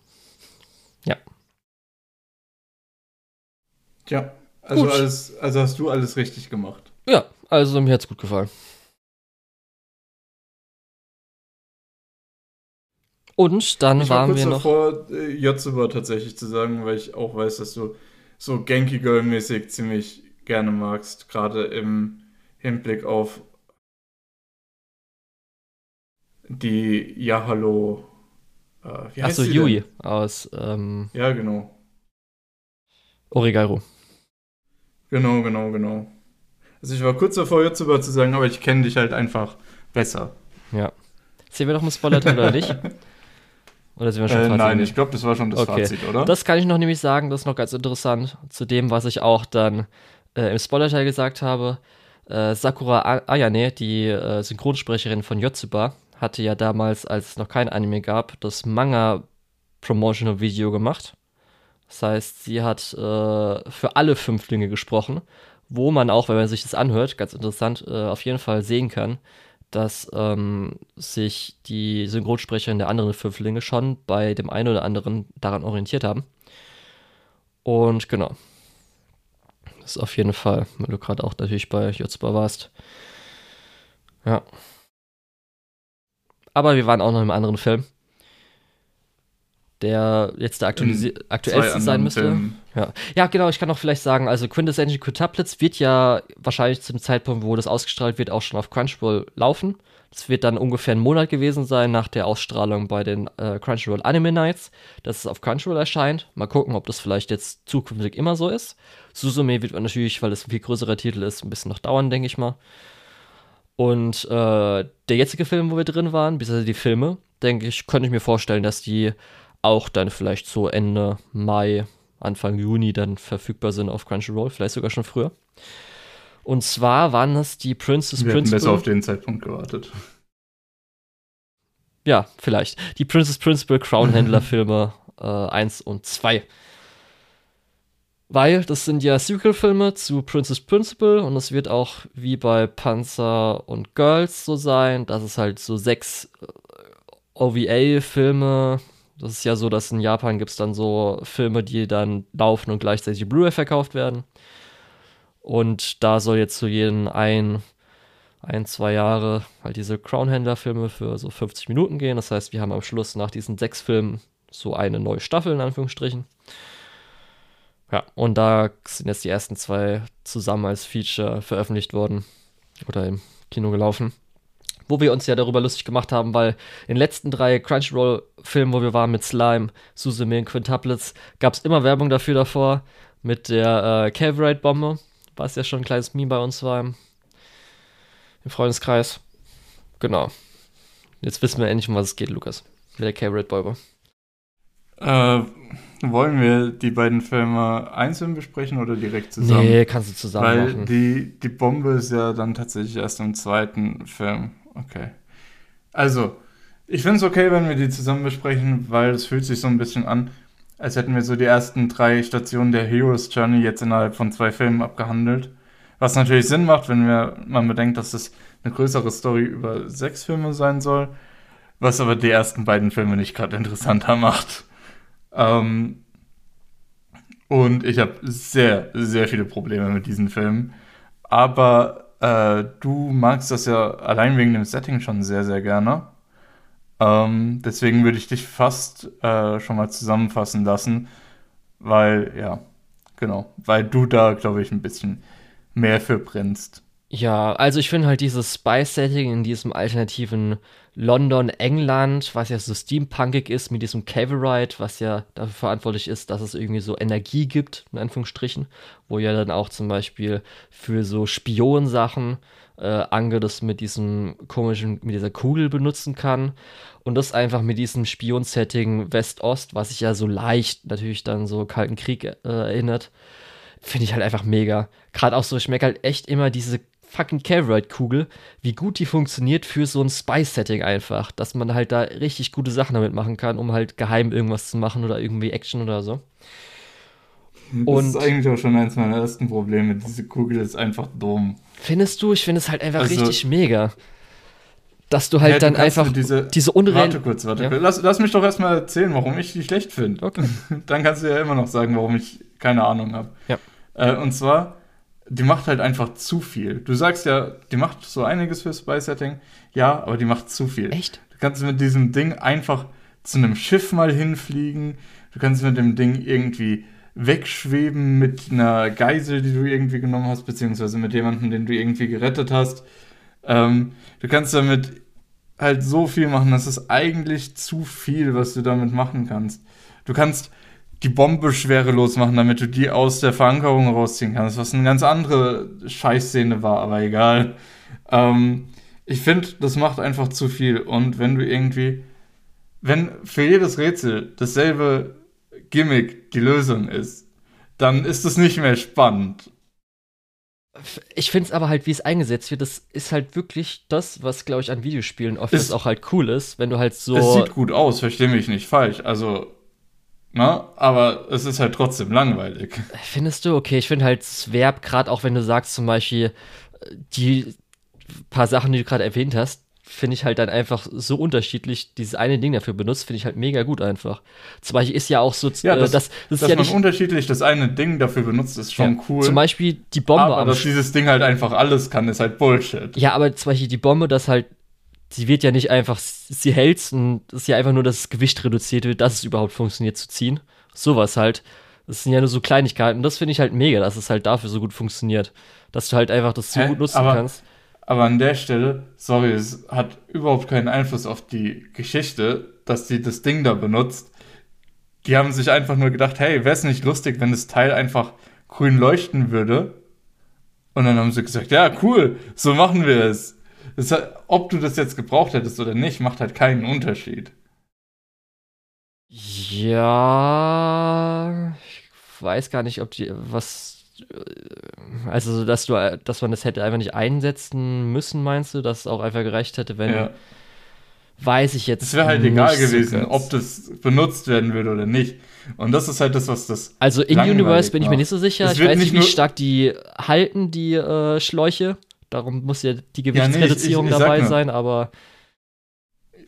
S1: Ja.
S2: Tja, also, alles, also hast du alles richtig gemacht.
S1: Ja, also mir hat's gut gefallen. Und dann
S2: ich
S1: waren
S2: war
S1: wir noch.
S2: davor, äh, tatsächlich zu sagen, weil ich auch weiß, dass du so Genki Girl-mäßig ziemlich gerne magst, gerade im Hinblick auf die Yahalo. Äh, wie
S1: Achso, Yui
S2: denn?
S1: aus ähm,
S2: Ja, genau.
S1: Origairu.
S2: Genau, genau, genau. Also ich war kurz davor, über zu sagen, aber ich kenne dich halt einfach besser.
S1: Ja. Sehen wir noch einen Spoiler-Teil oder nicht? Oder sind wir schon
S2: Äh,
S1: Fazit?
S2: nein, ich glaube, das war schon das
S1: Okay.
S2: Fazit, oder?
S1: Das kann ich noch nämlich sagen, das ist noch ganz interessant, zu dem, was ich auch dann äh, im Spoiler-Teil gesagt habe. Äh, Sakura Ayane, die äh, Synchronsprecherin von Yotsuba, hatte ja damals, als es noch kein Anime gab, das Manga-Promotional-Video gemacht. Das heißt, sie hat äh, für alle Fünflinge gesprochen, wo man auch, wenn man sich das anhört, ganz interessant, äh, auf jeden Fall sehen kann, dass ähm, sich die Synchronsprecherin der anderen Fünflinge schon bei dem einen oder anderen daran orientiert haben. Und genau. Das ist auf jeden Fall, weil du gerade auch natürlich bei Jotsuba warst. Ja. Aber wir waren auch noch im anderen Film. Der jetzt der aktuellste sein müsste. Ja. ja, genau, ich kann auch vielleicht sagen, also Quintessential Quintuplets wird ja wahrscheinlich zu dem Zeitpunkt, wo das ausgestrahlt wird, auch schon auf Crunchyroll laufen. Das wird dann ungefähr ein Monat gewesen sein nach der Ausstrahlung bei den äh, Crunchyroll Anime Nights, dass es auf Crunchyroll erscheint. Mal gucken, ob das vielleicht jetzt zukünftig immer so ist. Suzume wird natürlich, weil es ein viel größerer Titel ist, ein bisschen noch dauern, denke ich mal. Und äh, der jetzige Film, wo wir drin waren, beziehungsweise die Filme, denke ich, könnte ich mir vorstellen, dass die auch dann vielleicht so Ende Mai, Anfang Juni dann verfügbar sind auf Crunchyroll, vielleicht sogar schon früher. Und zwar waren es die Princess
S2: Wir hätten besser
S1: Principal.
S2: auf den Zeitpunkt gewartet.
S1: Ja, vielleicht. Die Princess Principal Crown Händler Filme äh, 1 und 2. Weil das sind ja Sequel-Filme zu Princess Principal und es wird auch wie bei Panzer und Girls so sein, dass es halt so sechs äh, OVA-Filme, das ist ja so, dass in Japan gibt es dann so Filme, die dann laufen und gleichzeitig Blu-ray verkauft werden. Und da soll jetzt zu jedem ein, ein, zwei Jahre halt diese Crown-Händler-Filme für so 50 Minuten gehen. Das heißt, wir haben am Schluss nach diesen sechs Filmen so eine neue Staffel in Anführungsstrichen. Ja, und da sind jetzt die ersten zwei zusammen als Feature veröffentlicht worden oder im Kino gelaufen. Wo wir uns ja darüber lustig gemacht haben, weil in den letzten drei Crunchyroll-Filmen, wo wir waren mit Slime, Suzume und Quintuplets, gab es immer Werbung dafür davor mit der äh, Caverite-Bombe, was ja schon ein kleines Meme bei uns war im, im Freundeskreis. Genau. Jetzt wissen wir endlich, um was es geht, Lukas. Mit der Caverite-Bombe.
S2: Äh, wollen wir die beiden Filme einzeln besprechen oder direkt zusammen?
S1: Nee, kannst du zusammen
S2: Weil
S1: machen.
S2: die, die Bombe ist ja dann tatsächlich erst im zweiten Film. Okay. Also, ich finde es okay, wenn wir die zusammen besprechen, weil es fühlt sich so ein bisschen an, als hätten wir so die ersten drei Stationen der Hero's Journey jetzt innerhalb von zwei Filmen abgehandelt. Was natürlich Sinn macht, wenn wir, man bedenkt, dass es eine größere Story über sechs Filme sein soll. Was aber die ersten beiden Filme nicht gerade interessanter macht. Ähm, und ich habe sehr, sehr viele Probleme mit diesen Filmen. Aber äh, du magst das ja allein wegen dem Setting schon sehr, sehr gerne. Ähm, deswegen würde ich dich fast äh, schon mal zusammenfassen lassen, weil, ja, genau, weil du da, glaube ich, ein bisschen mehr für brennst.
S1: Ja, also ich finde halt dieses Spy-Setting in diesem alternativen London, England, was ja so steampunkig ist, mit diesem Caverite, was ja dafür verantwortlich ist, dass es irgendwie so Energie gibt, in Anführungsstrichen, wo ja dann auch zum Beispiel für so Spionsachen äh, Ange das mit diesem komischen, mit dieser Kugel benutzen kann. Und das einfach mit diesem Spion-Setting West-Ost, was sich ja so leicht natürlich dann so Kalten Krieg äh, erinnert, finde ich halt einfach mega. Gerade auch so, ich merke halt echt immer diese fucking Caverite-Kugel, wie gut die funktioniert für so ein Spy-Setting einfach, dass man halt da richtig gute Sachen damit machen kann, um halt geheim irgendwas zu machen oder irgendwie Action oder so.
S2: Das
S1: Und-
S2: ist eigentlich auch schon eins meiner ersten Probleme. Diese Kugel ist einfach dumm.
S1: Findest du? Ich finde es halt einfach
S2: Also-
S1: richtig mega. Dass du halt
S2: Ja,
S1: dann einfach
S2: diese-
S1: diese
S2: Warte
S1: unreal...
S2: kurz, warte
S1: Ja.
S2: kurz. Lass, lass mich doch erstmal erzählen, warum ich die schlecht finde.
S1: Okay.
S2: Dann kannst du ja immer noch sagen, warum ich keine Ahnung habe.
S1: Ja.
S2: Äh, und zwar, die macht halt einfach zu viel. Du sagst ja, die macht so einiges für Spy-Setting. Ja, aber die macht zu viel.
S1: Echt?
S2: Du kannst mit diesem Ding einfach zu einem Schiff mal hinfliegen. Du kannst mit dem Ding irgendwie wegschweben mit einer Geisel, die du irgendwie genommen hast, beziehungsweise mit jemandem, den du irgendwie gerettet hast. Ähm, du kannst damit halt so viel machen, das ist eigentlich zu viel, was du damit machen kannst. Du kannst die Bombe schwerelos machen, damit du die aus der Verankerung rausziehen kannst, was eine ganz andere Scheißszene war, aber egal. Ähm, ich finde, das macht einfach zu viel. Und wenn du irgendwie, wenn für jedes Rätsel dasselbe Gimmick die Lösung ist, dann ist es nicht mehr spannend.
S1: Ich finde es aber halt, wie es eingesetzt wird, das ist halt wirklich das, was, glaube ich, an Videospielen oft ist, auch halt cool ist, wenn du halt so.
S2: Es sieht gut aus, verstehe mich nicht falsch. Also, na, aber es ist halt trotzdem langweilig.
S1: Findest du? Okay, ich finde halt, es Verb, gerade auch wenn du sagst, zum Beispiel, die paar Sachen, die du gerade erwähnt hast, finde ich halt dann einfach so unterschiedlich. Dieses eine Ding dafür benutzt, finde ich halt mega gut einfach. Zum Beispiel ist ja auch so,
S2: ja, das, äh, das, das dass ja man unterschiedlich das eine Ding dafür benutzt, ist schon ja, cool.
S1: Zum Beispiel die Bombe.
S2: Aber dass dieses Ding halt einfach alles kann, ist halt Bullshit.
S1: Ja, aber zum Beispiel die Bombe, das halt, sie wird ja nicht einfach, sie hält und es ist ja einfach nur, dass das Gewicht reduziert wird, dass es überhaupt funktioniert zu ziehen. Sowas halt. Das sind ja nur so Kleinigkeiten. Das finde ich halt mega, dass es halt dafür so gut funktioniert. Dass du halt einfach das so Hä? gut nutzen aber kannst
S2: aber an der Stelle, sorry, es hat überhaupt keinen Einfluss auf die Geschichte, dass sie das Ding da benutzt. Die haben sich einfach nur gedacht, hey, wäre es nicht lustig, wenn das Teil einfach grün leuchten würde? Und dann haben sie gesagt, ja, cool, so machen wir es. Das, ob du das jetzt gebraucht hättest oder nicht, macht halt keinen Unterschied.
S1: Ja, ich weiß gar nicht, ob die was also, dass du, dass man das hätte einfach nicht einsetzen müssen, meinst du, dass es auch einfach gereicht hätte, wenn. Ja. Weiß ich jetzt.
S2: Es wäre halt egal gewesen, so ob das benutzt werden würde oder nicht. Und das ist halt das, was das.
S1: Also in Universe bin ich mir nicht so sicher. ich weiß nicht, wie stark die halten, die äh, Schläuche. Darum muss ja die Gewichtsreduzierung ja, nee, dabei sein, aber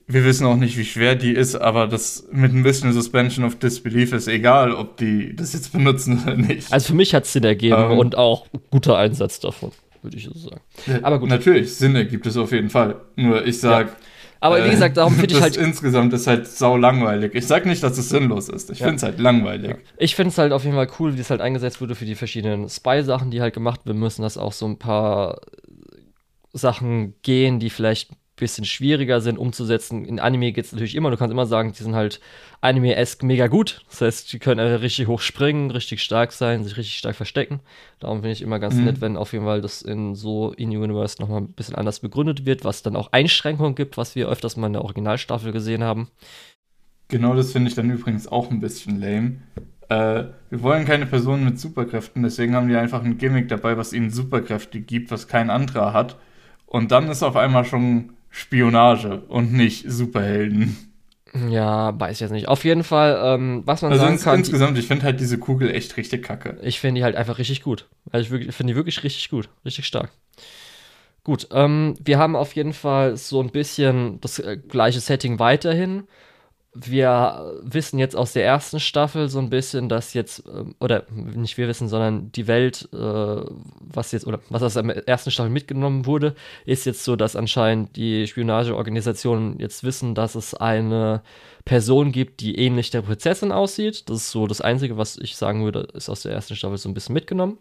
S2: wir wissen auch nicht, wie schwer die ist, aber das mit ein bisschen Suspension of Disbelief ist egal, ob die das jetzt benutzen oder nicht.
S1: Also für mich hat es Sinn ergeben ähm, und auch guter Einsatz davon, würde ich so sagen.
S2: Aber gut. Natürlich, Sinn ergibt es auf jeden Fall. Nur ich sag. Ja.
S1: Aber wie gesagt, darum finde ich halt.
S2: Insgesamt ist halt sau langweilig. Ich sag nicht, dass es sinnlos ist. Ich ja. finde es halt langweilig. Ja.
S1: Ich finde es halt auf jeden Fall cool, wie es halt eingesetzt wurde für die verschiedenen Spy-Sachen, die halt gemacht werden müssen, dass auch so ein paar Sachen gehen, die vielleicht bisschen schwieriger sind umzusetzen. In Anime geht es natürlich immer, du kannst immer sagen, die sind halt Anime-esque mega gut. Das heißt, die können richtig hoch springen, richtig stark sein, sich richtig stark verstecken. Darum finde ich immer ganz mhm. nett, wenn auf jeden Fall das in so in Universe nochmal ein bisschen anders begründet wird, was dann auch Einschränkungen gibt, was wir öfters mal in der Originalstaffel gesehen haben.
S2: Genau das finde ich dann übrigens auch ein bisschen lame. Äh, wir wollen keine Personen mit Superkräften, deswegen haben die einfach ein Gimmick dabei, was ihnen Superkräfte gibt, was kein anderer hat. Und dann ist auf einmal schon Spionage und nicht Superhelden.
S1: Ja, weiß ich jetzt nicht. Auf jeden Fall, ähm, was man
S2: also
S1: sagen kann.
S2: Insgesamt, ich finde halt diese Kugel echt richtig kacke.
S1: Ich finde die halt einfach richtig gut. Also ich finde die wirklich richtig gut. Richtig stark. Gut, ähm, wir haben auf jeden Fall so ein bisschen das äh, gleiche Setting weiterhin wir wissen jetzt aus der ersten Staffel so ein bisschen, dass jetzt, ähm, oder nicht wir wissen, sondern die Welt, äh, was jetzt, oder was aus der ersten Staffel mitgenommen wurde, ist jetzt so, dass anscheinend die Spionageorganisationen jetzt wissen, dass es eine Person gibt, die ähnlich der Prinzessin aussieht. Das ist so das Einzige, was ich sagen würde, ist aus der ersten Staffel so ein bisschen mitgenommen.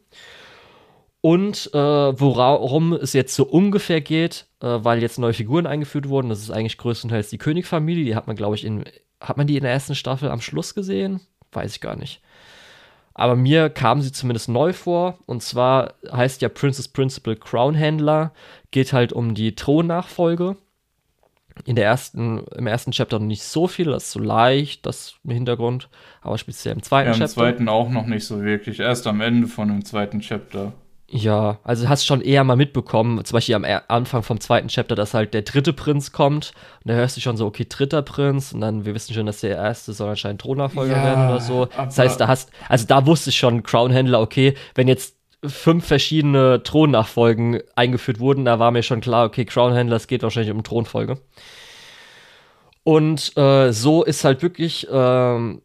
S1: Und äh, worum es jetzt so ungefähr geht, äh, weil jetzt neue Figuren eingeführt wurden. Das ist eigentlich größtenteils die Königfamilie. Die hat man, glaube ich, in hat man die in der ersten Staffel am Schluss gesehen? Weiß ich gar nicht. Aber mir kam sie zumindest neu vor. Und zwar heißt ja Princess Principal Crown Handler. Geht halt um die Thronnachfolge. In der ersten, im ersten Chapter noch nicht so viel, das ist so leicht, das im Hintergrund, aber speziell im zweiten
S2: ja,
S1: im
S2: Chapter. Im zweiten auch noch nicht so wirklich, erst am Ende von dem zweiten Chapter.
S1: Ja, also hast schon eher mal mitbekommen, zum Beispiel am Anfang vom zweiten Chapter, dass halt der dritte Prinz kommt und da hörst du schon so, okay, dritter Prinz und dann, wir wissen schon, dass der erste soll anscheinend Thronachfolger ja, werden oder so. Das heißt, da hast, also da wusste ich schon, Crownhändler, okay, wenn jetzt fünf verschiedene Thronnachfolgen eingeführt wurden, da war mir schon klar, okay, Crownhändler, es geht wahrscheinlich um Thronfolge. Und äh, so ist halt wirklich ähm,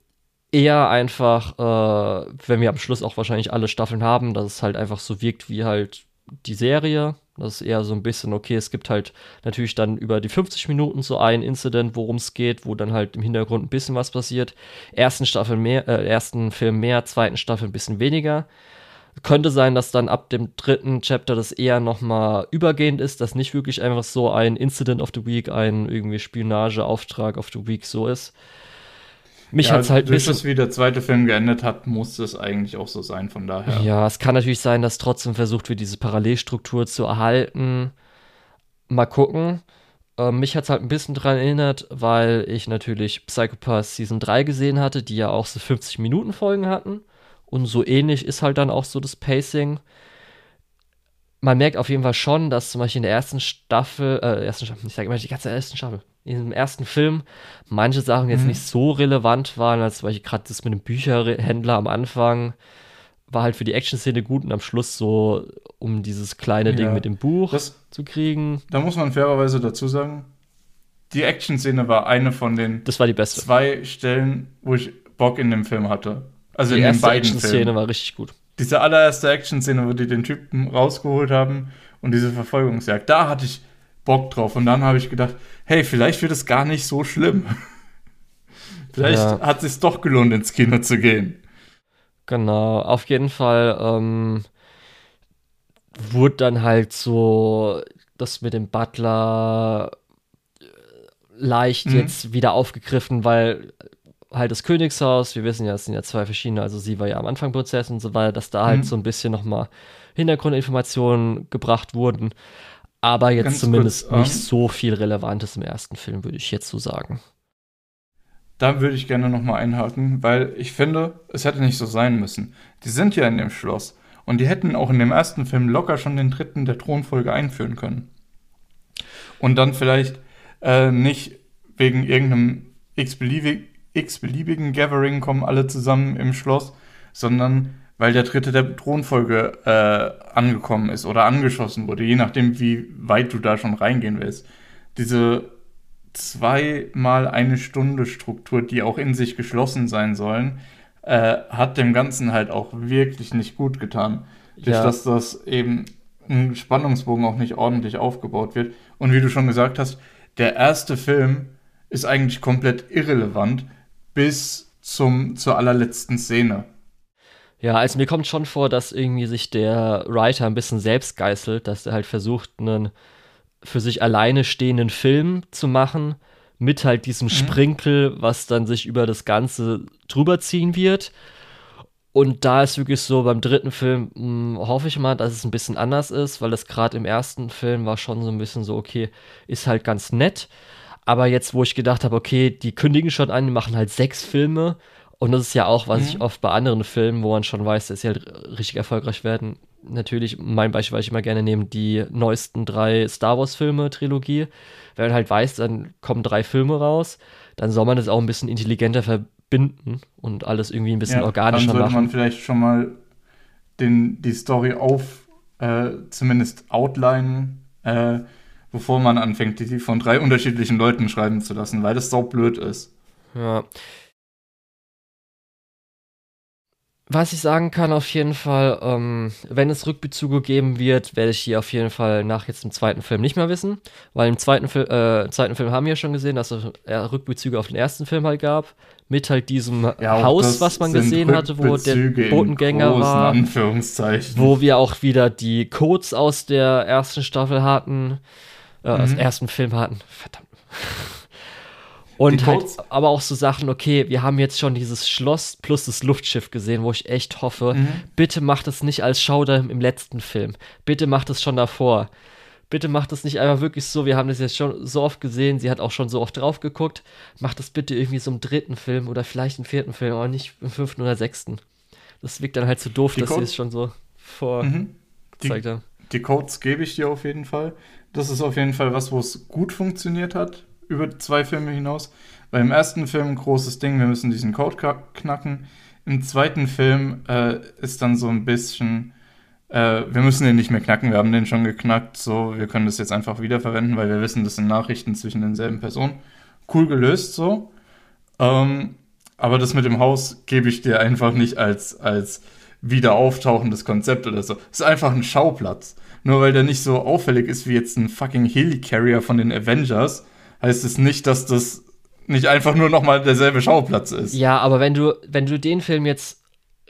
S1: eher einfach, äh, wenn wir am Schluss auch wahrscheinlich alle Staffeln haben, dass es halt einfach so wirkt wie halt die Serie. Das ist eher so ein bisschen, okay, es gibt halt natürlich dann über die 50 Minuten so ein Incident, worum es geht, wo dann halt im Hintergrund ein bisschen was passiert. Ersten Staffel mehr, äh, ersten Film mehr, zweiten Staffel ein bisschen weniger. Könnte sein, dass dann ab dem dritten Chapter das eher nochmal übergehend ist, dass nicht wirklich einfach so ein Incident of the Week, ein irgendwie Spionageauftrag of the Week so ist.
S2: Mich ja, hat es halt durch das, wie der zweite Film geendet hat, muss es eigentlich auch so sein, von daher.
S1: Ja, es kann natürlich sein, dass trotzdem versucht wird, diese Parallelstruktur zu erhalten. Mal gucken. Ähm, mich hat es halt ein bisschen daran erinnert, weil ich natürlich Psychopath Season 3 gesehen hatte, die ja auch so 50-Minuten-Folgen hatten. Und so ähnlich ist halt dann auch so das Pacing. Man merkt auf jeden Fall schon, dass zum Beispiel in der ersten Staffel, äh, ersten Staffel, ich sage immer die ganze erste Staffel, in dem ersten Film manche Sachen jetzt mhm. nicht so relevant waren, als zum Beispiel gerade das mit dem Bücherhändler am Anfang war halt für die Action-Szene gut und am Schluss so, um dieses kleine ja. Ding mit dem Buch das, zu kriegen.
S2: Da muss man fairerweise dazu sagen, die Action-Szene war eine von den
S1: das war die beste.
S2: zwei Stellen, wo ich Bock in dem Film hatte. Also
S1: die
S2: in
S1: den beiden Action-Szene war richtig gut.
S2: Diese allererste Action-Szene, wo die den Typen rausgeholt haben und diese Verfolgungsjagd, da hatte ich Bock drauf. Und dann habe ich gedacht, hey, vielleicht wird es gar nicht so schlimm. vielleicht ja. hat es sich doch gelohnt, ins Kino zu gehen.
S1: Genau, auf jeden Fall ähm, wurde dann halt so das mit dem Butler äh, leicht mhm. jetzt wieder aufgegriffen, weil halt das Königshaus, wir wissen ja, es sind ja zwei verschiedene, also sie war ja am Anfang Prozess und so weiter, dass da halt mhm. halt so ein bisschen nochmal Hintergrundinformationen gebracht wurden. Aber jetzt Ganz zumindest kurz, nicht ähm, so viel Relevantes im ersten Film, würde ich jetzt so sagen.
S2: Da würde ich gerne nochmal einhaken, weil ich finde, es hätte nicht so sein müssen. Die sind ja in dem Schloss und die hätten auch in dem ersten Film locker schon den dritten der Thronfolge einführen können. Und dann vielleicht äh, nicht wegen irgendeinem x-beliebigen Gathering kommen alle zusammen im Schloss, sondern weil der dritte der Thronfolge äh, angekommen ist oder angeschossen wurde, je nachdem, wie weit du da schon reingehen willst. Diese zweimal eine Stunde Struktur, die auch in sich geschlossen sein sollen, äh, hat dem Ganzen halt auch wirklich nicht gut getan. Ja. Durch dass das eben ein Spannungsbogen auch nicht ordentlich aufgebaut wird. Und wie du schon gesagt hast, der erste Film ist eigentlich komplett irrelevant bis zum, zur allerletzten Szene.
S1: Ja, also mir kommt schon vor, dass irgendwie sich der Writer ein bisschen selbst geißelt, dass er halt versucht, einen für sich alleine stehenden Film zu machen, mit halt diesem mhm. Sprinkel, was dann sich über das Ganze drüber ziehen wird. Und da ist wirklich so, beim dritten Film mh, hm, hoffe ich mal, dass es ein bisschen anders ist, weil das gerade im ersten Film war schon so ein bisschen so, okay, ist halt ganz nett. Aber jetzt, wo ich gedacht habe, okay, die kündigen schon an, die machen halt sechs Filme und das ist ja auch, was mhm. ich oft bei anderen Filmen, wo man schon weiß, dass sie halt richtig erfolgreich werden. Natürlich, mein Beispiel, weil ich immer gerne nehme, die neuesten drei Star Wars-Filme, Trilogie. Wenn man halt weiß, dann kommen drei Filme raus, dann soll man das auch ein bisschen intelligenter verbinden und alles irgendwie ein bisschen ja, organischer machen. Dann sollte man
S2: vielleicht schon mal den, die Story auf, äh, zumindest outlinen, äh, bevor man anfängt, die von drei unterschiedlichen Leuten schreiben zu lassen, weil das so blöd ist.
S1: Ja, Was ich sagen kann, auf jeden Fall, ähm, wenn es Rückbezüge geben wird, werde ich die auf jeden Fall nach jetzt dem zweiten Film nicht mehr wissen. Weil im zweiten, Fil äh, zweiten Film haben wir ja schon gesehen, dass es Rückbezüge auf den ersten Film halt gab. Mit halt diesem ja, Haus, was man gesehen hatte, wo der Botengänger war. Wo wir auch wieder die Codes aus der ersten Staffel hatten. Äh, mhm. aus dem ersten Film hatten. Verdammt. Und halt aber auch so Sachen, okay, wir haben jetzt schon dieses Schloss plus das Luftschiff gesehen, wo ich echt hoffe, mhm. bitte macht es nicht als Showdown im letzten Film. Bitte macht es schon davor. Bitte macht es nicht einfach wirklich so, wir haben das jetzt schon so oft gesehen, sie hat auch schon so oft drauf geguckt. Macht das bitte irgendwie so im dritten Film oder vielleicht im vierten Film, aber nicht im fünften oder sechsten. Das wirkt dann halt so doof, die dass sie es schon so vorgezeigt
S2: mhm. haben. Die Codes gebe ich dir auf jeden Fall. Das ist auf jeden Fall was, wo es gut funktioniert hat über zwei Filme hinaus. Weil im ersten Film ein großes Ding, wir müssen diesen Code knacken. Im zweiten Film äh, ist dann so ein bisschen, äh, wir müssen den nicht mehr knacken, wir haben den schon geknackt, so, wir können das jetzt einfach wiederverwenden, weil wir wissen, das sind Nachrichten zwischen denselben Personen. Cool gelöst so. Ähm, aber das mit dem Haus gebe ich dir einfach nicht als, als wieder auftauchendes Konzept oder so. Es ist einfach ein Schauplatz. Nur weil der nicht so auffällig ist wie jetzt ein fucking Helicarrier von den Avengers, heißt es nicht, dass das nicht einfach nur nochmal derselbe Schauplatz ist.
S1: Ja, aber wenn du, wenn du den Film jetzt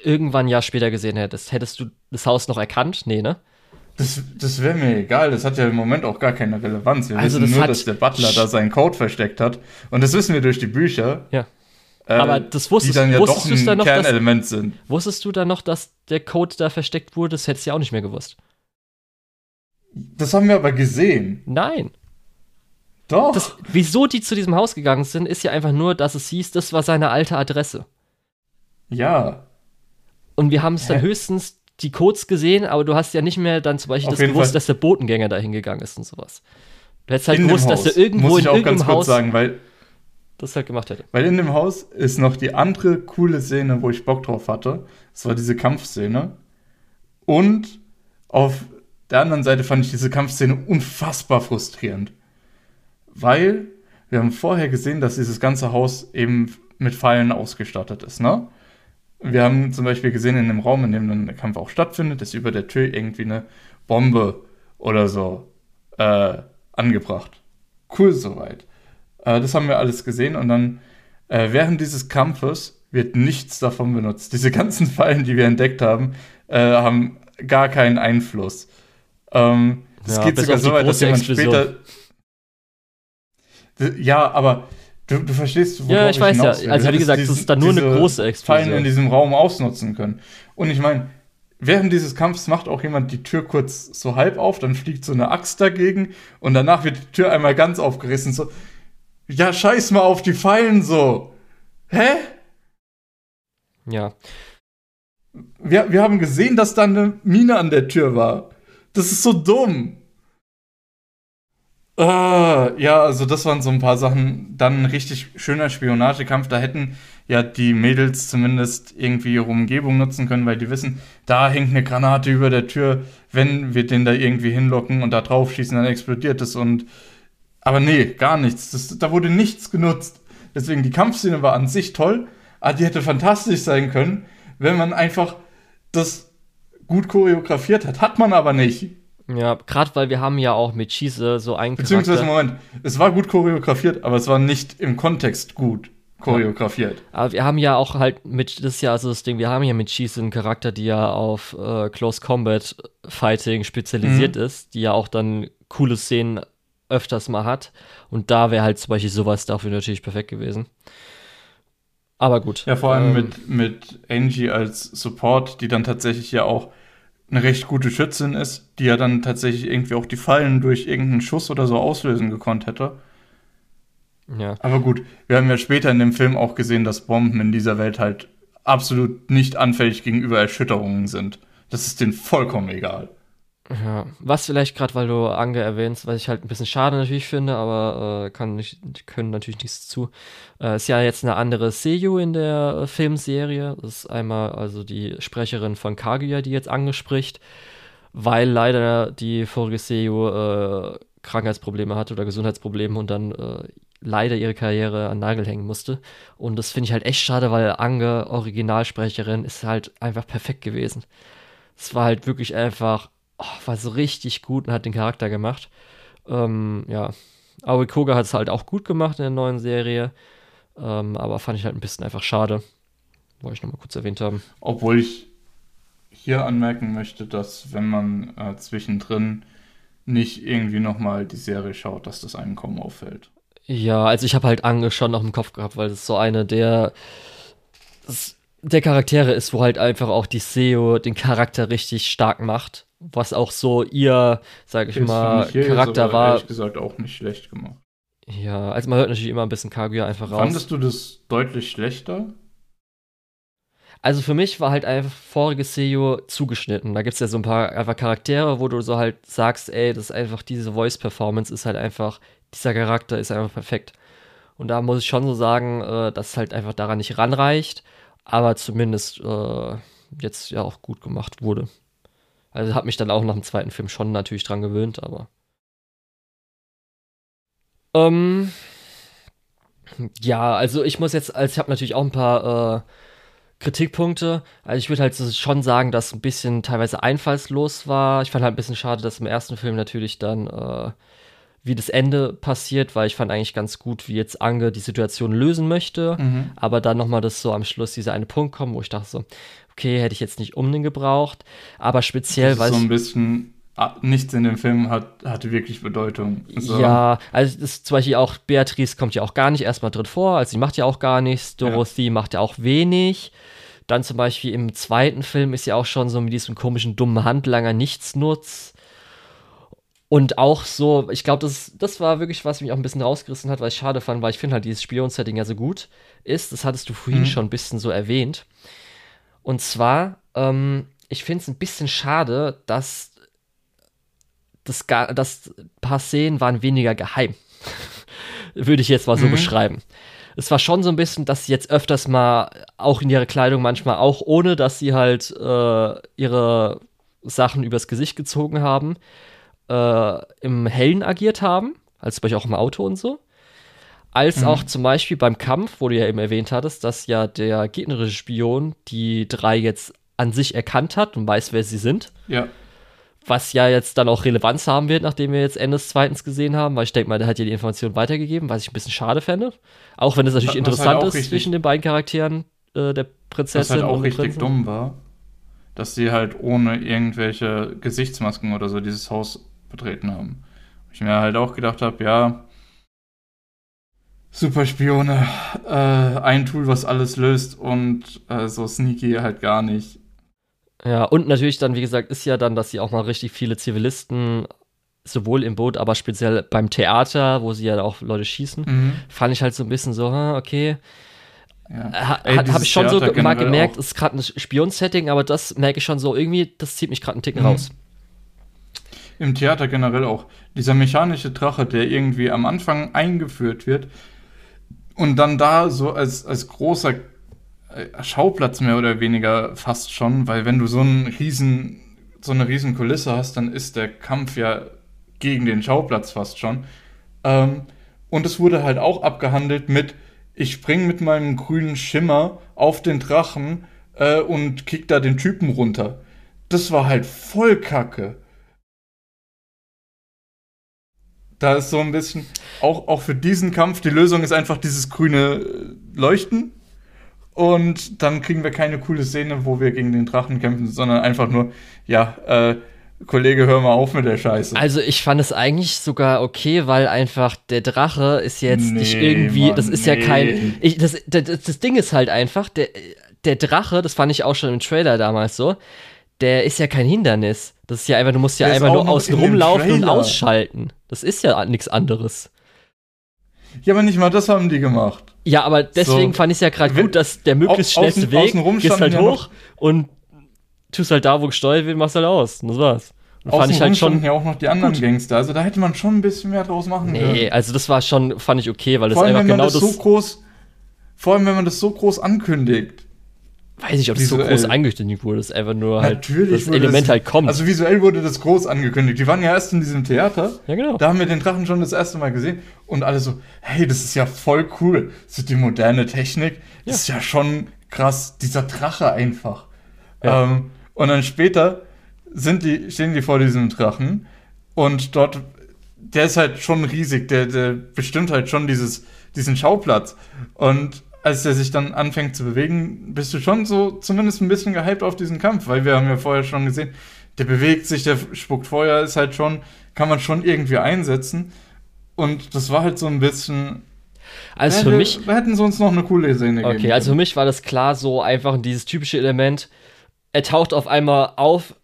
S1: irgendwann ein Jahr später gesehen hättest, hättest du das Haus noch erkannt? Nee, ne?
S2: Das, das wäre mir egal, das hat ja im Moment auch gar keine Relevanz. Wir
S1: Also
S2: wissen
S1: das
S2: nur, dass der Butler da seinen Code versteckt hat. Und das wissen wir durch die Bücher.
S1: Ja.
S2: äh,
S1: Aber das wusstest-
S2: die dann ja doch ein
S1: dann noch, dass-
S2: Kernelement sind.
S1: Wusstest du dann noch, dass der Code da versteckt wurde? Das hättest du ja auch nicht mehr gewusst.
S2: Das haben wir aber gesehen.
S1: Nein.
S2: Doch.
S1: Das, wieso die zu diesem Haus gegangen sind, ist ja einfach nur, dass es hieß, das war seine alte Adresse.
S2: ja.
S1: Und wir haben es dann höchstens die Codes gesehen, aber du hast ja nicht mehr dann zum Beispiel das gewusst,
S2: Fall.
S1: dass der Botengänger da hingegangen ist und sowas. Du hättest halt
S2: in
S1: gewusst, dass er irgendwo
S2: Muss
S1: in
S2: ich auch
S1: irgendeinem
S2: ganz kurz
S1: Haus
S2: sagen, weil,
S1: das halt gemacht hätte.
S2: weil in dem Haus ist noch die andere coole Szene, wo ich Bock drauf hatte. Das war diese Kampfszene. Und auf der anderen Seite fand ich diese Kampfszene unfassbar frustrierend. Weil wir haben vorher gesehen, dass dieses ganze Haus eben mit Pfeilen ausgestattet ist, ne? Wir haben zum Beispiel gesehen in dem Raum, in dem dann der Kampf auch stattfindet, ist über der Tür irgendwie eine Bombe oder so äh, angebracht. Cool soweit. Äh, das haben wir alles gesehen und dann äh, während dieses Kampfes wird nichts davon benutzt. Diese ganzen Fallen, die wir entdeckt haben, äh, haben gar keinen Einfluss. Ähm, es
S1: Ja,
S2: geht sogar so weit, dass jemand
S1: Explosion.
S2: später. D- Ja, aber du, du verstehst, worauf
S1: Ja, ich weiß ja.
S2: will.
S1: Also, wie gesagt, das ist dann nur eine große Explosion.
S2: Fallen in diesem Raum ausnutzen können. Und ich meine, während dieses Kampfs macht auch jemand die Tür kurz so halb auf, dann fliegt so eine Axt dagegen und danach wird die Tür einmal ganz aufgerissen. So, ja, scheiß mal auf die Fallen so. Hä?
S1: Ja.
S2: Wir, wir haben gesehen, dass da eine Mine an der Tür war. Das ist so dumm. Ah, ja, also das waren so ein paar Sachen. Dann ein richtig schöner Spionagekampf. Da hätten ja die Mädels zumindest irgendwie ihre Umgebung nutzen können, weil die wissen, da hängt eine Granate über der Tür. Wenn wir den da irgendwie hinlocken und da drauf schießen, dann explodiert es. Und aber nee, gar nichts. Das, da wurde nichts genutzt. Deswegen die Kampfszene war an sich toll, aber die hätte fantastisch sein können, wenn man einfach das gut choreografiert hat. Hat man aber nicht.
S1: Ja, gerade weil wir haben ja auch mit Schieße so einen
S2: Beziehungsweise,
S1: Charakter.
S2: Moment, es war gut choreografiert, aber es war nicht im Kontext gut choreografiert.
S1: Aber wir haben ja auch halt mit, das ist ja also das Ding, wir haben ja mit Schieße einen Charakter, die ja auf äh, Close Combat Fighting spezialisiert
S2: Mhm.
S1: ist, die ja auch dann coole Szenen öfters mal hat. Und da wäre halt zum Beispiel sowas dafür natürlich perfekt gewesen. Aber gut.
S2: Ja, vor allem
S1: ähm,
S2: mit, mit Angie als Support, die dann tatsächlich ja auch eine recht gute Schützin ist, die ja dann tatsächlich irgendwie auch die Fallen durch irgendeinen Schuss oder so auslösen gekonnt hätte.
S1: Ja.
S2: Aber gut, wir haben ja später in dem Film auch gesehen, dass Bomben in dieser Welt halt absolut nicht anfällig gegenüber Erschütterungen sind. Das ist denen vollkommen egal.
S1: Ja, was vielleicht gerade, weil du Ange erwähnst, was ich halt ein bisschen schade natürlich finde, aber äh, kann nicht, können natürlich nichts zu. Äh, ist ja jetzt eine andere Seiyu in der äh, Filmserie. Das ist einmal also die Sprecherin von Kaguya, die jetzt angespricht, weil leider die vorige Seiyu äh, Krankheitsprobleme hatte oder Gesundheitsprobleme und dann äh, leider ihre Karriere an Nagel hängen musste. Und das finde ich halt echt schade, weil Ange, Originalsprecherin, ist halt einfach perfekt gewesen. Es war halt wirklich einfach, oh, war so richtig gut und hat den Charakter gemacht. Ähm, ja, Aoi Koga hat es halt auch gut gemacht in der neuen Serie, ähm, aber fand ich halt ein bisschen einfach schade. Wollte ich nochmal kurz erwähnt haben.
S2: Obwohl ich hier anmerken möchte, dass wenn man äh, zwischendrin nicht irgendwie nochmal die Serie schaut, dass das einem kaum auffällt.
S1: Ja, also ich habe halt Ange schon noch im Kopf gehabt, weil das so eine der der Charaktere ist, wo halt einfach auch die SEO den Charakter richtig stark macht. Was auch so ihr, sag ich
S2: Das
S1: mal,
S2: ich jetzt
S1: Charakter
S2: aber
S1: war.
S2: Ehrlich gesagt auch nicht schlecht gemacht.
S1: Ja, also man hört natürlich immer ein bisschen Kaguya einfach raus.
S2: Fandest du das deutlich schlechter?
S1: Also für mich war halt einfach vorige Seiyuu zugeschnitten. Da gibt es ja so ein paar einfach Charaktere, wo du so halt sagst, ey, das ist einfach diese Voice-Performance ist halt einfach, dieser Charakter ist einfach perfekt. Und da muss ich schon so sagen, äh, dass es halt einfach daran nicht ranreicht, aber zumindest äh, jetzt ja auch gut gemacht wurde. Also hat mich dann auch nach dem zweiten Film schon natürlich dran gewöhnt, aber. Ähm, ja, also ich muss jetzt, also ich habe natürlich auch ein paar äh, Kritikpunkte. Also ich würde halt schon sagen, dass ein bisschen teilweise einfallslos war. Ich fand halt ein bisschen schade, dass im ersten Film natürlich dann äh, wie das Ende passiert, weil ich fand eigentlich ganz gut, wie jetzt Ange die Situation lösen möchte. Mhm. Aber dann nochmal das so am Schluss dieser eine Punkt kommt, wo ich dachte so, okay, hätte ich jetzt nicht unbedingt gebraucht. Aber speziell,
S2: weil. So ein bisschen ah, nichts in dem Film hat, hatte wirklich Bedeutung.
S1: So. Ja, also das zum Beispiel auch Beatrice kommt ja auch gar nicht erstmal drin vor, also sie macht ja auch gar nichts, Dorothy ja. macht ja auch wenig. Dann zum Beispiel im zweiten Film ist ja auch schon so mit diesem komischen dummen Handlanger Nichtsnutz. Und auch so, ich glaube, das, das war wirklich, was mich auch ein bisschen rausgerissen hat, weil ich schade fand, weil ich finde halt dieses Spion-Setting ja so gut ist. Das hattest du vorhin mhm. schon ein bisschen so erwähnt. Und zwar, ähm, ich finde es ein bisschen schade, dass das, das paar Szenen waren weniger geheim. Würde ich jetzt mal so mhm. beschreiben. Es war schon so ein bisschen, dass sie jetzt öfters mal auch in ihrer Kleidung manchmal auch ohne, dass sie halt äh, ihre Sachen übers Gesicht gezogen haben, äh, im Hellen agiert haben, als zum Beispiel auch im Auto und so. Als mhm. auch zum Beispiel beim Kampf, wo du ja eben erwähnt hattest, dass ja der gegnerische Spion die drei jetzt an sich erkannt hat und weiß, wer sie sind.
S2: Ja.
S1: Was ja jetzt dann auch Relevanz haben wird, nachdem wir jetzt Ende des Zweitens gesehen haben, weil ich denke mal, der hat ja die Information weitergegeben, was ich ein bisschen schade fände. Auch wenn es natürlich was halt interessant halt ist zwischen den beiden Charakteren äh, der Prinzessin. Was
S2: halt auch richtig dumm war, dass sie halt ohne irgendwelche Gesichtsmasken oder so dieses Haus betreten haben. Ich mir halt auch gedacht habe, ja, Superspione, äh, ein Tool, was alles löst und äh, so sneaky halt gar nicht.
S1: Ja, und natürlich dann, wie gesagt, ist ja dann, dass sie auch mal richtig viele Zivilisten sowohl im Boot, aber speziell beim Theater, wo sie ja auch Leute schießen, mhm. fand ich halt so ein bisschen so, okay. Ja. Ha, Habe ich schon Theater so mal gemerkt, ist gerade ein Spion-Setting, aber das merke ich schon so irgendwie, das zieht mich gerade einen Ticken mhm. raus
S2: im Theater generell auch. Dieser mechanische Drache, der irgendwie am Anfang eingeführt wird und dann da so als, als großer äh, Schauplatz mehr oder weniger fast schon, weil wenn du so einen riesen, so eine riesen Kulisse hast, dann ist der Kampf ja gegen den Schauplatz fast schon. Ähm, und es wurde halt auch abgehandelt mit, ich spring mit meinem grünen Schimmer auf den Drachen äh, und kick da den Typen runter. Das war halt voll kacke. Da ist so ein bisschen, auch, auch für diesen Kampf, die Lösung ist einfach dieses grüne Leuchten. Und dann kriegen wir keine coole Szene, wo wir gegen den Drachen kämpfen, sondern einfach nur, ja, äh, Kollege, hör mal auf mit der Scheiße.
S1: Also ich fand es eigentlich sogar okay, weil einfach der Drache ist jetzt nee, nicht irgendwie, Mann, das ist nee. ja kein, ich, das, das, das Ding ist halt einfach, der, der Drache, das fand ich auch schon im Trailer damals so, der ist ja kein Hindernis. Das ist ja einfach, du musst ja der einfach nur außen rumlaufen und ausschalten. Das ist ja nichts anderes.
S2: Ja, aber nicht mal das haben die gemacht.
S1: Ja, aber deswegen so. fand ich es ja gerade gut, dass der möglichst au schnellste Weg gehst halt hoch und tust halt da, wo gesteuert wird, machst halt aus. Und das war's. Und
S2: fand ich halt schon ja auch noch die anderen gut. Gangster. Also da hätte man schon ein bisschen mehr draus machen
S1: können. Nee, also das war schon, fand ich okay, weil
S2: das
S1: einfach
S2: genau das, das so groß, vor allem wenn man das so groß ankündigt
S1: weiß nicht, ob es so groß angekündigt wurde, dass einfach nur
S2: halt das
S1: Element das, halt kommt.
S2: Also visuell wurde das groß angekündigt. Die waren ja erst in diesem Theater.
S1: Ja, genau.
S2: Da haben wir den Drachen schon das erste Mal gesehen und alle so, hey, das ist ja voll cool. Das ist die moderne Technik. Das ja. ist ja schon krass. Dieser Drache einfach. Ja. Ähm, und dann später sind die, stehen die vor diesem Drachen und dort, der ist halt schon riesig. Der, der bestimmt halt schon dieses, diesen Schauplatz. Und als er sich dann anfängt zu bewegen, bist du schon so zumindest ein bisschen gehypt auf diesen Kampf, weil wir haben ja vorher schon gesehen, der bewegt sich, der spuckt Feuer, ist halt schon, kann man schon irgendwie einsetzen. Und das war halt so ein bisschen.
S1: Also für mich.
S2: Wir hätten sie uns noch eine coole Szene
S1: Okay, gegeben. also für mich war das klar so einfach dieses typische Element. Er taucht auf einmal auf,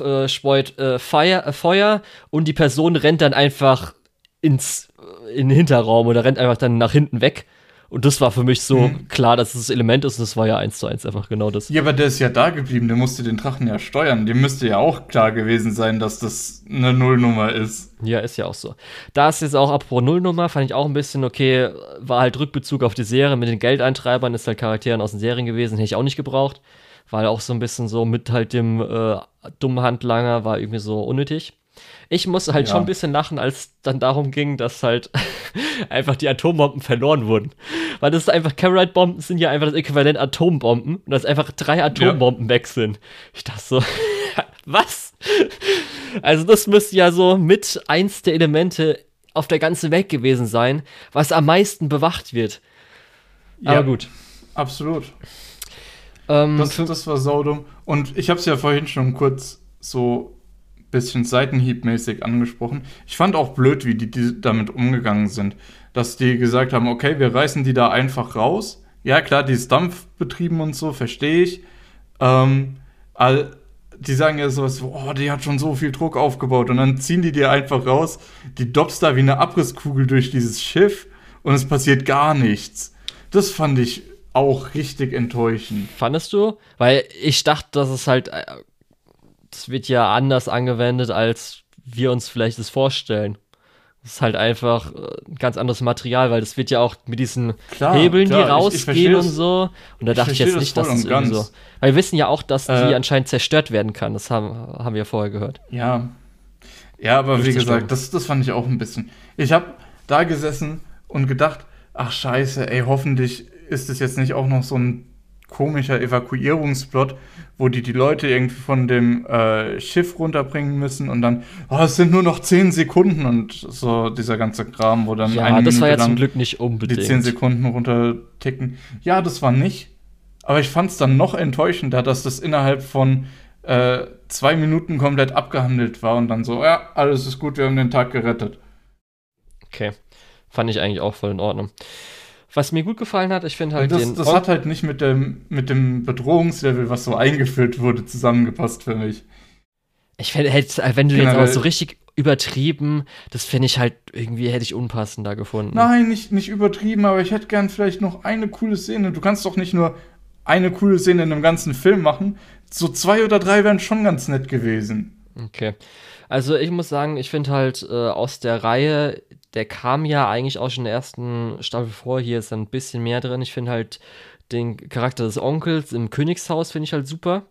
S1: äh, speut äh, Feuer, äh, Feuer und die Person rennt dann einfach ins äh, in den Hinterraum oder rennt einfach dann nach hinten weg. Und das war für mich so mhm. klar, dass es das Element ist. Und das war ja eins zu eins einfach genau das.
S2: Ja, aber der ist ja da geblieben. Der musste den Drachen ja steuern. Dem müsste ja auch klar gewesen sein, dass das eine Nullnummer ist.
S1: Ja, ist ja auch so. Da ist jetzt auch apropos Nullnummer, fand ich auch ein bisschen okay. War halt Rückbezug auf die Serie mit den Geldeintreibern, ist halt Charakteren aus den Serien gewesen. Hätte ich auch nicht gebraucht. War auch so ein bisschen so mit halt dem äh, dummen Handlanger, war irgendwie so unnötig. Ich musste halt
S2: Ja.
S1: schon ein bisschen lachen, als dann darum ging, dass halt einfach die Atombomben verloren wurden. Weil das ist einfach, Carrot-Bomben sind ja einfach das Äquivalent Atombomben und dass einfach drei Atombomben weg sind. Ich dachte so, was? Also das müsste ja so mit eins der Elemente auf der ganzen Welt gewesen sein, was am meisten bewacht wird. Aber gut.
S2: Absolut.
S1: Ähm,
S2: Das, das war saudumm. Und ich habe es ja vorhin schon kurz so bisschen Seitenhiebmäßig angesprochen. Ich fand auch blöd, wie die, die damit umgegangen sind. Dass die gesagt haben, okay, wir reißen die da einfach raus. Ja, klar, die ist dampfbetrieben und so, verstehe ich. Ähm, all, die sagen ja sowas, oh, die hat schon so viel Druck aufgebaut. Und dann ziehen die dir einfach raus. Die doppst da wie eine Abrisskugel durch dieses Schiff und es passiert gar nichts. Das fand ich auch richtig enttäuschend.
S1: Fandest du? Weil ich dachte, dass es halt, äh, das wird ja anders angewendet, als wir uns vielleicht das vorstellen. Das ist halt einfach äh, ein ganz anderes Material, weil das wird ja auch mit diesen
S2: Klar,
S1: Hebeln,
S2: klar,
S1: die
S2: ich- ich
S1: rausgehen
S2: verstehe
S1: und so. Und da
S2: ich
S1: dachte ich jetzt
S2: das
S1: nicht, dass das irgendwie so.
S2: ganz.
S1: Weil wir wissen ja auch, dass die
S2: Äh,
S1: anscheinend zerstört werden kann. Das haben, haben wir vorher gehört.
S2: Ja. Ja, aber wie gesagt, das, das fand ich auch ein bisschen. Ich habe da gesessen und gedacht, ach scheiße, ey, hoffentlich ist es jetzt nicht auch noch so ein komischer Evakuierungsplot, wo die die Leute irgendwie von dem äh, Schiff runterbringen müssen und dann, oh, es sind nur noch 10 Sekunden und so dieser ganze Kram, wo dann
S1: Ja,
S2: eine
S1: das war ja zum Glück nicht
S2: die
S1: unbedingt.
S2: 10 Sekunden runterticken. Ja, das war nicht. Aber ich fand es dann noch enttäuschender, dass das innerhalb von äh, zwei Minuten komplett abgehandelt war und dann so, ja, alles ist gut, wir haben den Tag gerettet.
S1: Okay. Fand ich eigentlich auch voll in Ordnung. Was mir gut gefallen hat, ich finde halt
S2: das
S1: den.
S2: das hat halt nicht mit dem, mit dem Bedrohungslevel, was so eingeführt wurde, zusammengepasst für mich.
S1: Ich fände, wenn du jetzt
S2: Generell-
S1: auch so richtig übertrieben, das fände ich halt irgendwie, hätte ich unpassender gefunden.
S2: Nein, nicht, nicht übertrieben, aber ich hätte gern vielleicht noch eine coole Szene. Du kannst doch nicht nur eine coole Szene in einem ganzen Film machen. So zwei oder drei wären schon ganz nett gewesen.
S1: Okay. Also ich muss sagen, ich finde halt äh, aus der Reihe, der kam ja eigentlich auch schon in der ersten Staffel vor, hier ist dann ein bisschen mehr drin. Ich finde halt den Charakter des Onkels im Königshaus finde ich halt super.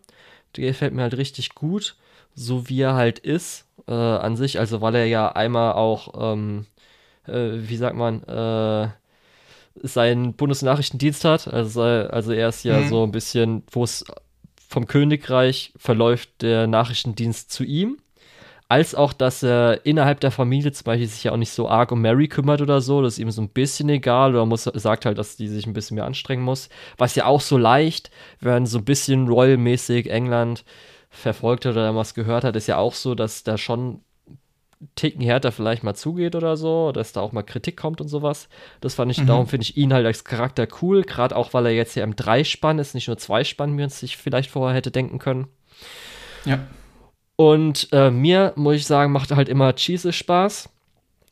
S1: Der gefällt mir halt richtig gut, so wie er halt ist äh, an sich. Also weil er ja einmal auch, ähm, äh, wie sagt man, äh, seinen Bundesnachrichtendienst hat. Also, also er ist ja
S2: Mhm.
S1: so ein bisschen, wo es vom Königreich verläuft der Nachrichtendienst zu ihm. Als auch, dass er innerhalb der Familie zum Beispiel sich ja auch nicht so arg um Mary kümmert oder so. Das ist ihm so ein bisschen egal oder muss, sagt halt, dass die sich ein bisschen mehr anstrengen muss. Was ja auch so leicht, wenn so ein bisschen Royal-mäßig England verfolgt hat oder was gehört hat, ist ja auch so, dass da schon Ticken härter vielleicht mal zugeht oder so, dass da auch mal Kritik kommt und sowas. Das fand ich,
S2: Mhm.
S1: darum finde ich ihn halt als Charakter cool, gerade auch, weil er jetzt ja im Dreispann ist, nicht nur Zweispann, wie man sich vielleicht vorher hätte denken können.
S2: Ja.
S1: Und äh, mir, muss ich sagen, macht halt immer Cheese Spaß.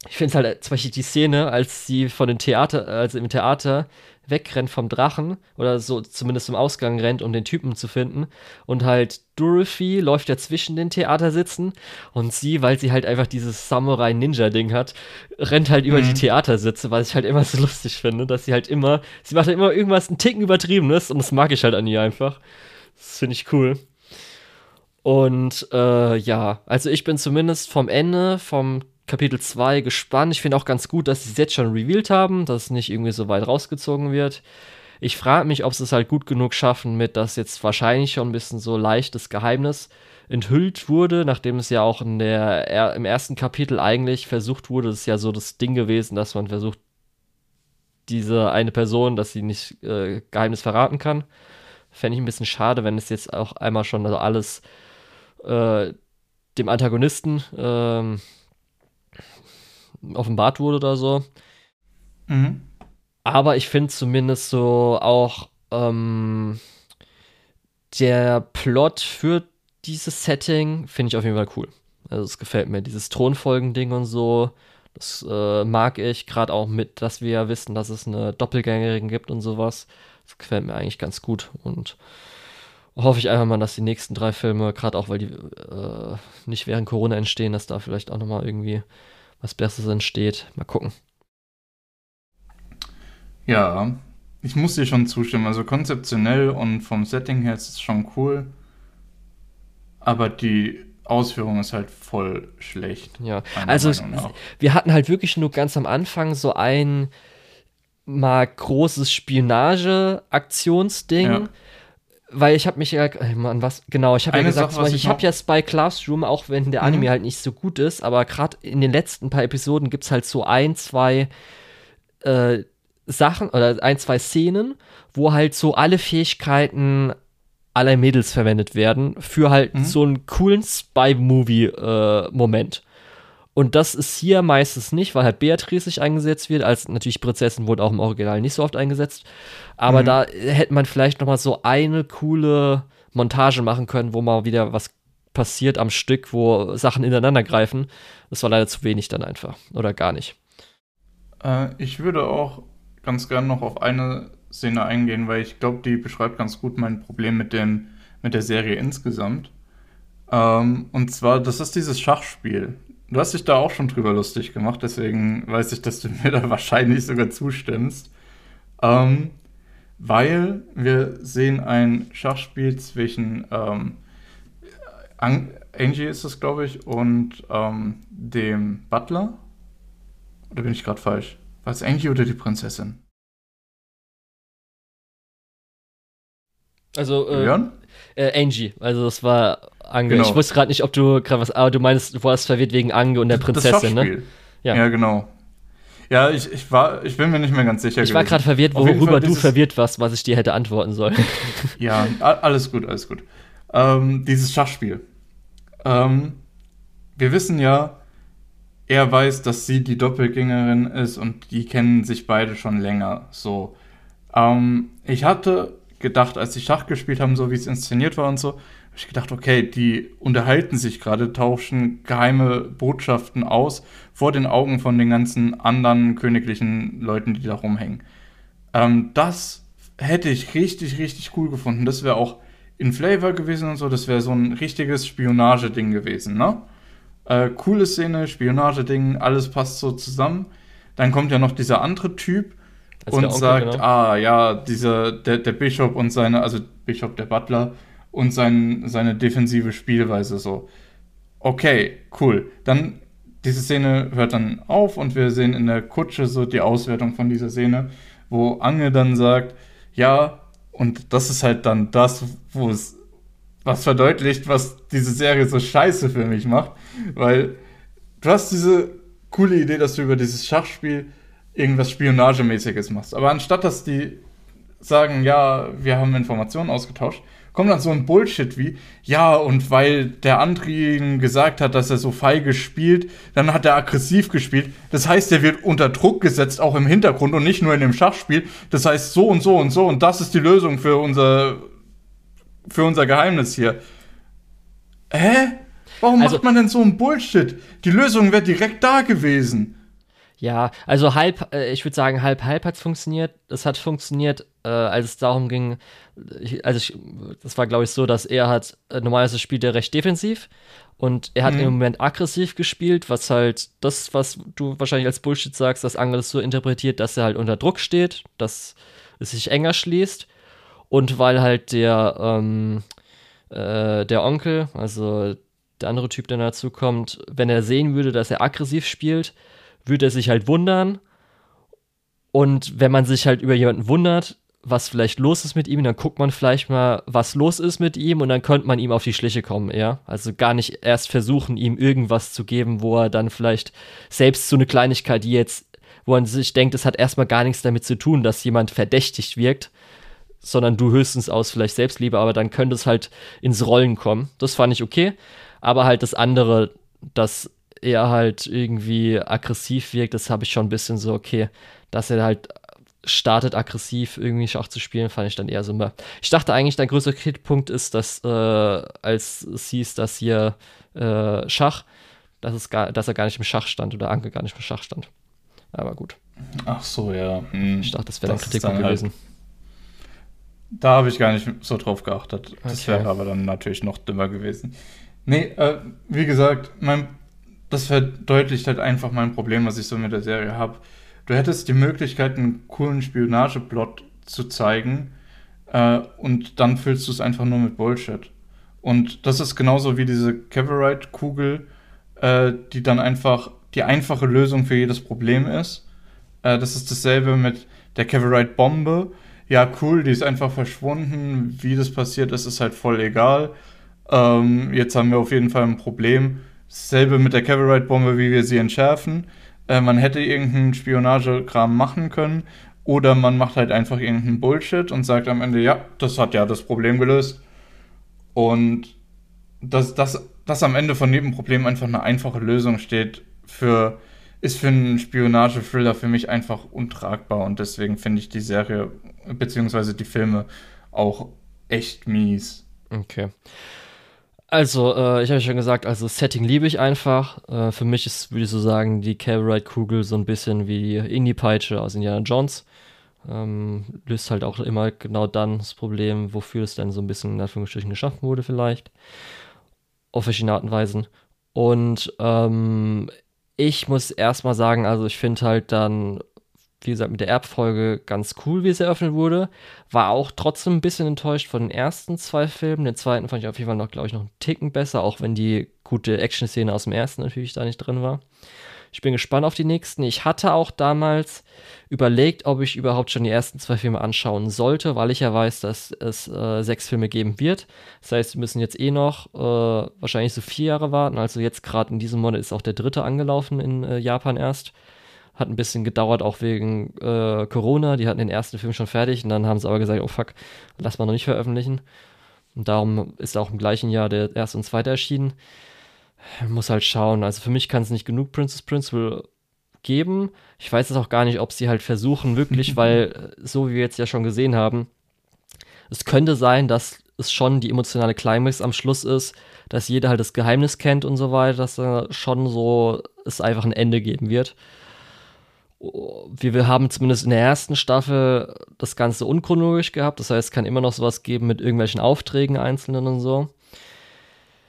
S1: Ich finde es halt zum Beispiel die Szene, als sie von dem Theater, also im Theater wegrennt vom Drachen oder so zumindest zum Ausgang rennt, um den Typen zu finden. Und halt Dorothy läuft ja zwischen den Theatersitzen und sie, weil sie halt einfach dieses Samurai-Ninja-Ding hat, rennt halt über
S2: Mhm.
S1: die Theatersitze, was ich halt immer so lustig finde, dass sie halt immer, sie macht halt immer irgendwas einen Ticken übertriebenes und das mag ich halt an ihr einfach. Das finde ich cool. Und äh, ja, also ich bin zumindest vom Ende, vom Kapitel 2 gespannt. Ich finde auch ganz gut, dass sie es jetzt schon revealed haben, dass es nicht irgendwie so weit rausgezogen wird. Ich frage mich, ob sie es halt gut genug schaffen, mit dass jetzt wahrscheinlich schon ein bisschen so leichtes Geheimnis enthüllt wurde, nachdem es ja auch in der, er, im ersten Kapitel eigentlich versucht wurde, das ist ja so das Ding gewesen, dass man versucht, diese eine Person, dass sie nicht äh, Geheimnis verraten kann. Fände ich ein bisschen schade, wenn es jetzt auch einmal schon also alles äh, dem Antagonisten ähm, offenbart wurde oder so.
S2: Mhm.
S1: Aber ich finde zumindest so auch ähm, der Plot für dieses Setting finde ich auf jeden Fall cool. Also es gefällt mir, dieses Thronfolgen-Ding und so. Das äh, mag ich, gerade auch mit, dass wir ja wissen, dass es eine Doppelgängerin gibt und sowas. Das gefällt mir eigentlich ganz gut und hoffe ich einfach mal, dass die nächsten drei Filme, gerade auch weil die äh, nicht während Corona entstehen, dass da vielleicht auch nochmal irgendwie was Besseres entsteht. Mal gucken.
S2: Ja, ich muss dir schon zustimmen. Also konzeptionell und vom Setting her ist es schon cool. Aber die Ausführung ist halt voll schlecht.
S1: Ja, also wir hatten halt wirklich nur ganz am Anfang so ein mal großes Spionage-Aktionsding. Ja. Weil ich habe mich ja, Mann, was, genau, ich habe ja gesagt, Sache, ich, ich habe ja Spy Classroom, auch wenn der Anime mhm. halt nicht so gut ist, aber gerade in den letzten paar Episoden gibt es halt so ein, zwei äh, Sachen oder ein, zwei Szenen, wo halt so alle Fähigkeiten aller Mädels verwendet werden für halt mhm. so einen coolen Spy-Movie-Moment. Äh, und das ist hier meistens nicht, weil halt Beatrice sich eingesetzt wird, als natürlich Prinzessin wurde auch im Original nicht so oft eingesetzt. Aber mhm. da hätte man vielleicht noch mal so eine coole Montage machen können, wo mal wieder was passiert am Stück, wo Sachen ineinander greifen. Das war leider zu wenig dann einfach. Oder gar nicht.
S2: Äh, ich würde auch ganz gerne noch auf eine Szene eingehen, weil ich glaube, die beschreibt ganz gut mein Problem mit, dem, mit der Serie insgesamt. Ähm, und zwar, das ist dieses Schachspiel. Du hast dich da auch schon drüber lustig gemacht, deswegen weiß ich, dass du mir da wahrscheinlich sogar zustimmst. Ähm, weil wir sehen ein Schachspiel zwischen ähm, Angie ist es, glaube ich, und ähm, dem Butler. Oder bin ich gerade falsch? War es Angie oder die Prinzessin?
S1: Also, äh, äh, Angie. Also, das war Ange. Genau. Ich wusste gerade nicht, ob du gerade was, aber du meinst, du warst verwirrt wegen Ange und der Prinzessin, ne?
S2: Ja. ja, genau. Ja, ich, ich, war, ich bin mir nicht mehr ganz sicher.
S1: Ich gewesen. war gerade verwirrt, worüber du verwirrt warst, was ich dir hätte antworten sollen.
S2: ja, alles gut, alles gut. Ähm, dieses Schachspiel. Ähm, wir wissen ja, er weiß, dass sie die Doppelgängerin ist und die kennen sich beide schon länger. So. Ähm, ich hatte gedacht, als sie Schach gespielt haben, so wie es inszeniert war und so, habe ich gedacht, okay, die unterhalten sich gerade, tauschen geheime Botschaften aus vor den Augen von den ganzen anderen königlichen Leuten, die da rumhängen. Ähm, das hätte ich richtig, richtig cool gefunden. Das wäre auch in Flavor gewesen und so. Das wäre so ein richtiges Spionageding gewesen, ne? Äh, coole Szene, Spionageding, alles passt so zusammen. Dann kommt ja noch dieser andere Typ, und Onkel, sagt, genau. ah ja, dieser, der, der Bischof und seine, also Bischof der Butler und sein, seine defensive Spielweise so. Okay, cool. Dann, diese Szene hört dann auf und wir sehen in der Kutsche so die Auswertung von dieser Szene, wo Ange dann sagt, ja, und das ist halt dann das, wo es was verdeutlicht, was diese Serie so scheiße für mich macht, weil du hast diese coole Idee, dass du über dieses Schachspiel irgendwas Spionagemäßiges machst. Aber anstatt dass die sagen, ja, wir haben Informationen ausgetauscht, kommt dann so ein Bullshit wie, ja, und weil der andere ihm gesagt hat, dass er so feige spielt, dann hat er aggressiv gespielt. Das heißt, er wird unter Druck gesetzt, auch im Hintergrund und nicht nur in dem Schachspiel. Das heißt, so und so und so und das ist die Lösung für unser, für unser Geheimnis hier. Hä? Warum also, macht man denn so ein Bullshit? Die Lösung wäre direkt da gewesen.
S1: Ja, also halb, äh, ich würde sagen, halb, halb hat es funktioniert. Es hat funktioniert, äh, als es darum ging, ich, also ich, das war, glaube ich, so, dass er hat, äh, normalerweise spielt er recht defensiv und er hat mhm. im Moment aggressiv gespielt, was halt das, was du wahrscheinlich als Bullshit sagst, dass Angel so interpretiert, dass er halt unter Druck steht, dass es sich enger schließt und weil halt der, ähm, äh, der Onkel, also der andere Typ, der dazu kommt, wenn er sehen würde, dass er aggressiv spielt, würde er sich halt wundern. Und wenn man sich halt über jemanden wundert, was vielleicht los ist mit ihm, dann guckt man vielleicht mal, was los ist mit ihm und dann könnte man ihm auf die Schliche kommen, ja. Also gar nicht erst versuchen, ihm irgendwas zu geben, wo er dann vielleicht selbst so eine Kleinigkeit, die jetzt, wo man sich denkt, es hat erstmal gar nichts damit zu tun, dass jemand verdächtig wirkt, sondern du höchstens aus vielleicht Selbstliebe, aber dann könnte es halt ins Rollen kommen. Das fand ich okay. Aber halt das andere, dass er halt irgendwie aggressiv wirkt, das habe ich schon ein bisschen so, okay, dass er halt startet, aggressiv irgendwie Schach zu spielen, fand ich dann eher so mehr. Ich dachte eigentlich, dein größter Kritikpunkt ist, dass, äh, als es hieß, dass hier äh, Schach, dass, es gar, dass er gar nicht im Schach stand oder Anke gar nicht im Schach stand. Aber gut.
S2: Ach so, ja. Hm.
S1: Ich dachte, das wäre dein Kritikpunkt halt gewesen. Halt,
S2: da habe ich gar nicht so drauf geachtet. Das okay. wäre aber dann natürlich noch dümmer gewesen. Nee, äh, wie gesagt, mein das verdeutlicht halt einfach mein Problem, was ich so mit der Serie habe. Du hättest die Möglichkeit, einen coolen Spionageplot zu zeigen äh, und dann füllst du es einfach nur mit Bullshit. Und das ist genauso wie diese Caverite-Kugel, äh, die dann einfach die einfache Lösung für jedes Problem ist. Äh, das ist dasselbe mit der Caverite-Bombe. Ja, cool, die ist einfach verschwunden. Wie das passiert ist, ist halt voll egal. Ähm, jetzt haben wir auf jeden Fall ein Problem. Dasselbe mit der Caverite-Bombe, wie wir sie entschärfen. Äh, man hätte irgendeinen Spionagekram machen können. Oder man macht halt einfach irgendeinen Bullshit und sagt am Ende, ja, das hat ja das Problem gelöst. Und dass, dass, dass am Ende von jedem Problem einfach eine einfache Lösung steht, für, ist für einen Spionage-Thriller für mich einfach untragbar. Und deswegen finde ich die Serie beziehungsweise die Filme auch echt mies.
S1: Okay. Also, äh, ich habe schon gesagt, also Setting liebe ich einfach. Äh, für mich ist, würde ich so sagen, die Caverite-Kugel so ein bisschen wie Indie-Peitsche aus Indiana Jones. Ähm, löst halt auch immer genau dann das Problem, wofür es dann so ein bisschen in Anführungsstrichen geschaffen wurde, vielleicht. Auf verschiedene Arten und Weisen. Und ähm, ich muss erstmal sagen, also ich finde halt dann wie gesagt, mit der Erbfolge ganz cool, wie es eröffnet wurde. War auch trotzdem ein bisschen enttäuscht von den ersten zwei Filmen. Den zweiten fand ich auf jeden Fall noch, glaube ich, noch einen Ticken besser, auch wenn die gute Action-Szene aus dem ersten natürlich da nicht drin war. Ich bin gespannt auf die nächsten. Ich hatte auch damals überlegt, ob ich überhaupt schon die ersten zwei Filme anschauen sollte, weil ich ja weiß, dass es äh, sechs Filme geben wird. Das heißt, wir müssen jetzt eh noch äh, wahrscheinlich so vier Jahre warten. Also jetzt gerade in diesem Monat ist auch der dritte angelaufen in äh, Japan erst. Hat ein bisschen gedauert, auch wegen äh, Corona. Die hatten den ersten Film schon fertig und dann haben sie aber gesagt, oh fuck, lass mal noch nicht veröffentlichen. Und darum ist auch im gleichen Jahr der erste und zweite erschienen. Muss halt schauen. Also für mich kann es nicht genug Princess Principle geben. Ich weiß es auch gar nicht, ob sie halt versuchen, wirklich, weil, so wie wir jetzt ja schon gesehen haben, es könnte sein, dass es schon die emotionale Climax am Schluss ist, dass jeder halt das Geheimnis kennt und so weiter, dass da schon so es einfach ein Ende geben wird wir, wir haben zumindest in der ersten Staffel das Ganze unchronologisch gehabt. Das heißt, es kann immer noch sowas geben mit irgendwelchen Aufträgen einzelnen und so.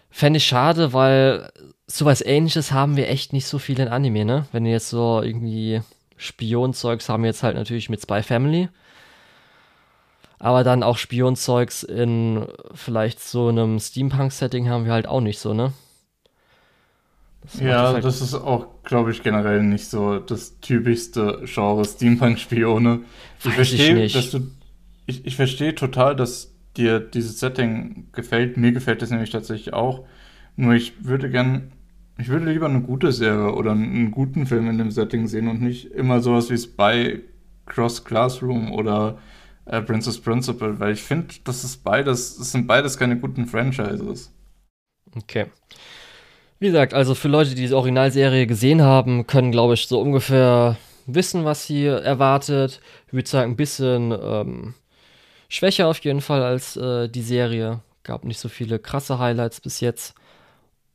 S1: Fände ich schade, weil sowas ähnliches haben wir echt nicht so viel in Anime, ne? Wenn jetzt so irgendwie Spionzeugs haben wir jetzt halt natürlich mit Spy Family. Aber dann auch Spionzeugs in vielleicht so einem Steampunk-Setting haben wir halt auch nicht so, ne?
S2: Das ja, halt das ist auch, glaube ich, generell nicht so das typischste Genre Steampunk-Spione. Ich verstehe, dass du. Ich, ich verstehe total, dass dir dieses Setting gefällt. Mir gefällt es nämlich tatsächlich auch. Nur ich würde gern. Ich würde lieber eine gute Serie oder einen guten Film in dem Setting sehen und nicht immer sowas wie Spy Cross Classroom oder äh, Princess Principal, weil ich finde, das ist beides, das sind beides keine guten Franchises.
S1: Okay. Wie gesagt, also für Leute, die diese Originalserie gesehen haben, können, glaube ich, so ungefähr wissen, was sie erwartet. Ich würde sagen, ein bisschen ähm, schwächer auf jeden Fall als äh, die Serie. Gab nicht so viele krasse Highlights bis jetzt.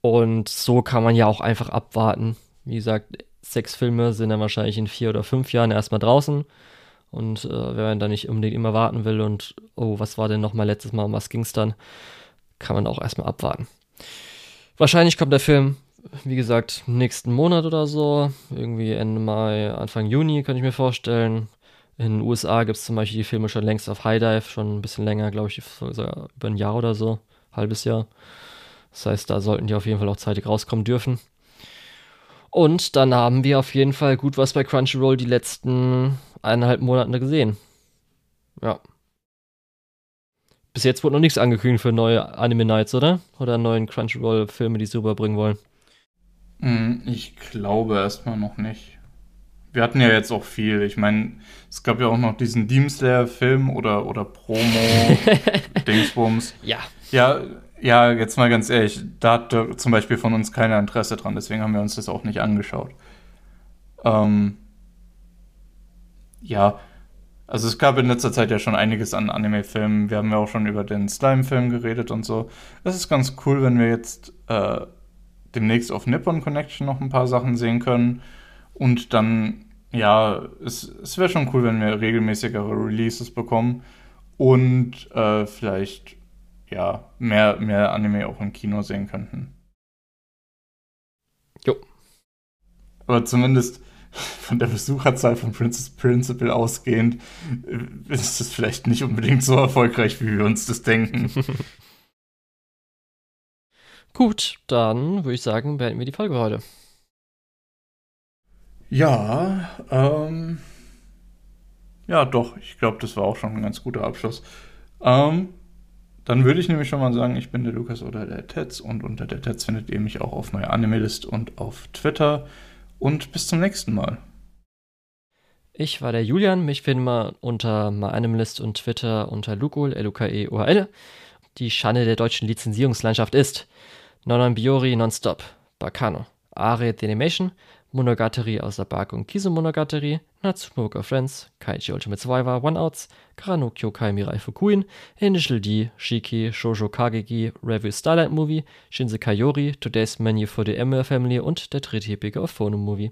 S1: Und so kann man ja auch einfach abwarten. Wie gesagt, sechs Filme sind dann wahrscheinlich in vier oder fünf Jahren erstmal draußen. Und äh, wenn man da nicht unbedingt immer warten will und, oh, was war denn nochmal letztes Mal, um was ging es dann, kann man auch erstmal abwarten. Wahrscheinlich kommt der Film, wie gesagt, nächsten Monat oder so. Irgendwie Ende Mai, Anfang Juni, könnte ich mir vorstellen. In den USA gibt es zum Beispiel die Filme schon längst auf High Dive, schon ein bisschen länger, glaube ich, über ein Jahr oder so, halbes Jahr. Das heißt, da sollten die auf jeden Fall auch zeitig rauskommen dürfen. Und dann haben wir auf jeden Fall gut was bei Crunchyroll die letzten eineinhalb Monate gesehen. Ja. Bis jetzt wurde noch nichts angekündigt für neue Anime Nights, oder? Oder neuen Crunchyroll-Filme, die sie rüberbringen wollen.
S2: Hm, ich glaube erstmal noch nicht. Wir hatten ja jetzt auch viel. Ich meine, es gab ja auch noch diesen Demon Slayer-Film oder, oder Promo, Dingsbums.
S1: Ja.
S2: Ja, ja, jetzt mal ganz ehrlich, da hat zum Beispiel von uns keiner Interesse dran, deswegen haben wir uns das auch nicht angeschaut. Ähm, ja, also es gab in letzter Zeit ja schon einiges an Anime-Filmen. Wir haben ja auch schon über den Slime-Film geredet und so. Es ist ganz cool, wenn wir jetzt äh, demnächst auf Nippon Connection noch ein paar Sachen sehen können. Und dann, ja, es, es wäre schon cool, wenn wir regelmäßigere Releases bekommen. Und äh, vielleicht, ja, mehr, mehr Anime auch im Kino sehen könnten.
S1: Jo.
S2: Aber zumindest von der Besucherzahl von Princess Principal ausgehend äh, ist es vielleicht nicht unbedingt so erfolgreich, wie wir uns das denken.
S1: Gut, dann würde ich sagen, beenden wir die Folge heute.
S2: Ja, ähm. Ja, doch, ich glaube, das war auch schon ein ganz guter Abschluss. Ähm, dann würde ich nämlich schon mal sagen, ich bin der Lukas oder der Tetz und unter der Tetz findet ihr mich auch auf meiner Animalist und auf Twitter. Und bis zum nächsten Mal.
S1: Ich war der Julian, mich finden wir unter MyAnimalist und Twitter unter Lukol, L-U-K-E-O-L. Die Schande der deutschen Lizenzierungslandschaft ist Nonon Biori Nonstop, Bacano, Are The Animation, Monogatari aus der Bark und Kiso Monogatari, Natsumoka Friends, Kaiji Ultimate Survivor, One Outs, Karanokyo Kai Mirai Fukuin, Initial D, Shiki, Shoujo Kageki, Review Starlight Movie, Shinse Kayori, Today's Menu for the Emerald Family und der dritte Epic of Phone Movie.